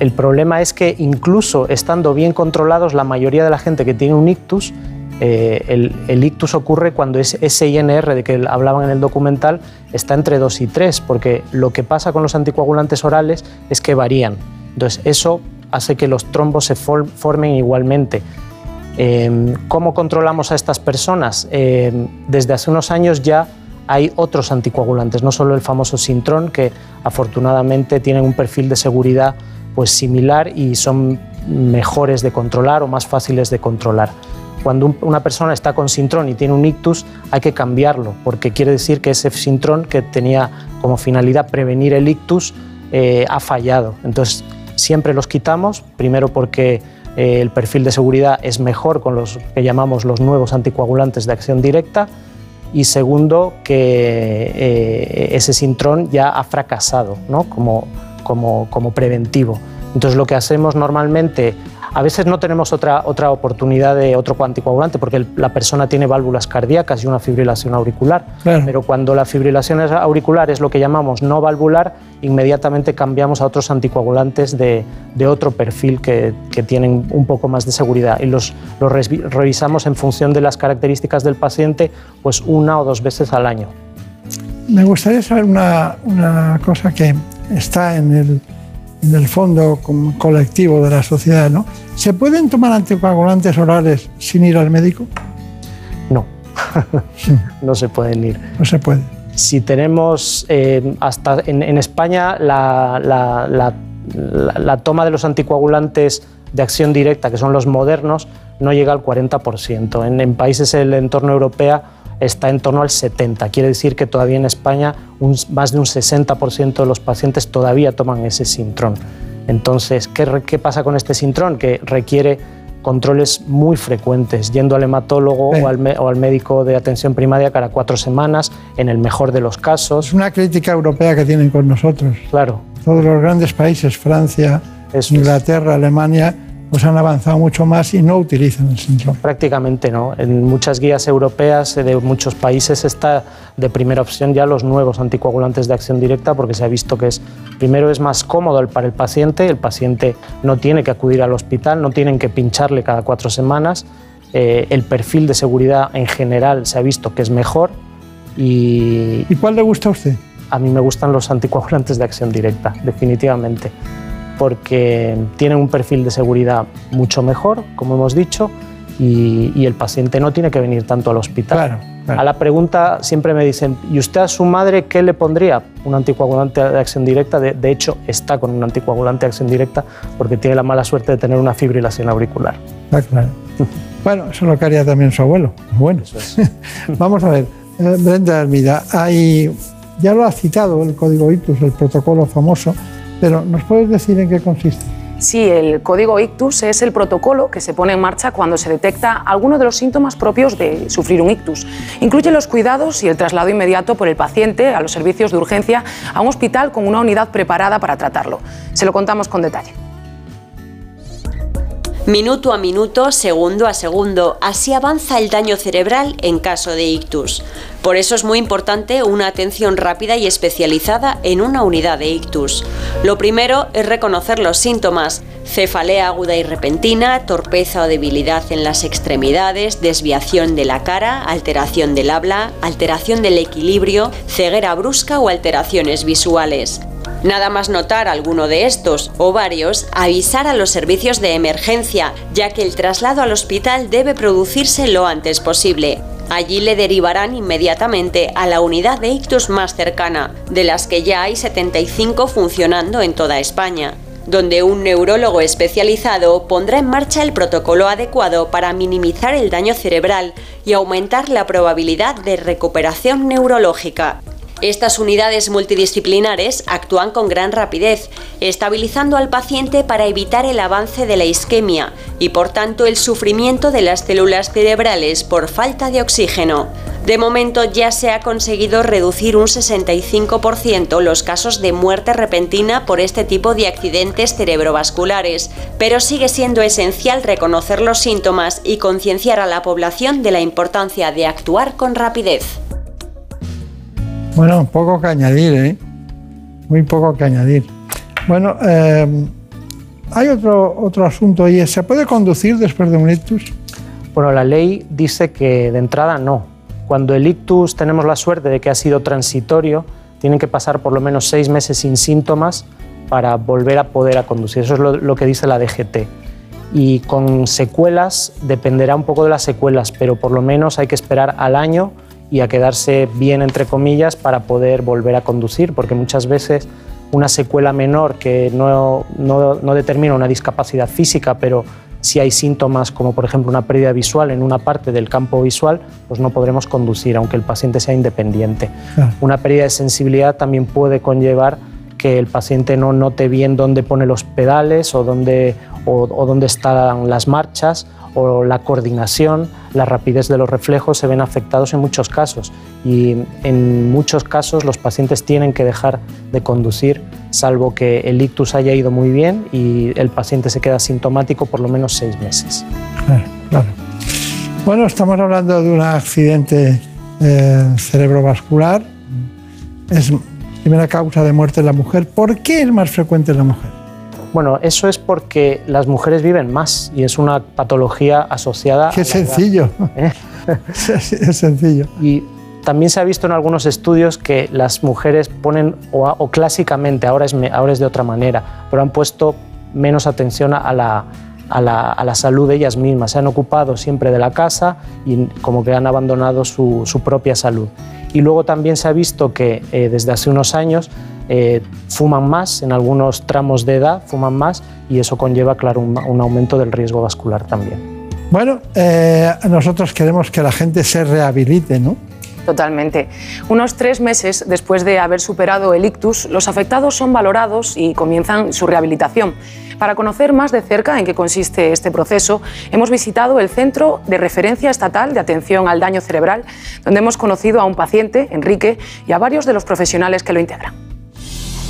el problema es que incluso estando bien controlados, la mayoría de la gente que tiene un ictus, eh, el, el ictus ocurre cuando es ese INR de que hablaban en el documental está entre 2 y 3, porque lo que pasa con los anticoagulantes orales es que varían. Entonces, eso hace que los trombos se for- formen igualmente. Eh, ¿Cómo controlamos a estas personas? Eh, desde hace unos años ya hay otros anticoagulantes, no solo el famoso Sintron, que afortunadamente tienen un perfil de seguridad pues, similar y son mejores de controlar o más fáciles de controlar. Cuando un- una persona está con Sintron y tiene un ictus, hay que cambiarlo, porque quiere decir que ese Sintron, que tenía como finalidad prevenir el ictus, eh, ha fallado. Entonces, siempre los quitamos, primero porque eh, el perfil de seguridad es mejor con los que llamamos los nuevos anticoagulantes de acción directa y segundo que eh, ese sintrón ya ha fracasado ¿no? como, como, como preventivo. Entonces lo que hacemos normalmente, a veces no tenemos otra, otra oportunidad de otro anticoagulante porque el- la persona tiene válvulas cardíacas y una fibrilación auricular, pero cuando la fibrilación auricular es lo que llamamos no valvular, inmediatamente cambiamos a otros anticoagulantes de, de otro perfil que, que tienen un poco más de seguridad. Y los, los revi- revisamos en función de las características del paciente pues una o dos veces al año. Me gustaría saber una, una cosa que está en el, en el fondo colectivo de la sociedad. ¿no? ¿Se pueden tomar anticoagulantes orales sin ir al médico? No, [laughs] no se pueden ir. No se puede. Si tenemos eh, hasta en, en España la, la- la- la- la toma de los anticoagulantes de acción directa, que son los modernos, no llega al 40%. En, en países del entorno europeo está en torno al 70%. Quiere decir que todavía en España un- más de un 60% de los pacientes todavía toman ese Sintron. Entonces, ¿qué, qué pasa con este sintrón? Que requiere controles muy frecuentes, yendo al hematólogo o, al me- o al médico de atención primaria cada cuatro semanas, en el mejor de los casos. Es una crítica europea que tienen con nosotros. Claro. Todos los grandes países, Francia, Inglaterra, Alemania, pues han avanzado mucho más y no utilizan el síndrome. Prácticamente no. En muchas guías europeas eh, de muchos países está de primera opción ya los nuevos anticoagulantes de acción directa porque se ha visto que es primero es más cómodo para el paciente, el paciente no tiene que acudir al hospital, no tienen que pincharle cada cuatro semanas, eh, el perfil de seguridad en general se ha visto que es mejor y... ¿Y cuál le gusta a usted? A mí me gustan los anticoagulantes de acción directa, definitivamente, porque tienen un perfil de seguridad mucho mejor, como hemos dicho, y, y el paciente no tiene que venir tanto al hospital. A la pregunta siempre me dicen, ¿y usted a su madre qué le pondría? Un anticoagulante de acción directa. De, de hecho, está con un anticoagulante de acción directa porque tiene la mala suerte de tener una fibrilación auricular. Está claro. [laughs] Bueno, eso lo que haría también su abuelo. Bueno, [laughs] vamos a ver. Eh, Brenda Hermida, hay, ya lo ha citado el código ITUS, el protocolo famoso, pero ¿nos puedes decir en qué consiste? Sí, el código ictus es el protocolo que se pone en marcha cuando se detecta alguno de los síntomas propios de sufrir un ictus. Incluye los cuidados y el traslado inmediato por el paciente a los servicios de urgencia a un hospital con una unidad preparada para tratarlo. Se lo contamos con detalle. Minuto a minuto, segundo a segundo, así avanza el daño cerebral en caso de ictus. Por eso es muy importante una atención rápida y especializada en una unidad de ictus. Lo primero es reconocer los síntomas. Cefalea aguda y repentina, torpeza o debilidad en las extremidades, desviación de la cara, alteración del habla, alteración del equilibrio, ceguera brusca o alteraciones visuales. Nada más notar alguno de estos o varios, avisar a los servicios de emergencia, ya que el traslado al hospital debe producirse lo antes posible. Allí le derivarán inmediatamente a la unidad de ictus más cercana, de las que ya hay 75 funcionando en toda España donde un neurólogo especializado pondrá en marcha el protocolo adecuado para minimizar el daño cerebral y aumentar la probabilidad de recuperación neurológica. Estas unidades multidisciplinares actúan con gran rapidez, estabilizando al paciente para evitar el avance de la isquemia y por tanto el sufrimiento de las células cerebrales por falta de oxígeno. De momento ya se ha conseguido reducir un 65% los casos de muerte repentina por este tipo de accidentes cerebrovasculares, pero sigue siendo esencial reconocer los síntomas y concienciar a la población de la importancia de actuar con rapidez. Bueno, poco que añadir, ¿eh? Muy poco que añadir. Bueno, eh, hay otro, otro asunto y es, ¿se puede conducir después de un ictus? Bueno, la ley dice que de entrada no. Cuando el ictus tenemos la suerte de que ha sido transitorio, tienen que pasar por lo menos seis meses sin síntomas para volver a poder a conducir. Eso es lo, lo que dice la DGT. Y con secuelas, dependerá un poco de las secuelas, pero por lo menos hay que esperar al año y a quedarse bien, entre comillas, para poder volver a conducir, porque muchas veces una secuela menor que no, no, no determina una discapacidad física, pero si hay síntomas como por ejemplo una pérdida visual en una parte del campo visual, pues no podremos conducir, aunque el paciente sea independiente. Una pérdida de sensibilidad también puede conllevar que el paciente no note bien dónde pone los pedales o dónde, o, dónde están las marchas o la coordinación, la rapidez de los reflejos se ven afectados en muchos casos y en muchos casos los pacientes tienen que dejar de conducir salvo que el ictus haya ido muy bien y el paciente se queda sintomático por lo menos seis meses. Claro, claro. Bueno, estamos hablando de un accidente eh, cerebrovascular. Primera causa de muerte en la mujer. ¿Por qué es más frecuente en la mujer? Bueno, eso es porque las mujeres viven más y es una patología asociada Qué a sencillo. ¿Eh? [laughs] es sencillo. Y también se ha visto en algunos estudios que las mujeres ponen, o, o clásicamente, ahora es, ahora es de otra manera, pero han puesto menos atención a la, a, la, a la salud de ellas mismas. Se han ocupado siempre de la casa y como que han abandonado su, su propia salud. Y luego también se ha visto que eh, desde hace unos años eh, fuman más, en algunos tramos de edad fuman más y eso conlleva, claro, un, aumento del riesgo vascular también. Bueno, eh, nosotros queremos que la gente se rehabilite, ¿no? Totalmente. Unos tres meses después de haber superado el ictus, los afectados son valorados y comienzan su rehabilitación. Para conocer más de cerca en qué consiste este proceso, hemos visitado el Centro de Referencia Estatal de Atención al Daño Cerebral, donde hemos conocido a un paciente, Enrique, y a varios de los profesionales que lo integran.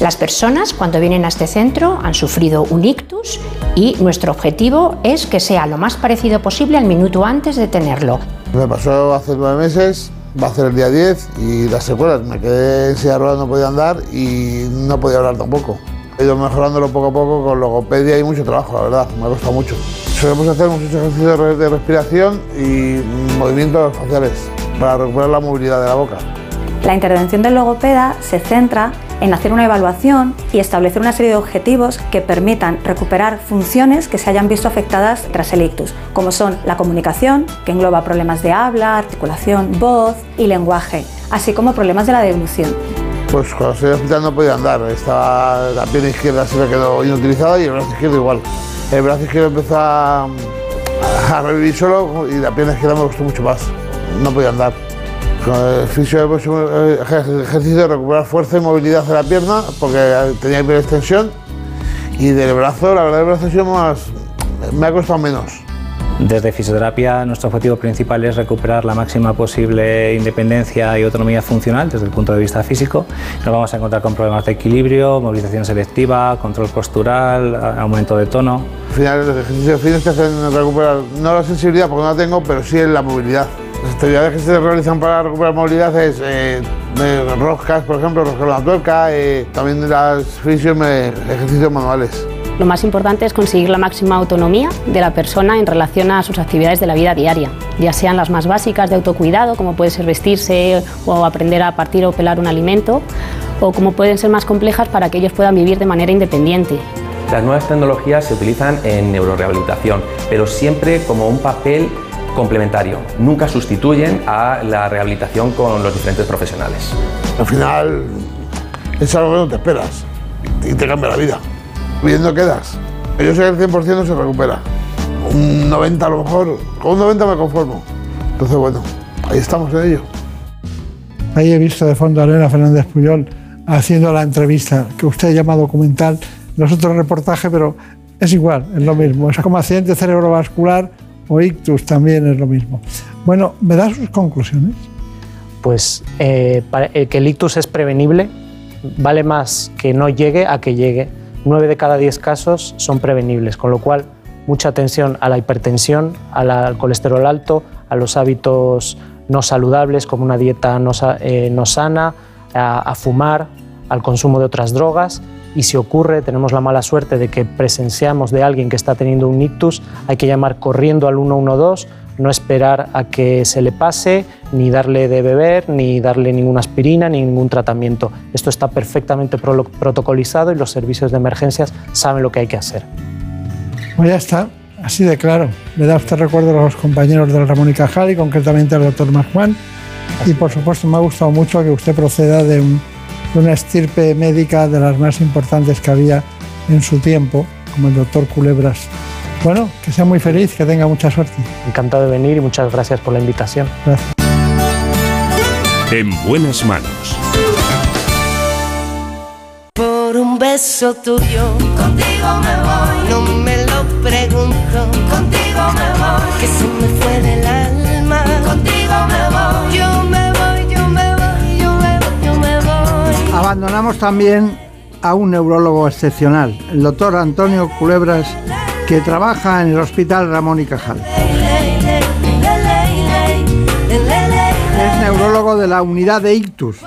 Las personas cuando vienen a este centro han sufrido un ictus y nuestro objetivo es que sea lo más parecido posible al minuto antes de tenerlo. Me pasó hace nueve meses, va a ser el día 10 y las secuelas. Me quedé en silla de ruedas, no podía andar y no podía hablar tampoco. He ido mejorándolo poco a poco con logopedia y mucho trabajo, la verdad, me ha costado mucho. Solemos hacer muchos ejercicios de respiración y movimientos faciales para recuperar la movilidad de la boca. La intervención del logopeda se centra en hacer una evaluación y establecer una serie de objetivos que permitan recuperar funciones que se hayan visto afectadas tras el ictus, como son la comunicación, que engloba problemas de habla, articulación, voz y lenguaje, así como problemas de la devolución. Pues cuando estoy hospital no podía andar, estaba la pierna izquierda se me quedó inutilizada y el brazo izquierdo igual. El brazo izquierdo empezó a, revivir solo y la pierna izquierda me costó mucho más, no podía andar. Fisio eh, ejercicio de recuperar fuerza y movilidad de la pierna porque tenía hiperextensión y del brazo, la verdad el brazo ha sido más, me ha costado menos. Desde fisioterapia nuestro objetivo principal es recuperar la máxima posible independencia y autonomía funcional desde el punto de vista físico. Nos vamos a encontrar con problemas de equilibrio, movilización selectiva, control postural, aumento de tono. Al final los ejercicios fines te hacen recuperar no la sensibilidad porque no la tengo, pero sí la movilidad. Las actividades que se realizan para recuperar movilidad es eh, de roscas, por ejemplo, roscar la tuerca, eh, también de las fisios, ejercicios manuales. Lo más importante es conseguir la máxima autonomía de la persona en relación a sus actividades de la vida diaria, ya sean las más básicas de autocuidado, como puede ser vestirse o aprender a partir o pelar un alimento, o como pueden ser más complejas para que ellos puedan vivir de manera independiente. Las nuevas tecnologías se utilizan en neurorehabilitación, pero siempre como un papel complementario. Nunca sustituyen a la rehabilitación con los diferentes profesionales. Al final es algo que no te esperas y te cambia la vida. Viendo quedas. Yo sé que el 100% no se recupera. Un 90 a lo mejor, con un 90 me conformo. Entonces bueno, ahí estamos en ello. Ahí he visto de fondo a Elena Fernández Puyol haciendo la entrevista que usted llama documental, nosotros reportaje, pero es igual, es lo mismo. Es como accidente cerebrovascular o ictus también es lo mismo. Bueno, ¿me da sus conclusiones? Pues eh, para- eh, que el ictus es prevenible, vale más que no llegue a que llegue. 9 de cada 10 casos son prevenibles, con lo cual mucha atención a la hipertensión, a la- al colesterol alto, a los hábitos no saludables como una dieta no, eh, sana, a fumar, al consumo de otras drogas. Y si ocurre, tenemos la mala suerte de que presenciamos de alguien que está teniendo un ictus, hay que llamar corriendo al 112, no esperar a que se le pase, ni darle de beber, ni darle ninguna aspirina, ni ningún tratamiento. Esto está perfectamente protocolizado y los servicios de emergencias saben lo que hay que hacer. Pues ya está, así de claro. Le da usted recuerdo a los compañeros del Ramón y Cajal y concretamente al doctor Marjuan. Y por supuesto me ha gustado mucho que usted proceda de, un- de una estirpe médica de las más importantes que había en su tiempo, como el doctor Culebras. Bueno, que sea muy feliz, que tenga mucha suerte. Encantado de venir y muchas gracias por la invitación. Gracias. En buenas manos. Por un beso tuyo, contigo me voy. Abandonamos también a un neurólogo excepcional, el doctor Antonio Culebras, que trabaja en el Hospital Ramón y Cajal. Es neurólogo de la unidad de ictus.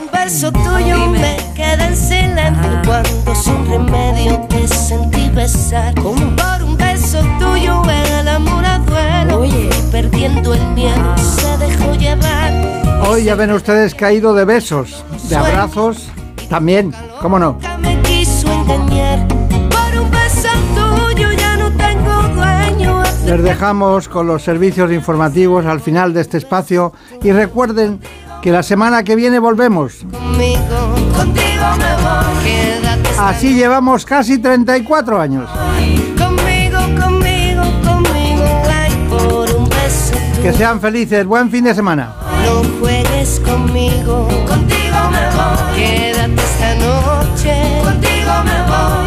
Un beso tuyo me queda en silencio cuando sin remedio te sentí besar. Como por un beso tuyo el amor a duelo. Y perdiendo el miedo se dejó llevar. Hoy ya ven ustedes ido de besos, de abrazos, también, ¿cómo no? me quiso engañar. Por un beso tuyo ya no tengo dueño. Les dejamos con los servicios informativos al final de este espacio y recuerden que la semana que viene volvemos. Así llevamos casi 34 años. Que sean felices, buen fin de semana. No juegues conmigo, contigo me voy. Quédate esta noche, contigo me voy.